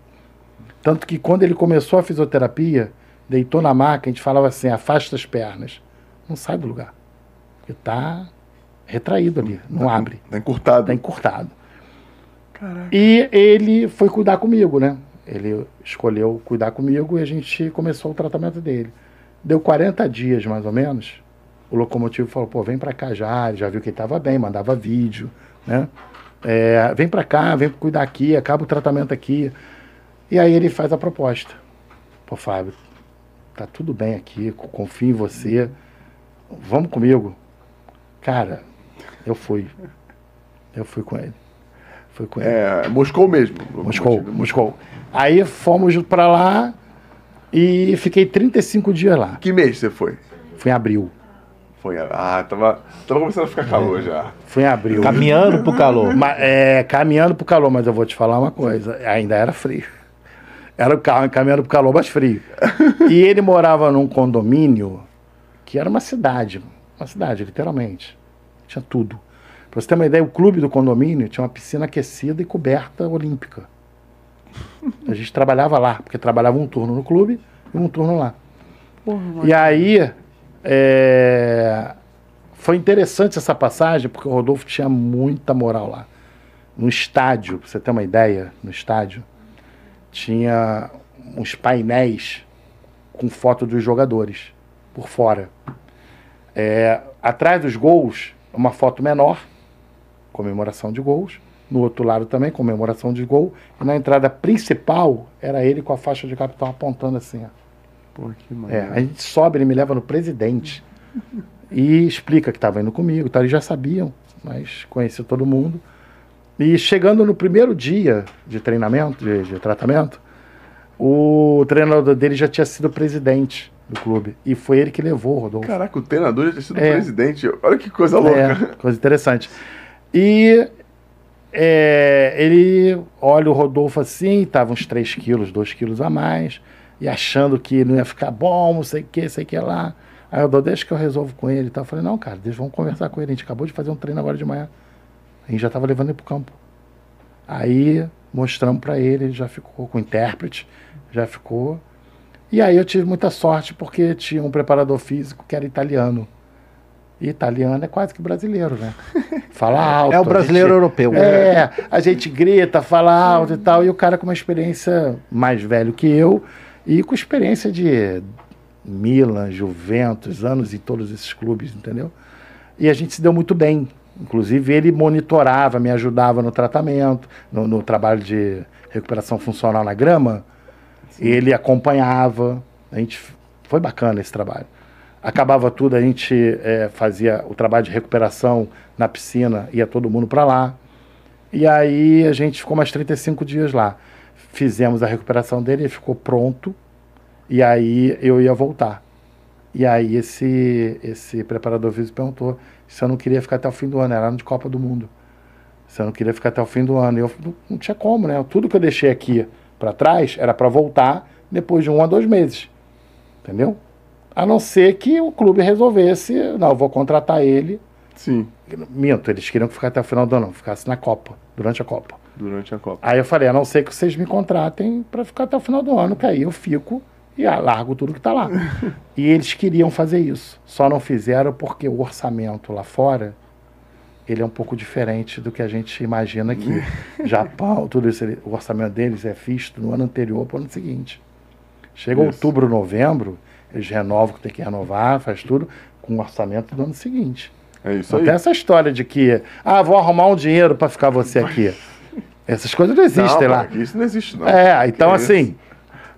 Tanto que quando ele começou a fisioterapia, deitou na maca, a gente falava assim, afasta as pernas. Não sai do lugar. Porque tá retraído ali, não abre. Tá encurtado. Tá encurtado. E ele foi cuidar comigo, né? Ele escolheu cuidar comigo e a gente começou o tratamento dele. Deu 40 dias, mais ou menos. O locomotivo falou, pô, vem pra cá já. Já viu que ele tava bem, mandava vídeo, né? É, vem pra cá, vem cuidar aqui, acaba o tratamento aqui. E aí ele faz a proposta. Pô, Fábio, tá tudo bem aqui, co- confio em você. Vamos comigo. Cara, eu fui. Eu fui com ele. Fui com ele. É, Moscou mesmo. Moscou, Moscou. Aí fomos pra lá e fiquei 35 dias lá. Que mês você foi? Fui em abril. Foi. Ah, tava, tava começando a ficar calor já. Fui em abril. Caminhando pro calor. Ma- é, caminhando pro calor, mas eu vou te falar uma coisa, ainda era frio. Era o carro caminhando pro calor, mas frio. E ele morava num condomínio que era uma cidade, uma cidade, literalmente. Tinha tudo. Pra você ter uma ideia, o clube do condomínio tinha uma piscina aquecida e coberta olímpica. A gente trabalhava lá, porque trabalhava um turno no clube e um turno lá. E aí, é, foi interessante essa passagem, porque o Rodolfo tinha muita moral lá. No estádio, pra você ter uma ideia, no estádio, tinha uns painéis com foto dos jogadores por fora. É, atrás dos gols, uma foto menor, comemoração de gols. No outro lado também, comemoração de gol. E na entrada principal, era ele com a faixa de capitão apontando assim, ó. Pô, que É, a gente sobe, ele me leva no presidente e explica que estava indo comigo, tá? eles já sabiam, mas conhecia todo mundo. E chegando no primeiro dia de treinamento, de, de tratamento, o treinador dele já tinha sido presidente do clube. E foi ele que levou o Rodolfo. Caraca, o treinador já tinha sido É. presidente. Olha que coisa louca. É, coisa interessante. E é, ele olha o Rodolfo assim, tava uns 3 quilos, 2 quilos a mais, e achando que não ia ficar bom, não sei o que, sei o que lá. Aí eu dou, deixa que eu resolvo com ele e. Eu falei, não, cara, deixa, vamos conversar com ele. A gente acabou de fazer um treino agora de manhã. A gente já estava levando ele pro campo. Aí mostramos para ele, ele já ficou com o intérprete, já ficou. E aí eu tive muita sorte porque tinha um preparador físico que era italiano. E italiano é quase que brasileiro, né? Fala alto. É o brasileiro gente- europeu. É, a gente grita, fala alto e tal. E o cara com uma experiência mais velho que eu e com experiência de Milan, Juventus, anos em todos esses clubes, entendeu? E a gente se deu muito bem. Inclusive, ele monitorava, me ajudava no tratamento, no, no trabalho de recuperação funcional na grama. Ele acompanhava. A gente foi bacana esse trabalho. Acabava tudo, a gente eh, fazia o trabalho de recuperação na piscina, ia todo mundo para lá. E aí a gente ficou mais 35 dias lá. Fizemos a recuperação dele, ele ficou pronto. E aí eu ia voltar. E aí esse, esse preparador físico perguntou se eu não queria ficar até o fim do ano, era ano de Copa do Mundo. Se eu não queria ficar até o fim do ano. E eu não tinha como, né? Tudo que eu deixei aqui para trás era para voltar depois de um a dois meses. Entendeu? A não ser que o clube resolvesse, não, eu vou contratar ele. Sim, Minto, eles queriam que ficasse até o final do ano, ficasse na Copa, durante a Copa. durante a Copa. Aí eu falei, a não ser que vocês me contratem para ficar até o final do ano, que aí eu fico e ah, largo tudo que tá lá. e eles queriam fazer isso, só não fizeram porque o orçamento lá fora ele é um pouco diferente do que a gente imagina aqui. Japão, tudo isso, o orçamento deles é visto no ano anterior para o ano seguinte. Chega Isso. outubro, novembro, eles renovam o que tem que renovar, faz tudo com o orçamento do ano seguinte. É isso Não aí. tem essa história de que, ah, vou arrumar um dinheiro para ficar você aqui. Essas coisas não existem não, lá. Isso não existe, não. É, então Que assim,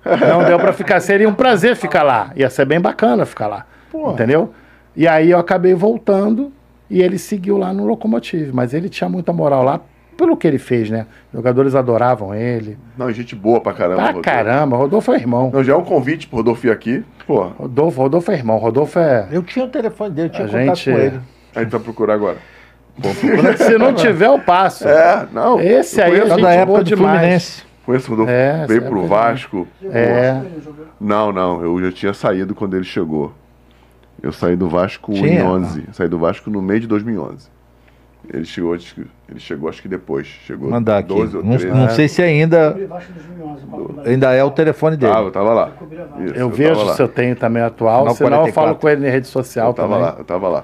não deu pra ficar. Seria um prazer ficar lá. Ia ser bem bacana ficar lá. Porra. Entendeu? E aí eu acabei voltando e ele seguiu lá no Locomotive. Mas ele tinha muita moral lá pelo que ele fez, né? Os jogadores adoravam ele. Não, gente boa pra caramba. Pra Rodolfo. caramba, Rodolfo é irmão. Não, já é um convite pro Rodolfo ir aqui. Pô, Rodolfo, Rodolfo é irmão. Rodolfo é. Eu tinha o telefone dele, eu tinha A contato gente- com ele. a gente vai procurar agora. Se não tiver, eu passo. É, não. Esse aí gente da boa época do demais. Fluminense. conheço o Rodolfo. É, veio pro época Vasco. É. Não, não, eu já tinha saído quando ele chegou. Eu saí do Vasco em Tinha? 11. Saí do Vasco no meio de 2011. Ele chegou, acho que- ele chegou acho que depois. Chegou Mandar aqui. 12 ou Não, 13. não sei se ainda, Vasco 2011, Copa ainda é o telefone dele. Tava, eu tava lá. Isso, Eu tava vejo lá. se eu tenho também atual, Canal senão eu 44. falo com ele em rede social Eu tava também. lá, eu tava lá.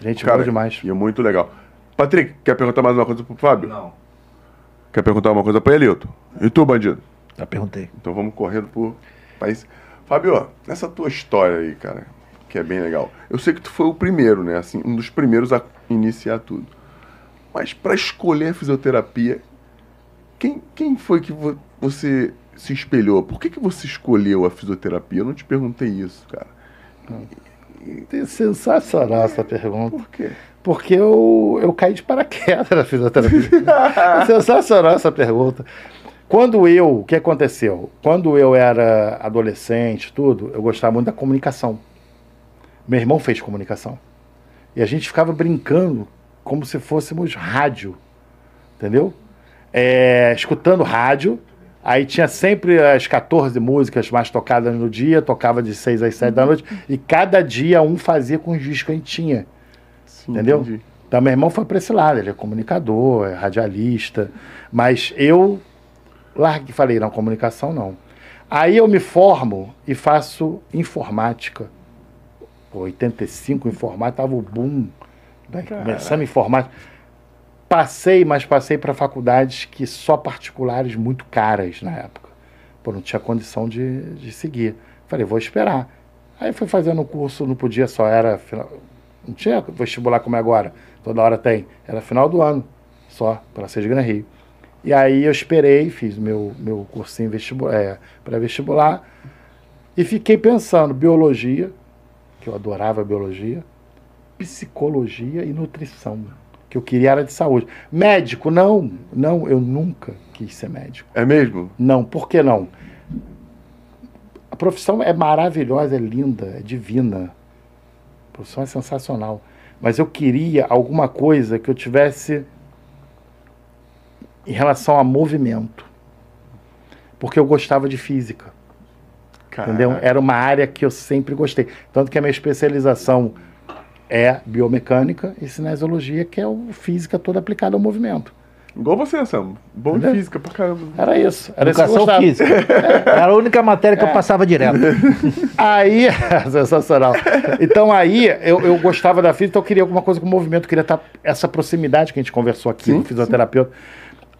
Gente Cara, boa demais. E é muito legal. Patrick, quer perguntar mais uma coisa pro Fábio? Não. Quer perguntar uma coisa pra ele, Hilton? E tu, bandido? Já perguntei. Então vamos correndo por país. Fábio, nessa tua história aí, cara, que é bem legal. Eu sei que tu foi o primeiro, né? Assim, um dos primeiros a iniciar tudo. Mas pra escolher a fisioterapia, quem, quem foi que vo- você se espelhou? Por que, que você escolheu a fisioterapia? Eu não te perguntei isso, cara. É Sensacional essa pergunta. Por quê? Porque eu, eu caí de paraquedas na fisioterapia. É Sensacional essa pergunta. Quando eu, o que aconteceu? Quando eu era adolescente, tudo, eu gostava muito da comunicação. Meu irmão fez comunicação. E a gente ficava brincando como se fôssemos rádio. Entendeu? É, escutando rádio. Aí tinha sempre as 14 músicas mais tocadas no dia, tocava de 6 às 7 da noite, e cada dia um fazia com os discos que a gente tinha. Sim, Entendeu? entendi. Então, meu irmão foi para esse lado, ele é comunicador, é radialista, mas eu larguei, falei, não, comunicação não. Aí eu me formo e faço informática. Pô, 85, informática, tava o boom, né? começando informática. Passei, mas passei para faculdades que só particulares muito caras na época. Pô, não tinha condição de, de seguir. Falei, vou esperar. Aí fui fazendo o curso, não podia, só era final, não tinha vestibular como é agora. Toda hora tem. Era final do ano, só, pela Sede Gran Rio. E aí eu esperei, fiz meu, meu cursinho vestibular, é, pré-vestibular, e fiquei pensando, biologia, que eu adorava biologia, psicologia e nutrição, que eu queria era de saúde. Médico, não, não, eu nunca quis ser médico. É mesmo? Não, por que não? A profissão é maravilhosa, é linda, é divina. A profissão é sensacional. Mas eu queria alguma coisa que eu tivesse em relação a movimento. Porque eu gostava de física. Caraca. Entendeu? Era uma área que eu sempre gostei. Tanto que a minha especialização é biomecânica e cinesiologia, que é o física toda aplicada ao movimento. Igual você, Sam. Bom de Entendeu? física pra caramba. Era isso. Era isso Educação gostava. física. Era a única matéria que eu passava direto. Aí, sensacional. Então aí eu, eu gostava da física, então eu queria alguma coisa com movimento, eu queria estar essa proximidade que a gente conversou aqui, Sim, o fisioterapeuta.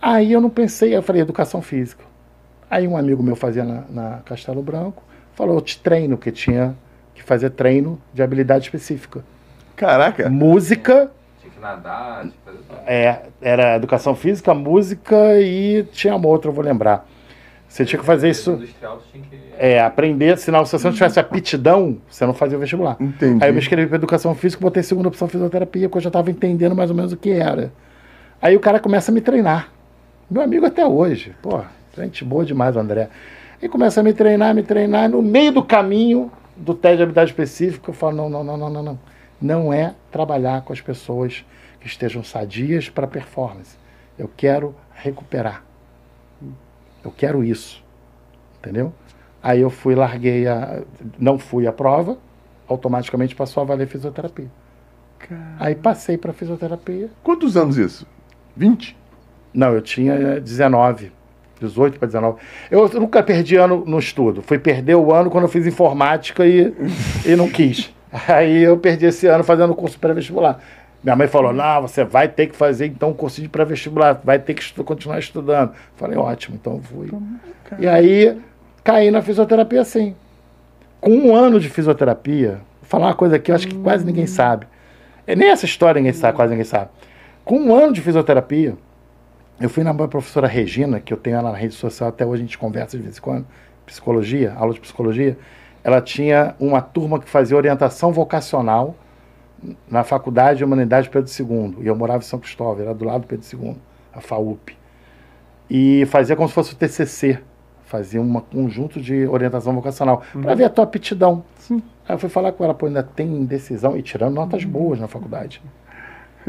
Aí eu não pensei, eu falei educação física. Aí um amigo meu fazia na, na Castelo Branco, falou, eu te treino, que tinha que fazer treino de habilidade específica. Caraca. Música, Tinha que nadar, tinha que fazer tudo. é, era educação física, música e tinha uma outra, eu vou lembrar. Você tinha que fazer isso, Industrial, tu tinha que... é, aprender, senão se você não tivesse aptidão, você não fazia o vestibular. Entendi. Aí eu me inscrevi para educação física, botei segunda opção fisioterapia, porque eu já estava entendendo mais ou menos o que era. Aí o cara começa a me treinar. Meu amigo até hoje. Pô, gente boa demais, o André. E começa a me treinar, me treinar. No meio do caminho do teste de habilidade específica, eu falo: não, não, não, não, não, não. Não é trabalhar com as pessoas que estejam sadias para performance. Eu quero recuperar. Eu quero isso. Entendeu? Aí eu fui, larguei a. Não fui à prova, automaticamente passou a valer fisioterapia. Aí passei para fisioterapia. Quantos anos isso? 20? Não, eu tinha 19, 18 para 19. Eu nunca perdi ano no estudo. Fui perder o ano quando eu fiz informática e, e não quis. Aí eu perdi esse ano fazendo curso pré-vestibular. Minha mãe falou: não, você vai ter que fazer então um curso de pré-vestibular, vai ter que estu- continuar estudando. Falei, ótimo, então fui. E aí caí na fisioterapia assim. Com um ano de fisioterapia, vou falar uma coisa aqui, eu acho que quase ninguém sabe. É, nem essa história ninguém sabe, quase ninguém sabe. Com um ano de fisioterapia, eu fui na minha professora Regina, que eu tenho ela na rede social, até hoje a gente conversa de vez em quando, psicologia, aula de psicologia. Ela tinha uma turma que fazia orientação vocacional na Faculdade de Humanidade Pedro II. E eu morava em São Cristóvão, era do lado do Pedro II, a FAUP. E fazia como se fosse o TCC, fazia um conjunto de orientação vocacional, para ver a tua aptidão. Aí eu fui falar com ela, pô, ainda tem indecisão, e tirando notas boas na faculdade.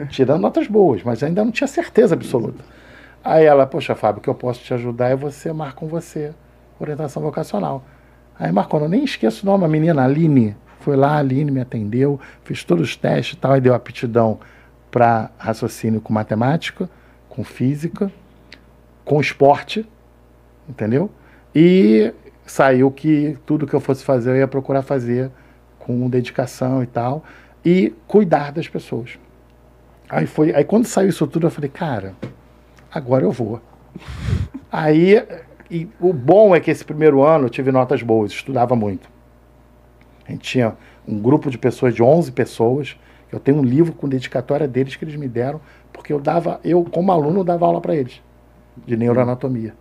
Tirando notas boas, mas ainda não tinha certeza absoluta. Aí ela, poxa, Fábio, o que eu posso te ajudar é você marcar com você orientação vocacional. Aí marcou, eu nem esqueço o nome, a menina Aline. Foi lá, a Aline me atendeu, fiz todos os testes e tal, e deu aptidão para raciocínio com matemática, com física, com esporte, entendeu? E saiu que tudo que eu fosse fazer eu ia procurar fazer com dedicação e tal, e cuidar das pessoas. Aí foi, aí quando saiu isso tudo eu falei, cara, agora eu vou. Aí, e o bom é que esse primeiro ano eu tive notas boas, estudava muito. A gente tinha um grupo de pessoas, de 11 pessoas. Eu tenho um livro com dedicatória deles que eles me deram, porque eu dava, eu como aluno dava aula para eles de neuroanatomia.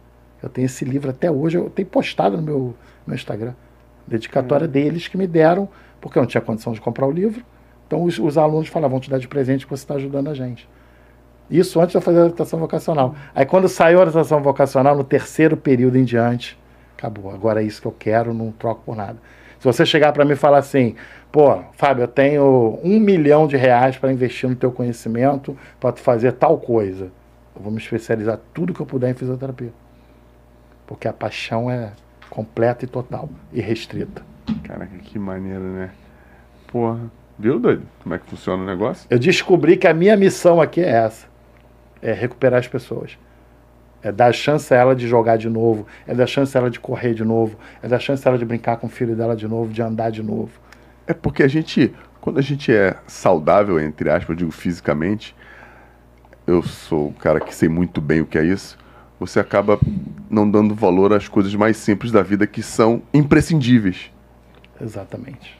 Eu tenho esse livro até hoje, eu tenho postado no meu, meu Instagram. Dedicatória deles que me deram, porque eu não tinha condição de comprar o livro. Então os, os alunos falavam, vão te dar de presente que você está ajudando a gente. Isso antes de eu fazer a orientação vocacional. Aí quando saiu a orientação vocacional, no terceiro período em diante, acabou. Agora é isso que eu quero, não troco por nada. Se você chegar para mim e falar assim, pô, Fábio, eu tenho um milhão de reais para investir no teu conhecimento, para tu fazer tal coisa. Eu vou me especializar tudo que eu puder em fisioterapia. Porque a paixão é completa e total e restrita. Caraca, que maneiro, né? Porra. Viu, doido? Como é que funciona o negócio? Eu descobri que a minha missão aqui é essa: é recuperar as pessoas. É dar chance a ela de jogar de novo, é dar chance a ela de correr de novo, é dar chance a ela de brincar com o filho dela de novo, de andar de novo. É porque a gente, quando a gente é saudável, entre aspas, eu digo fisicamente, eu sou o cara que sei muito bem o que é isso, você acaba não dando valor às coisas mais simples da vida que são imprescindíveis. Exatamente.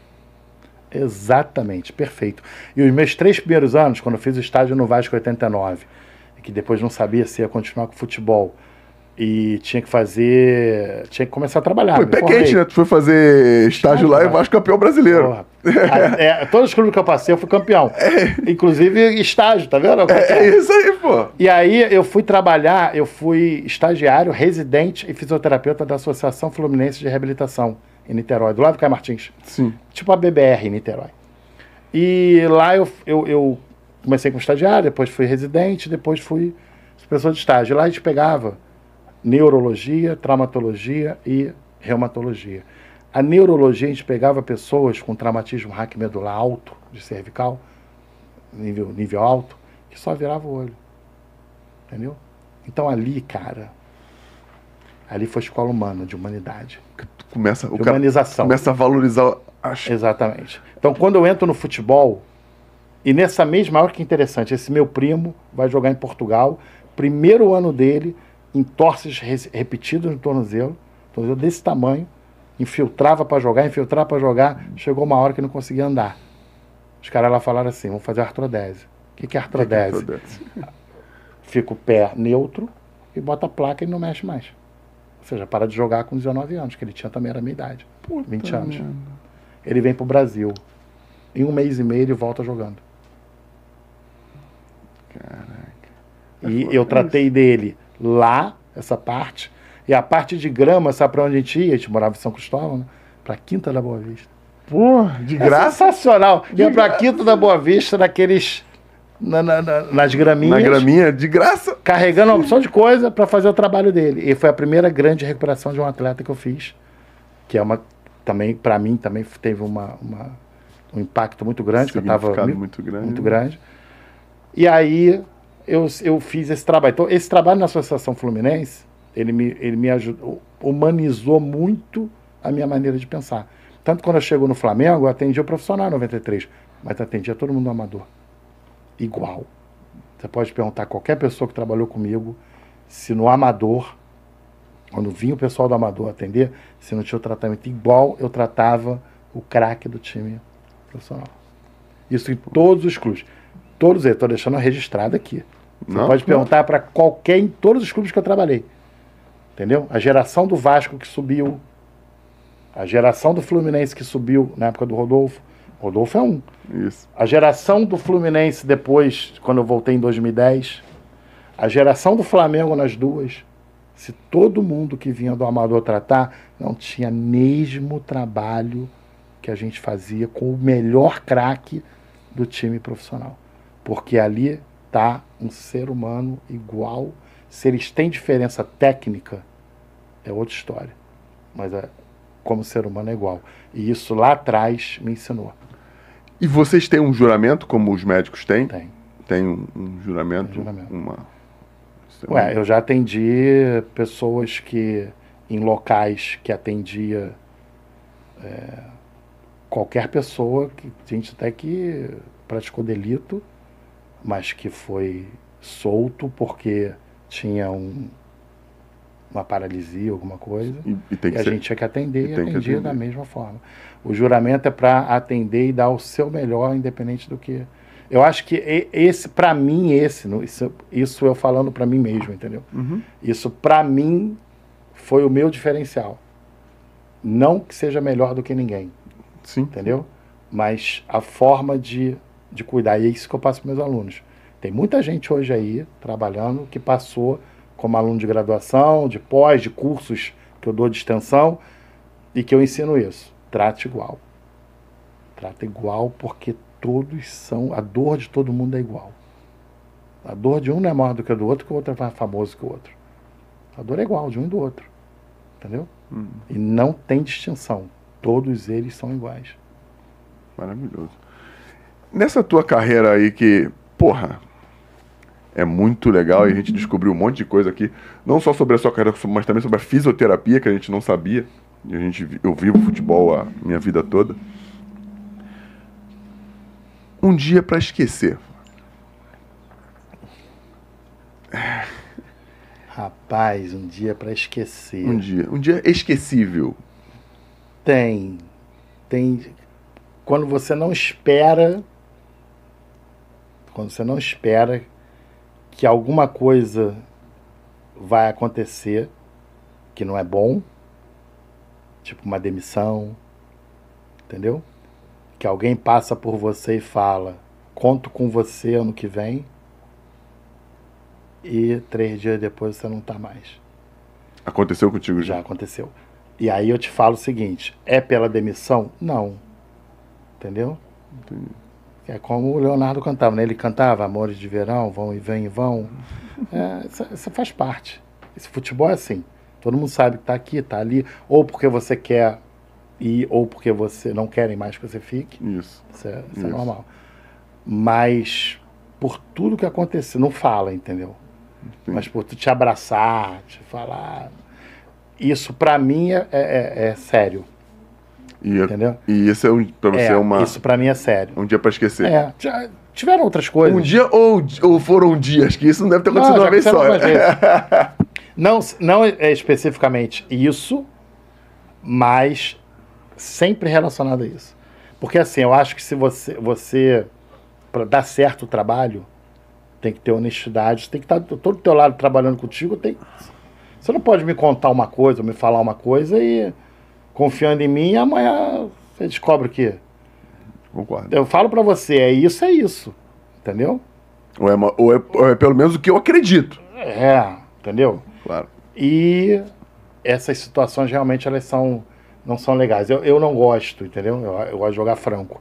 Exatamente, perfeito. E os meus três primeiros anos, quando eu fiz o estágio no Vasco 89, e que depois não sabia se ia continuar com futebol, e tinha que fazer. tinha que começar a trabalhar. Foi pé quente, né? Tu foi fazer estágio Estágio lá e lá. Vasco campeão brasileiro. Ah, é, todos os clubes que eu passei, eu fui campeão. Inclusive estágio, tá vendo? É, é isso aí, pô. E aí eu fui trabalhar, eu fui estagiário, residente e fisioterapeuta da Associação Fluminense de Reabilitação em Niterói, do lado do Caio Martins. Sim. Tipo a BBR em Niterói. E lá eu, eu, eu comecei como estagiário, depois fui residente, depois fui pessoa de estágio. Lá a gente pegava neurologia, traumatologia e reumatologia. A neurologia, a gente pegava pessoas com traumatismo raquimedular alto, de cervical, nível, nível alto, que só virava o olho. Entendeu? Então ali, cara, ali foi escola humana, de humanidade. Começa, De humanização. começa a valorizar as Exatamente. Então, quando eu entro no futebol, e nessa mesma hora que interessante, esse meu primo vai jogar em Portugal, primeiro ano dele, em torces repetidas no tornozelo, tornozelo desse tamanho, infiltrava para jogar, infiltrava para jogar, chegou uma hora que não conseguia andar. Os caras lá falaram assim, vamos fazer artrodese. O que, que é artrodese? Fica o pé neutro e bota a placa e não mexe mais. Ou seja, para de jogar com 19 anos, que ele tinha também era a minha idade. 20 anos. Ele vem pro Brasil. Em um mês e meio ele volta jogando. E eu tratei dele lá, essa parte. E a parte de grama, sabe pra onde a gente ia? A gente morava em São Cristóvão, né? Pra Quinta da Boa Vista. Pô, de É graça. sensacional. Ia pra Quinta da Boa Vista, naqueles. na- na- na- nas graminhas. Na graminha, de graça. carregando uma opção de coisa para fazer o trabalho dele. E foi a primeira grande recuperação de um atleta que eu fiz, que é uma também para mim também teve uma, uma- um impacto muito grande, que eu muito, muito grande. muito grande. E aí eu, eu fiz esse trabalho. Então esse trabalho na Associação Fluminense, ele me ele me ajudou, humanizou muito a minha maneira de pensar. Tanto quando eu chego no Flamengo, eu atendi o profissional em 93, mas atendia todo mundo amador. Igual. Você pode perguntar a qualquer pessoa que trabalhou comigo se no amador, quando vinha o pessoal do amador atender, se não tinha o tratamento igual eu tratava o craque do time profissional. Isso em todos os clubes. Todos eles, estou deixando registrado aqui. Você Não, pode perguntar para qualquer, em todos os clubes que eu trabalhei. Entendeu? A geração do Vasco que subiu, a geração do Fluminense que subiu na época do Rodolfo. Rodolfo é um. Isso. A geração do Fluminense depois, quando eu voltei em 2010, a geração do Flamengo nas duas, se todo mundo que vinha do Amador tratar, não tinha mesmo trabalho que a gente fazia com o melhor craque do time profissional. Porque ali tá um ser humano igual. Se eles têm diferença técnica, é outra história. Mas é, como ser humano é igual. E isso lá atrás me ensinou. E vocês têm um juramento, como os médicos têm? Tem. Tem um, um juramento? Tem juramento. Uma... Ué, eu já atendi pessoas que em locais que atendia é, qualquer pessoa que gente até que praticou delito, mas que foi solto porque tinha um, uma paralisia, alguma coisa. E, e E a ser. gente tinha que atender e e, atendia atender. da mesma forma. O juramento é para atender e dar o seu melhor, independente do que. Eu acho que esse, para mim, esse, isso, isso eu falando para mim mesmo, entendeu? Uhum. Isso para mim foi o meu diferencial. Não que seja melhor do que ninguém, Sim. entendeu? Mas a forma de, de cuidar. E é isso que eu passo para meus alunos. Tem muita gente hoje aí trabalhando que passou como aluno de graduação, de pós, de cursos que eu dou de extensão e que eu ensino isso. Trate igual. Trata igual porque todos são. A dor de todo mundo é igual. A dor de um não é maior do que a do outro, que o outro é mais famoso que o outro. A dor é igual de um e do outro. Entendeu? Hum, E não tem distinção. Todos eles são iguais. maravilhoso. Nessa tua carreira aí que, porra, é muito legal e a gente descobriu um monte de coisa aqui, não só sobre a sua carreira, mas também sobre a fisioterapia que a gente não sabia. E a gente, eu vivo futebol a minha vida toda. Um dia pra esquecer. Rapaz, um dia para esquecer. Um dia, um dia esquecível. Tem. Tem. Quando você não espera. Quando você não espera que alguma coisa vai acontecer que não é bom, tipo uma demissão, entendeu? Que alguém passa por você e fala: conto com você ano que vem, e três dias depois você não tá mais. Aconteceu contigo Já já? aconteceu. E aí eu te falo o seguinte: é pela demissão? Não. Entendeu? É como o Leonardo cantava, né? Ele cantava Amores de Verão, vão e vem e vão. É, isso, isso faz parte. Esse futebol é assim. Todo mundo sabe que tá aqui, tá ali. Ou porque você quer e ou porque você não querem mais que você fique. Isso. Isso é, isso é normal. Mas por tudo que aconteceu, não fala, entendeu? Sim. Mas por tu te abraçar, te falar. Isso pra mim é, é- é sério, E, entendeu? e isso é um, pra você é, é uma, Isso pra mim é sério. um dia pra esquecer. É, já tiveram outras coisas. Um dia ou, ou foram dias, que isso não deve ter Não, acontecido já uma vez só. Não, não é especificamente isso, mas sempre relacionado a isso. Porque assim, eu acho que se você, você para dar certo o trabalho, tem que ter honestidade, tem que estar todo do teu lado trabalhando contigo, tem Você não pode me contar uma coisa, me falar uma coisa e confiando em mim, amanhã você descobre que Concordo. eu falo pra você, é isso, é isso. Entendeu? Ou é, uma- ou é- ou é pelo menos o que eu acredito. É, entendeu? Claro. E essas situações realmente elas são não são legais. Eu, eu não gosto, entendeu? Eu, eu gosto de jogar franco.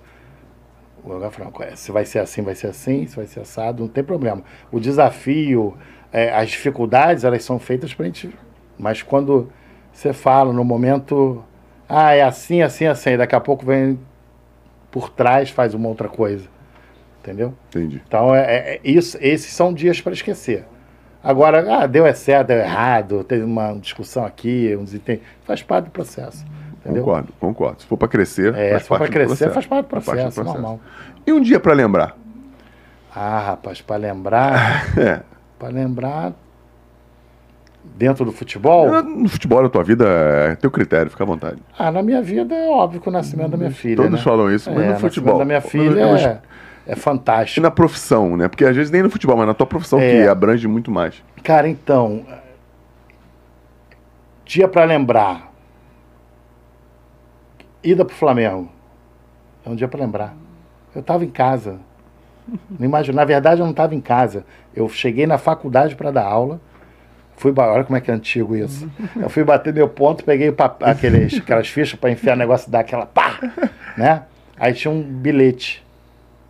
Vou jogar franco. É, se vai ser assim, vai ser assim. Se vai ser assado, não tem problema. O desafio, é, as dificuldades, elas são feitas pra gente. Mas quando você fala no momento, ah, é assim, assim, assim, daqui a pouco vem por trás, faz uma outra coisa. Entendeu? Entendi. Então, é, é- é isso, esses são dias para esquecer. Agora, ah, deu é certo, deu errado, teve uma discussão aqui, um desentendimento. Faz parte do processo. Entendeu? Concordo, concordo. Se for pra crescer, É, faz se for parte para do crescer, processo. faz parte do Faz processo, normal. E um dia pra lembrar? Ah, rapaz, para lembrar, É. para lembrar, dentro do futebol, No futebol, na tua vida, é teu critério, fica à vontade. ah, na minha vida é óbvio que o nascimento da minha filha. Todos né? falam isso, mas É, no o nascimento futebol. da minha filha é, é E fantástico. na profissão, né? Porque às vezes nem no futebol, mas na tua profissão É. que abrange muito mais. Cara, então, dia para lembrar. Ida pro Flamengo. É um dia para lembrar. Eu tava em casa. Não imagino. Na verdade, eu não estava em casa. Eu cheguei na faculdade para dar aula. Fui, olha como é que é antigo isso. Eu fui bater meu ponto, peguei aqueles, aquelas fichas para enfiar o negócio e dar aquela pá, né? Aí tinha um bilhete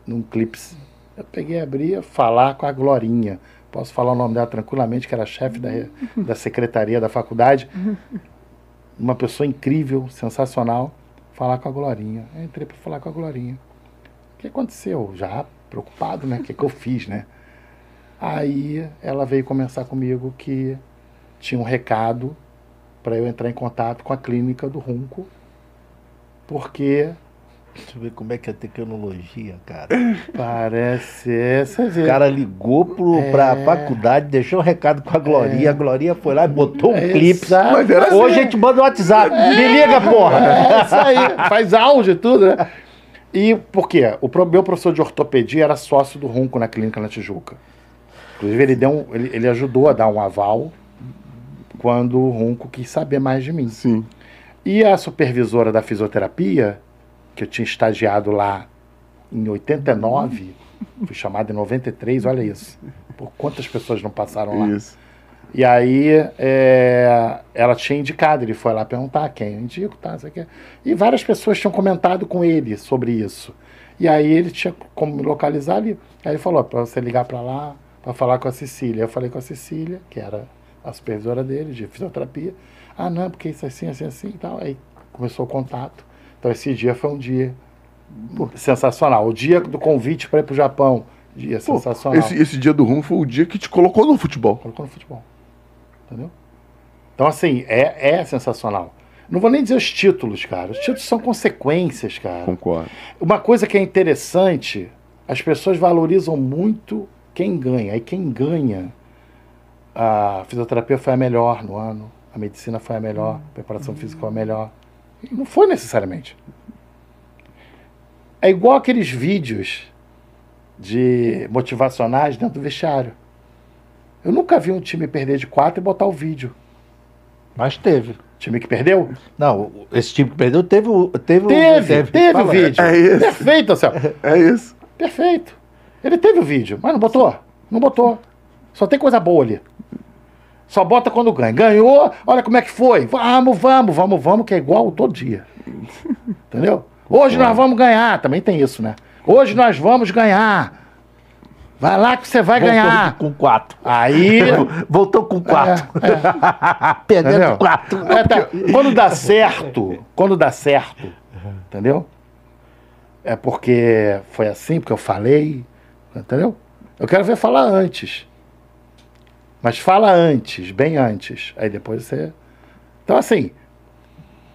num clips. Eu peguei, abria, falar com a Glorinha. Posso falar o nome dela tranquilamente, que era chefe da, da secretaria da faculdade. Uma pessoa incrível, sensacional. Falar com a Glorinha. Eu entrei para falar com a Glorinha. O que aconteceu? Já preocupado, né? O que, que eu fiz, né? Aí ela veio conversar comigo que tinha um recado para eu entrar em contato com a clínica do Runco, porque Deixa eu ver como é que é a tecnologia, cara. parece essa O cara ligou pro, É. pra faculdade, deixou um recado com a Glorinha. A Glorinha foi lá e botou um É, clipe. assim. Hoje a gente manda o WhatsApp. Me liga, porra! É isso aí, faz áudio e tudo, né? E por quê? O meu professor de ortopedia era sócio do Runco na clínica na Tijuca. Inclusive, ele, deu um- ele, ele ajudou a dar um aval quando o Runco quis saber mais de mim. Sim. E a supervisora da fisioterapia, que eu tinha estagiado lá em 89, fui chamado em 93, olha isso. Por quantas pessoas não passaram lá? Isso. E aí é, ela tinha indicado, ele foi lá perguntar quem eu indico, tá, não sei o quê. E várias pessoas tinham comentado com ele sobre isso. E aí ele tinha como me localizar ali. Aí ele falou, para você ligar para lá, para falar com a Cecília. Eu falei com a Cecília, que era a supervisora dele, de fisioterapia. Ah, não, porque isso é assim, assim, assim e tal. Aí começou o contato. Então esse dia foi um dia pô, sensacional. O dia do convite para ir para o Japão, dia Pô, sensacional. esse, esse dia do rum foi o dia que te colocou no futebol. Colocou no futebol. Entendeu? Então, assim, é, é sensacional. Não vou nem dizer os títulos, cara. Os títulos são consequências, cara. Concordo. Uma coisa que é interessante, as pessoas valorizam muito quem ganha. E quem ganha, a fisioterapia foi a melhor no ano, a medicina foi a melhor, a preparação física foi a melhor. E não foi necessariamente. É igual aqueles vídeos de motivacionais dentro do vestiário. Eu nunca vi um time perder de quatro e botar o vídeo. Mas teve. Time que perdeu? Não, esse time que perdeu teve o. Teve, o- Teve, teve, vídeo. É isso. Perfeito, Anselmo. É isso. Perfeito. Ele teve o vídeo, mas não botou. Não botou. Só tem coisa boa ali. Só bota quando ganha. Ganhou, olha como é que foi. Vamos, vamos, vamos, vamos, que é igual todo dia. Entendeu? Hoje nós vamos ganhar. Também tem isso, né? Hoje nós vamos ganhar. Vai lá que você vai Voltou ganhar. com quatro. Aí. Voltou com quatro. Perdendo Entendeu? quatro. É, tá. Quando dá certo, quando dá certo, entendeu? É porque foi assim, porque eu falei, entendeu? Eu quero ver falar antes. Mas fala antes, bem antes. Aí depois você. Então, assim,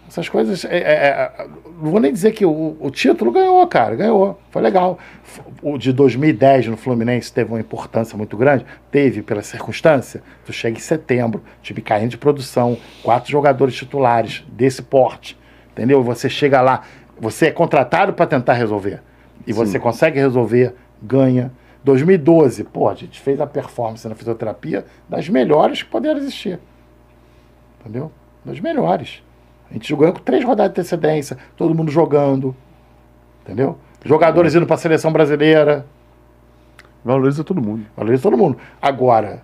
essas coisas. é- é- é- não vou nem dizer que o, o título ganhou, cara, ganhou. Foi legal. O de 2010 no Fluminense teve uma importância muito grande. Teve, pela circunstância. Tu chega em setembro, time caindo de produção, quatro jogadores titulares desse porte. Entendeu? Você chega lá, você é contratado para tentar resolver. E você consegue resolver, ganha. 2012, pô, a gente fez a performance na fisioterapia das melhores que poderam existir. Entendeu? Das melhores. A gente jogou com três rodadas de antecedência, todo mundo jogando. Entendeu? Jogadores indo para a seleção brasileira. Valoriza todo mundo. Valoriza todo mundo. Agora,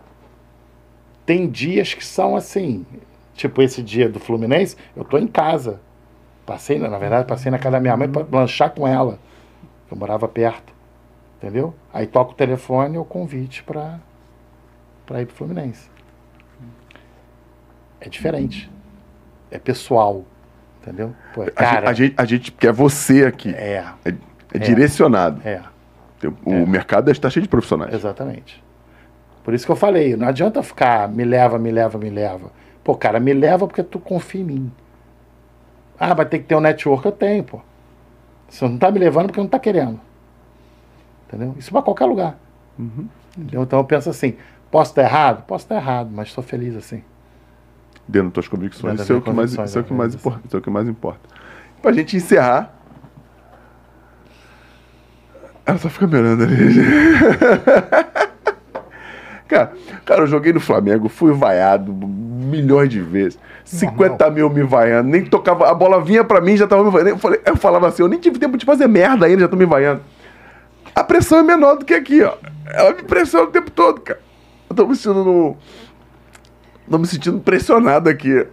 tem dias que são assim. Tipo esse dia do Fluminense, eu tô em casa. Passei, na na verdade, passei na casa da minha mãe para lanchar com ela. Eu morava perto. Entendeu? Aí toca o telefone e o convite para para ir pro Fluminense. É diferente. É pessoal. Entendeu? Pô, A, gente, cara, a, gente, a gente quer você aqui. é, É, é direcionado. é. O É. mercado está cheio de profissionais. Exatamente. Por isso que eu falei, não adianta ficar me leva, me leva, me leva. Pô, cara, me leva porque tu confia em mim. Ah, vai ter que ter um network, eu tenho, pô. Você não tá me levando porque não tá querendo. Entendeu? Isso pra qualquer lugar. Entendeu? Então eu penso assim, posso estar errado? Posso estar errado, mas estou feliz assim. Dentro das tuas convicções. Dentro Isso é o que mais, convicções, isso é o que é, mais, importa, isso é o que mais importa. Pra gente encerrar. Ela só fica me olhando ali. cara, cara, eu joguei no Flamengo, fui vaiado milhões de vezes. 50 mil me vaiando, nem tocava. A bola vinha pra mim já tava me vaiando. Eu, falei, eu falava assim, eu nem tive tempo de fazer merda ainda, já tô me vaiando. A pressão é menor do que aqui, ó. Ela me pressiona o tempo todo, cara. Eu tô me sentindo no. Tô me sentindo pressionado aqui.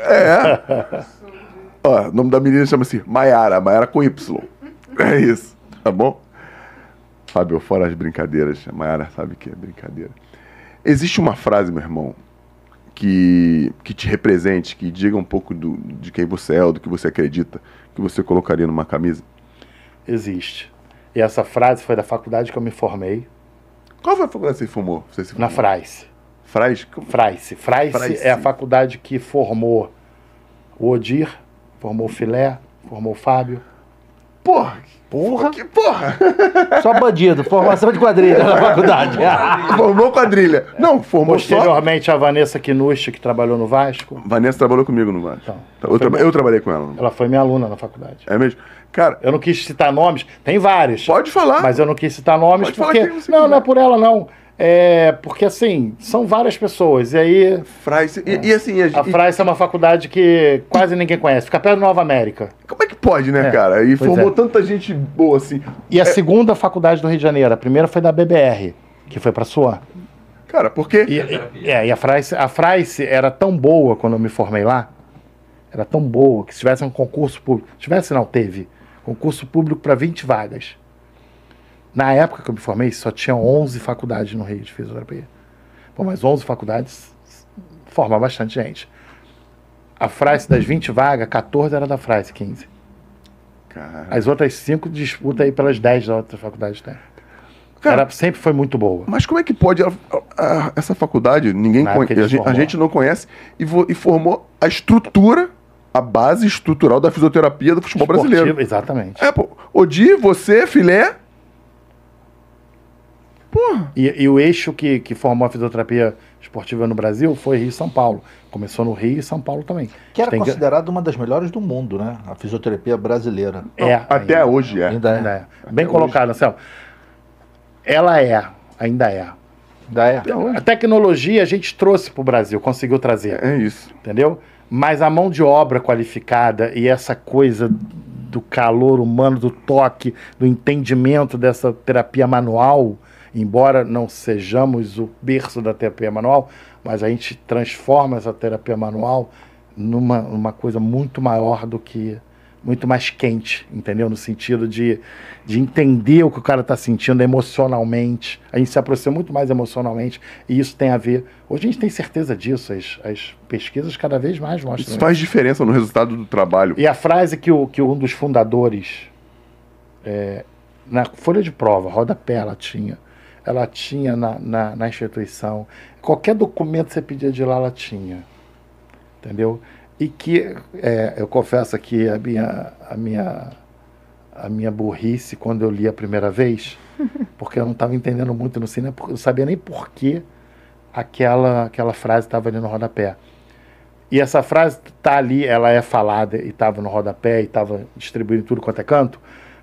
É. Ó, o nome da menina chama-se Maiara, Maiara com Y. É isso, tá bom? Fábio, fora as brincadeiras, a Maiara sabe que é brincadeira. Existe uma frase, meu irmão, que, que te represente, que diga um pouco do, de quem você é, ou do que você acredita, que você colocaria numa camisa? Existe. E essa frase foi da faculdade que eu me formei, Qual foi a faculdade que você formou? Você se na formou? Fraice. Fraz? Fraice. Fraice Fraice. é a faculdade que formou o Odir, formou o Filé, formou o Fábio. Porra! Porra. Que porra! Só bandido. Formação de quadrilha na faculdade. formou quadrilha. Não, formou só. Posteriormente, a Vanessa Kinushi, que trabalhou no Vasco, Vanessa trabalhou comigo no Vasco. Então, eu, foi traba- bom. eu trabalhei com ela. ela foi minha aluna na faculdade. É mesmo? Cara, Eu não quis citar nomes, tem vários. pode falar. Mas eu não quis citar nomes Pode falar porque. quem você Não, quiser. não é por ela, não. É porque assim, são várias pessoas. E aí. E, e assim, a, a é uma faculdade que quase ninguém conhece. Fica perto da Nova América. como é que pode, né, É, cara? E pois formou é. tanta gente boa assim. E a segunda faculdade do Rio de Janeiro, a primeira foi da BBR, que foi para Suan. Cara, porque. E, e- é, e a Fraice, a Fraice era tão boa quando eu me formei lá, era tão boa que se tivesse um concurso público, tivesse não, teve, concurso público para 20 vagas. Na época que eu me formei, só tinha 11 faculdades no Rio de Fisioterapia. Pô, mas 11 faculdades forma bastante gente. A Fraice das 20 vagas, 14 era da Fraice, 15. Cara, As outras 5 disputa aí pelas 10 da outra faculdade tem. Cara, Era, sempre foi muito boa. Mas como é que pode ela- a- essa faculdade, ninguém conhece, a, gente, a gente não conhece, e, vo- e formou a estrutura, a base estrutural da fisioterapia do futebol brasileiro. Esportiva, Exatamente. É, pô. Odi, você, filé. Porra. E, e o eixo que, que formou a fisioterapia esportiva no Brasil foi Rio e São Paulo. Começou no Rio e São Paulo também. Que era considerada uma das melhores do mundo, né? A fisioterapia brasileira. É, Até ainda, hoje é. Ainda é. ainda é. Bem colocado, Anselmo. Ela é, ainda é. Ainda é. A tecnologia a gente trouxe para o Brasil, conseguiu trazer, É isso. entendeu? Mas a mão de obra qualificada e essa coisa do calor humano, do toque, do entendimento dessa terapia manual, embora não sejamos o berço da terapia manual, mas a gente transforma essa terapia manual numa uma coisa muito maior do que muito mais quente, entendeu? No sentido de, de entender o que o cara está sentindo emocionalmente. A gente se aproxima muito mais emocionalmente e isso tem a ver. Hoje a gente tem certeza disso, as, as pesquisas cada vez mais mostram. Isso faz diferença no resultado do trabalho. E a frase que, o, que um dos fundadores, é, na folha de prova, rodapé, ela tinha. Ela tinha na, na, na instituição. Qualquer documento que você pedia de lá, ela tinha. Entendeu? E que, é, eu confesso aqui, a minha, a, minha, a minha burrice quando eu li a primeira vez, porque eu não estava entendendo muito no cinema, eu não sabia nem por que aquela, aquela frase estava ali no rodapé. E essa frase está ali, ela é falada e estava no rodapé e estava distribuindo tudo quanto é canto,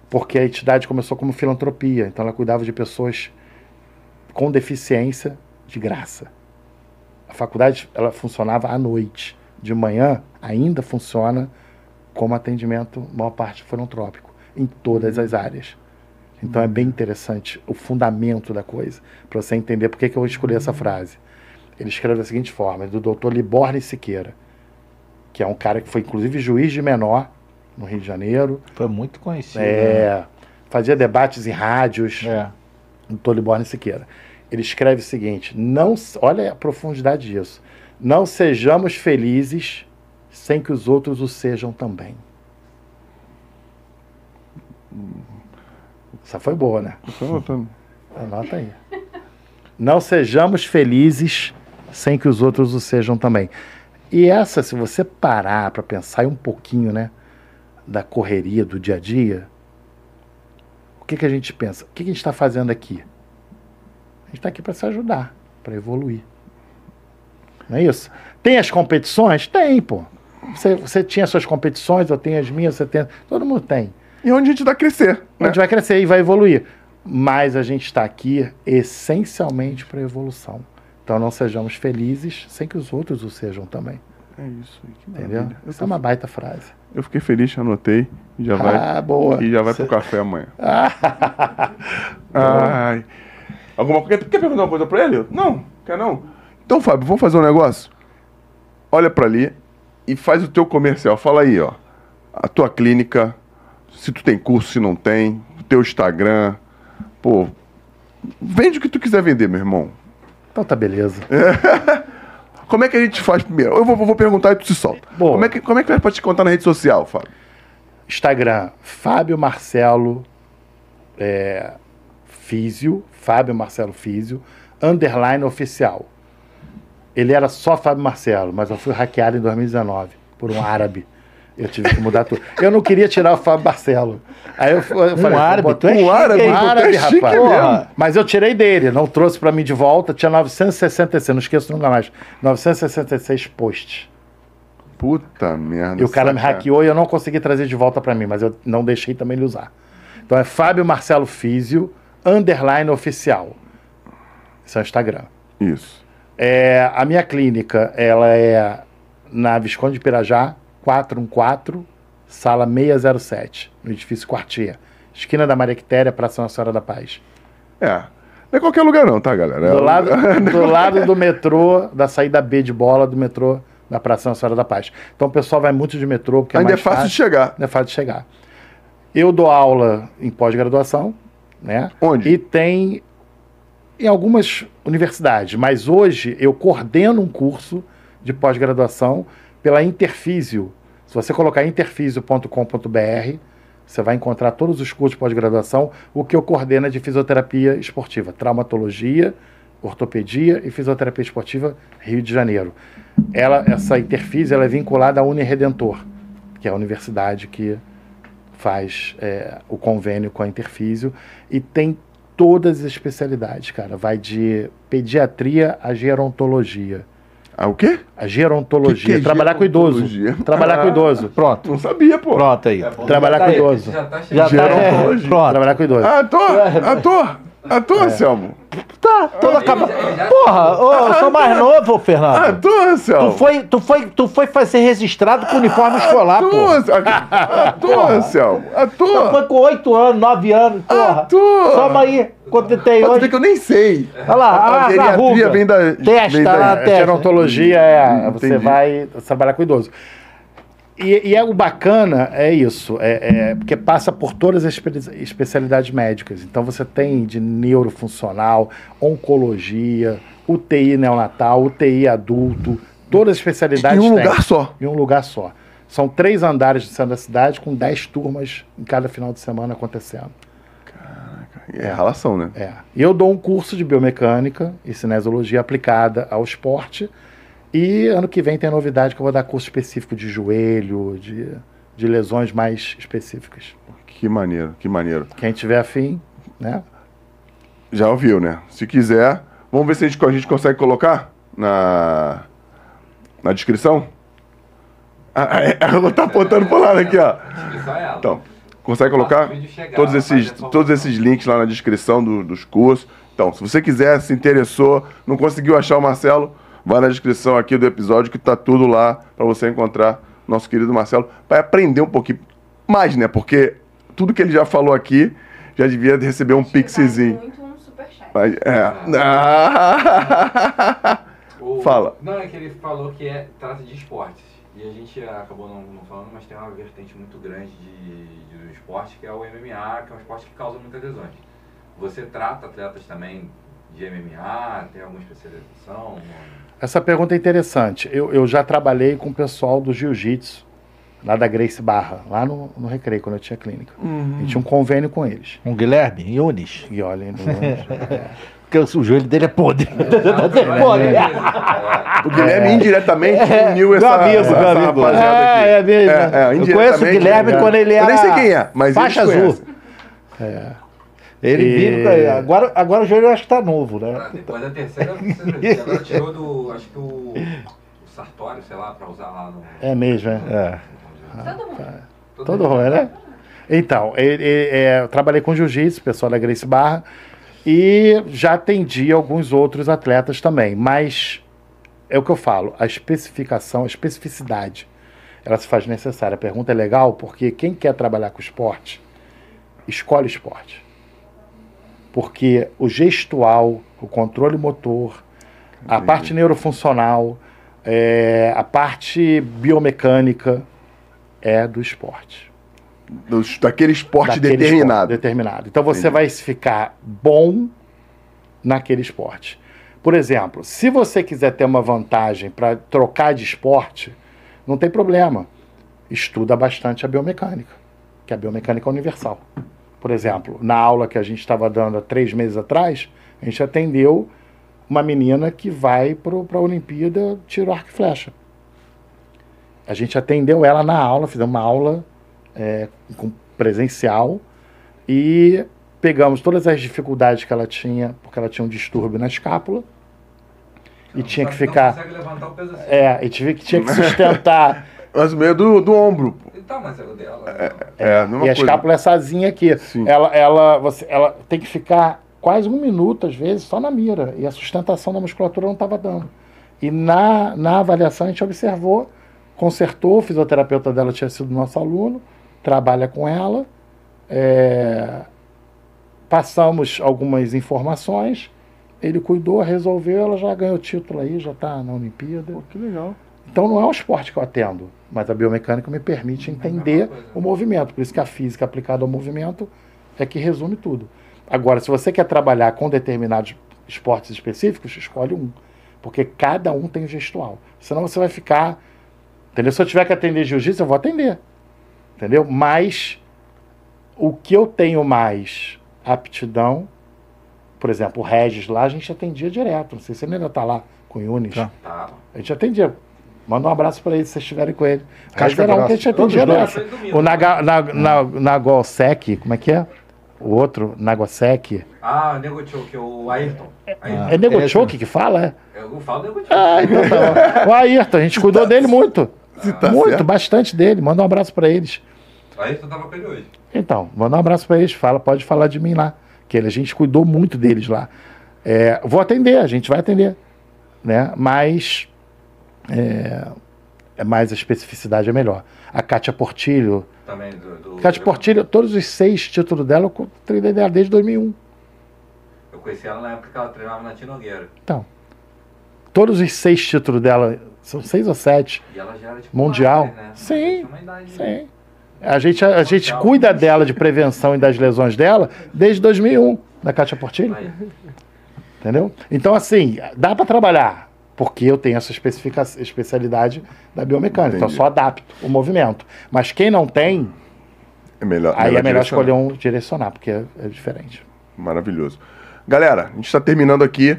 porque a entidade começou como filantropia, então ela cuidava de pessoas com deficiência de graça. A faculdade ela funcionava à noite, de manhã ainda funciona como atendimento, maior parte filantrópico, em todas as áreas. Então é bem interessante o fundamento da coisa, para você entender por que, que eu escolhi essa frase. Ele escreve da seguinte forma, do Dr. Liborne Siqueira, que é um cara que foi inclusive juiz de menor no Rio de Janeiro. Foi muito conhecido. É, fazia debates em rádios. né? É. Dr. Liborne Siqueira. Ele escreve o seguinte: não, olha a profundidade disso. Não sejamos felizes sem que os outros o sejam também. Essa foi boa, né? Tô anotando. Anota aí. Não sejamos felizes sem que os outros o sejam também. E essa, se você parar para pensar um pouquinho, né, da correria do dia a dia, o que, que a gente pensa? O que, que a gente está fazendo aqui? A gente está aqui para se ajudar, para evoluir. Não é isso? Tem as competições? Tem, pô. Você, você tinha suas competições, eu tenho as minhas, você tem. Todo mundo tem. E onde a gente vai crescer. A Né? gente vai crescer e vai evoluir. Mas a gente está aqui essencialmente para evolução. Então não sejamos felizes sem que os outros o sejam também. É isso aí, que Entendeu? Essa tô- é uma baita frase. eu fiquei feliz, anotei. Já vai, Ah, boa. E já vai pro café amanhã. Ai. Alguma coisa? Quer perguntar uma coisa pra ele? Não, quer não? Então, Fábio, vamos fazer um negócio? Olha pra ali e faz o teu comercial. Fala aí, ó. A tua clínica, se tu tem curso, se não tem, o teu Instagram. Pô, vende o que tu quiser vender, meu irmão. Então tá beleza. Como é que a gente faz primeiro? Eu vou, vou perguntar e tu se solta. Boa. Como é, que, como é que faz pra te contar na rede social, Fábio? Instagram, Fábio Marcelo é, Físio, Fábio Marcelo Físio, underline oficial. Ele era só Fábio Marcelo, mas eu fui hackeado em 2019 por um árabe. Eu tive que mudar tudo. Eu não queria tirar o Fábio Marcelo. Aí eu, eu falei, árabe? vou Tu é chique, árabe, tu é árabe, rapaz. Porra. Mas eu tirei dele, não trouxe pra mim de volta. Tinha 966, não esqueço nunca mais. 966 posts. Puta merda. E o cara me saca. hackeou e eu não consegui trazer de volta pra mim, mas eu não deixei também ele usar. Então é Fábio Marcelo Físio, underline oficial. Esse é o Instagram. Isso. É, a minha clínica, ela é na Visconde de Pirajá, 414, sala 607, no edifício Quartier. Esquina da Maria Quitéria, Praça Nossa Senhora da Paz. É. Não é qualquer lugar não, tá, galera? Do É- lado, do lado do metrô, da saída B de bola do metrô da Praça Nossa Senhora da Paz. Então o pessoal vai muito de metrô, porque Ainda é é mais fácil de chegar. Ainda é fácil de chegar. Eu dou aula em pós-graduação, né? Onde? E tem em algumas universidades, mas hoje eu coordeno um curso de pós-graduação pela Interfísio. Se você colocar interfísio.com.br, você vai encontrar todos os cursos de pós-graduação. O que eu coordeno é de fisioterapia esportiva, traumatologia, ortopedia e fisioterapia esportiva Rio de Janeiro. Ela, essa Interfísio ela é vinculada à Uniredentor, que é a universidade que faz é, o convênio com a Interfísio e tem todas as especialidades, cara. Vai de pediatria a gerontologia. Ah, o quê? A gerontologia. Que que é Trabalhar com idoso. gerontologia? Trabalhar com Ah. idoso. Pronto. Não sabia, pô. Pronto aí. É bom. Trabalhar tá com aí. idoso. Já tá Já chegando. tá. É, Gerontologia. pronto. Trabalhar com idoso. Ah, ator, ator, ator, Anselmo. Tá, tudo acabou. Ele já- ele já- Porra, eu sou mais novo, Fernando. Ator, Anselmo. Tu foi, tu, foi, tu foi fazer registrado com uniforme escolar, Ator, porra. Anselmo. Ator, Anselmo. Tu Ator. foi com 8 anos, 9 anos, porra. Ator. Soma aí, quanto tem Pode ver hoje. que eu nem sei. Olha lá, A a, a geriatria ruga. vem da... Testa vem da- A testa. gerontologia é você vai trabalhar com idoso. E, e é o bacana é isso, é, é porque passa por todas as espe- especialidades médicas. Então você tem de neurofuncional, oncologia, UTI neonatal, UTI adulto, todas as especialidades Em um tem. lugar só. Em um lugar só. São três andares de centro da cidade com dez turmas em cada final de semana acontecendo. É relação, né? É. E eu dou um curso de biomecânica e cinesiologia aplicada ao esporte. E ano que vem tem novidade que eu vou dar curso específico de joelho, de, de lesões mais específicas. Que maneiro, que maneiro. Quem tiver afim, né? Já ouviu, né? Se quiser, vamos ver se a gente, a gente consegue colocar na, na descrição. Ah, é, ela tá apontando pro lado aqui, ó. Então, consegue colocar todos esses, a todos esses links lá na descrição do- dos cursos. Então, se você quiser, se interessou, não conseguiu achar o Marcelo, vai na descrição aqui do episódio que tá tudo lá para você encontrar nosso querido Marcelo, para aprender um pouquinho mais, né? Porque tudo que ele já falou aqui já devia receber um pixizinho. muito um superchat. Mas, é. Ah. O- Fala. Não, é que ele falou que é, trata de esportes. E a gente acabou não, não falando, mas tem uma vertente muito grande de, de- do esporte, que é o MMA, que é um esporte que causa muitas lesões. Você trata atletas também de MMA? Tem alguma especialização? Essa pergunta é interessante. Eu, eu já trabalhei com o pessoal do jiu-jitsu, lá da Grace Barra, lá no, no Recreio, quando eu tinha clínica. Uhum. Gente tinha um convênio com eles. Um Guilherme Yunis. E olhem, no- Porque o joelho dele é podre. Não, Podre. é, O Guilherme indiretamente uniu essa, amigo, essa amigo. rapaziada aqui. É, é mesmo. É, é, eu conheço o Guilherme quando ele Eu era. nem sei quem é, mas faixa azul. conhecem. Ele E- vive. Agora, agora o joelho eu acho que tá novo, né? Ah, Depois da terceira, você agora tirou do. Acho que o, o Sartório, sei lá, pra usar lá no. é mesmo, é. É. Todo mundo. Todo ruim, né? Então, ele- ele- é, eu trabalhei com jiu-jitsu, pessoal da Grace Barra, e já atendi alguns outros atletas também. Mas é o que eu falo, a especificação, a especificidade, ela se faz necessária. A pergunta é legal porque quem quer trabalhar com esporte, escolhe esporte. Porque o gestual, o controle motor, a Entendi. parte neurofuncional, é, a parte biomecânica é do esporte. Dos- daquele esporte Daquele determinado. esporte determinado. Então você Entendi. vai ficar bom naquele esporte. Por exemplo, se você quiser ter uma vantagem para trocar de esporte, não tem problema. Estuda bastante a biomecânica, que a biomecânica é universal. Por exemplo, na aula que a gente estava dando há três meses atrás, a gente atendeu uma menina que vai para a Olimpíada tiro arco e flecha. A gente atendeu ela na aula, fizemos uma aula é, com presencial e pegamos todas as dificuldades que ela tinha, porque ela tinha um distúrbio na escápula e tinha que Não ficar. consegue levantar o peso assim. É, e tive, que- tinha que sustentar. Mas meio do, do ombro. pô. Então, mas é o dela. É, a mesma e a coisa. escápula é sozinha aqui. Sim. Ela, ela, você, ela tem que ficar quase um minuto, às vezes, só na mira. E a sustentação da musculatura não estava dando. E na, na avaliação a gente observou, consertou, o fisioterapeuta dela tinha sido nosso aluno, trabalha com ela. é, passamos algumas informações, ele cuidou, resolveu, ela já ganhou título aí, já está na Olimpíada. Pô, que legal. Então não é um esporte que eu atendo, mas a biomecânica me permite entender coisa. o movimento. Por isso que a física aplicada ao movimento é que resume tudo. Agora, se você quer trabalhar com determinados esportes específicos, escolhe um. Porque cada um tem gestual. Senão você vai ficar. Entendeu? Se eu tiver que atender jiu-jitsu, eu vou atender. Entendeu? Mas o que eu tenho mais aptidão, por exemplo, o Regis lá, a gente atendia direto. Não sei se ele ainda está lá com o Yunis. Tá. Tá. A gente atendia. Manda um abraço para eles se vocês estiverem com ele. O um que a gente atendia. O Naga, na, na, Nagosek, como é que é? O outro, Nagosek. Ah, o Nego Choke, o Ayrton. Ayrton. É Negochoke que fala? É? Eu falo Nego Choke. Ah, então tá bom. O Ayrton, a gente cuidou dele muito. tá muito, certo. bastante dele. Manda um abraço para eles. O Ayrton tava com ele hoje. Então, manda um abraço para eles. Fala, pode falar de mim lá. Que ele- a gente cuidou muito deles lá. É, vou atender, a gente vai atender. Né? Mas é, é mais a especificidade é melhor. A Kátia Portilho. Também do. do Kátia Portilho, todos os seis títulos dela, eu treinei dela desde 2001. Eu conheci ela na época que ela treinava na Tia Nogueira. Então, todos os seis títulos dela São seis ou sete. E ela já era tipo. Mundial? né? Sim, Sim. A gente, a, gente cuida dela de prevenção e das lesões dela desde 2001, da Cátia Portilho. Aí. Entendeu? Então, assim, dá para trabalhar, porque eu tenho essa especialidade da biomecânica. Então, eu Entendi. só adapto o movimento. Mas quem não tem, É melhor. aí é melhor escolher um direcionar, porque é, é diferente. Maravilhoso. Galera, a gente está terminando aqui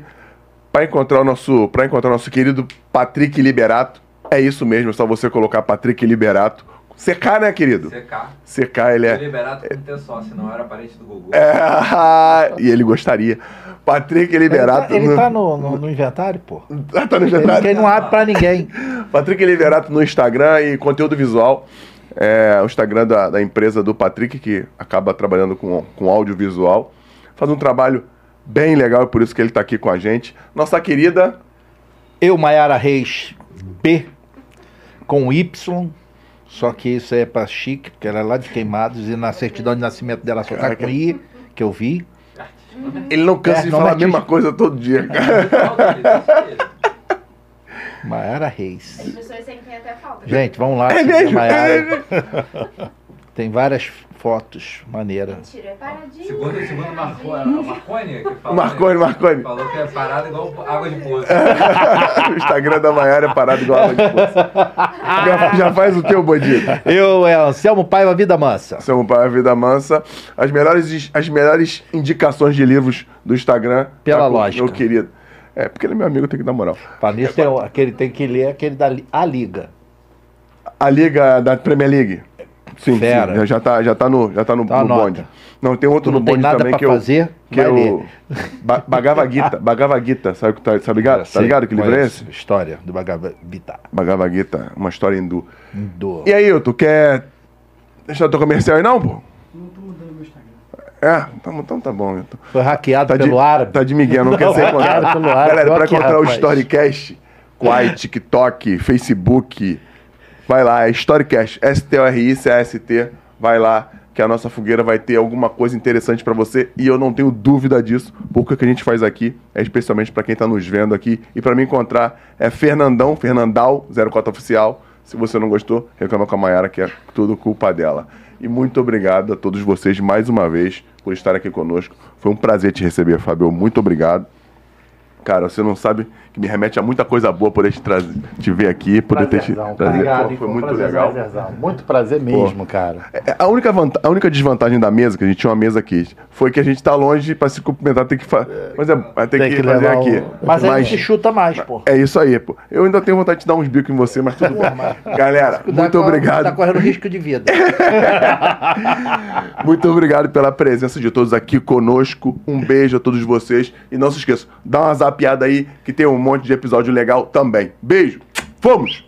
para encontrar o nosso, para encontrar o nosso querido Patrick Liberato. É isso mesmo, é só você colocar Patrick Liberato. CK, né, querido? CK. CK, ele Foi é. liberado com ter só, senão era parente do Gugu. É, e ele gostaria. Patrick Liberato. Ele tá, ele tá no, no- no inventário, pô. Ah, tá no Ele, inventário? ele não abre pra ninguém. Patrick Liberato no Instagram e conteúdo visual. É o Instagram da, da empresa do Patrick, que acaba trabalhando com, com audiovisual. Faz um trabalho bem legal e por isso que ele está aqui com a gente. Nossa querida. Eu, Maiara Reis B, com Y, só que isso é pra chique, porque ela é lá de Queimados, e na certidão de nascimento dela só tá com I, que eu vi. Ele não cansa É, de falar a mesma coisa todo dia, cara. Maiara As Reis. pessoas sentem até falta. Gente, vamos lá. É mesmo? Maiara. É? Tem várias fotos maneiras. Mentira, é paradinho. Segundo, segundo Marco, a Marconi, que falou, Marconi, Marconi. falou que é parado igual água de poço. o Instagram da Maiara é parado igual água de poço. Já, já faz o teu, bandido. Eu, é Anselmo Paiva Vida Mansa. Seu pai, Vida Mansa. As melhores, as melhores indicações de livros do Instagram. Pela Tá lógica. Meu querido. É, porque ele é meu amigo, tem que dar moral. Para nisso tem o- aquele tem que ler aquele da A Liga. A Liga da Premier League. Sim, Fera. sim, já tá, já tá no, já tá no, Tá no bonde. Não, tem outro não no bonde também que eu, fazer, que vai eu ba Bhagavad Gita, Bhagavad Gita, sabe o que tá, sabe ligado? Tá Sei, ligado que livro é esse? História do Bhagavad Gita. Bhagavad Gita, uma história hindu. Do... E aí, tu quer deixar teu comercial aí não, pô? Não tô mudando meu Instagram. É, então, então tá bom. Então. Foi hackeado Tá de, pelo árabe. tá de Miguel, não, quer ser encontrado. pelo árabe, Galera, pra encontrar o. Storycast, Quai, TikTok, Facebook, vai lá, é Storycast, S-T-O-R-I-C-A-S-T, vai lá, que a nossa fogueira vai ter alguma coisa interessante pra você e eu não tenho dúvida disso, porque o que a gente faz aqui é especialmente pra quem tá nos vendo aqui e pra me encontrar é Fernandão, Fernandal, 04 Oficial. Se você não gostou, reclama com a Mayara, que é tudo culpa dela. E muito obrigado a todos vocês mais uma vez por estar aqui conosco. Foi um prazer te receber, Fábio. Muito obrigado. Cara, você não sabe que me remete a muita coisa boa poder te, trazer, te ver aqui, poder ter te trazer. obrigado, Pô, foi muito prazer, legal. prazerzão. Muito prazer mesmo, cara. É, A única, vanta- a única desvantagem da mesa, que a gente tinha uma mesa aqui, foi que a gente tá longe pra se cumprimentar, tem que, fa mas é, vai ter Tem que, que fazer aqui. o- Mas a gente chuta mais, pô. É isso aí, pô. Eu ainda tenho vontade de dar uns bicos em você, mas tudo bem. Galera, muito obrigado. Tá correndo risco de vida. Muito obrigado pela presença de todos aqui conosco. Um beijo a todos vocês. E não se esqueçam, dá uma zapiada aí que tem um monte de episódio legal também. Beijo. Fomos!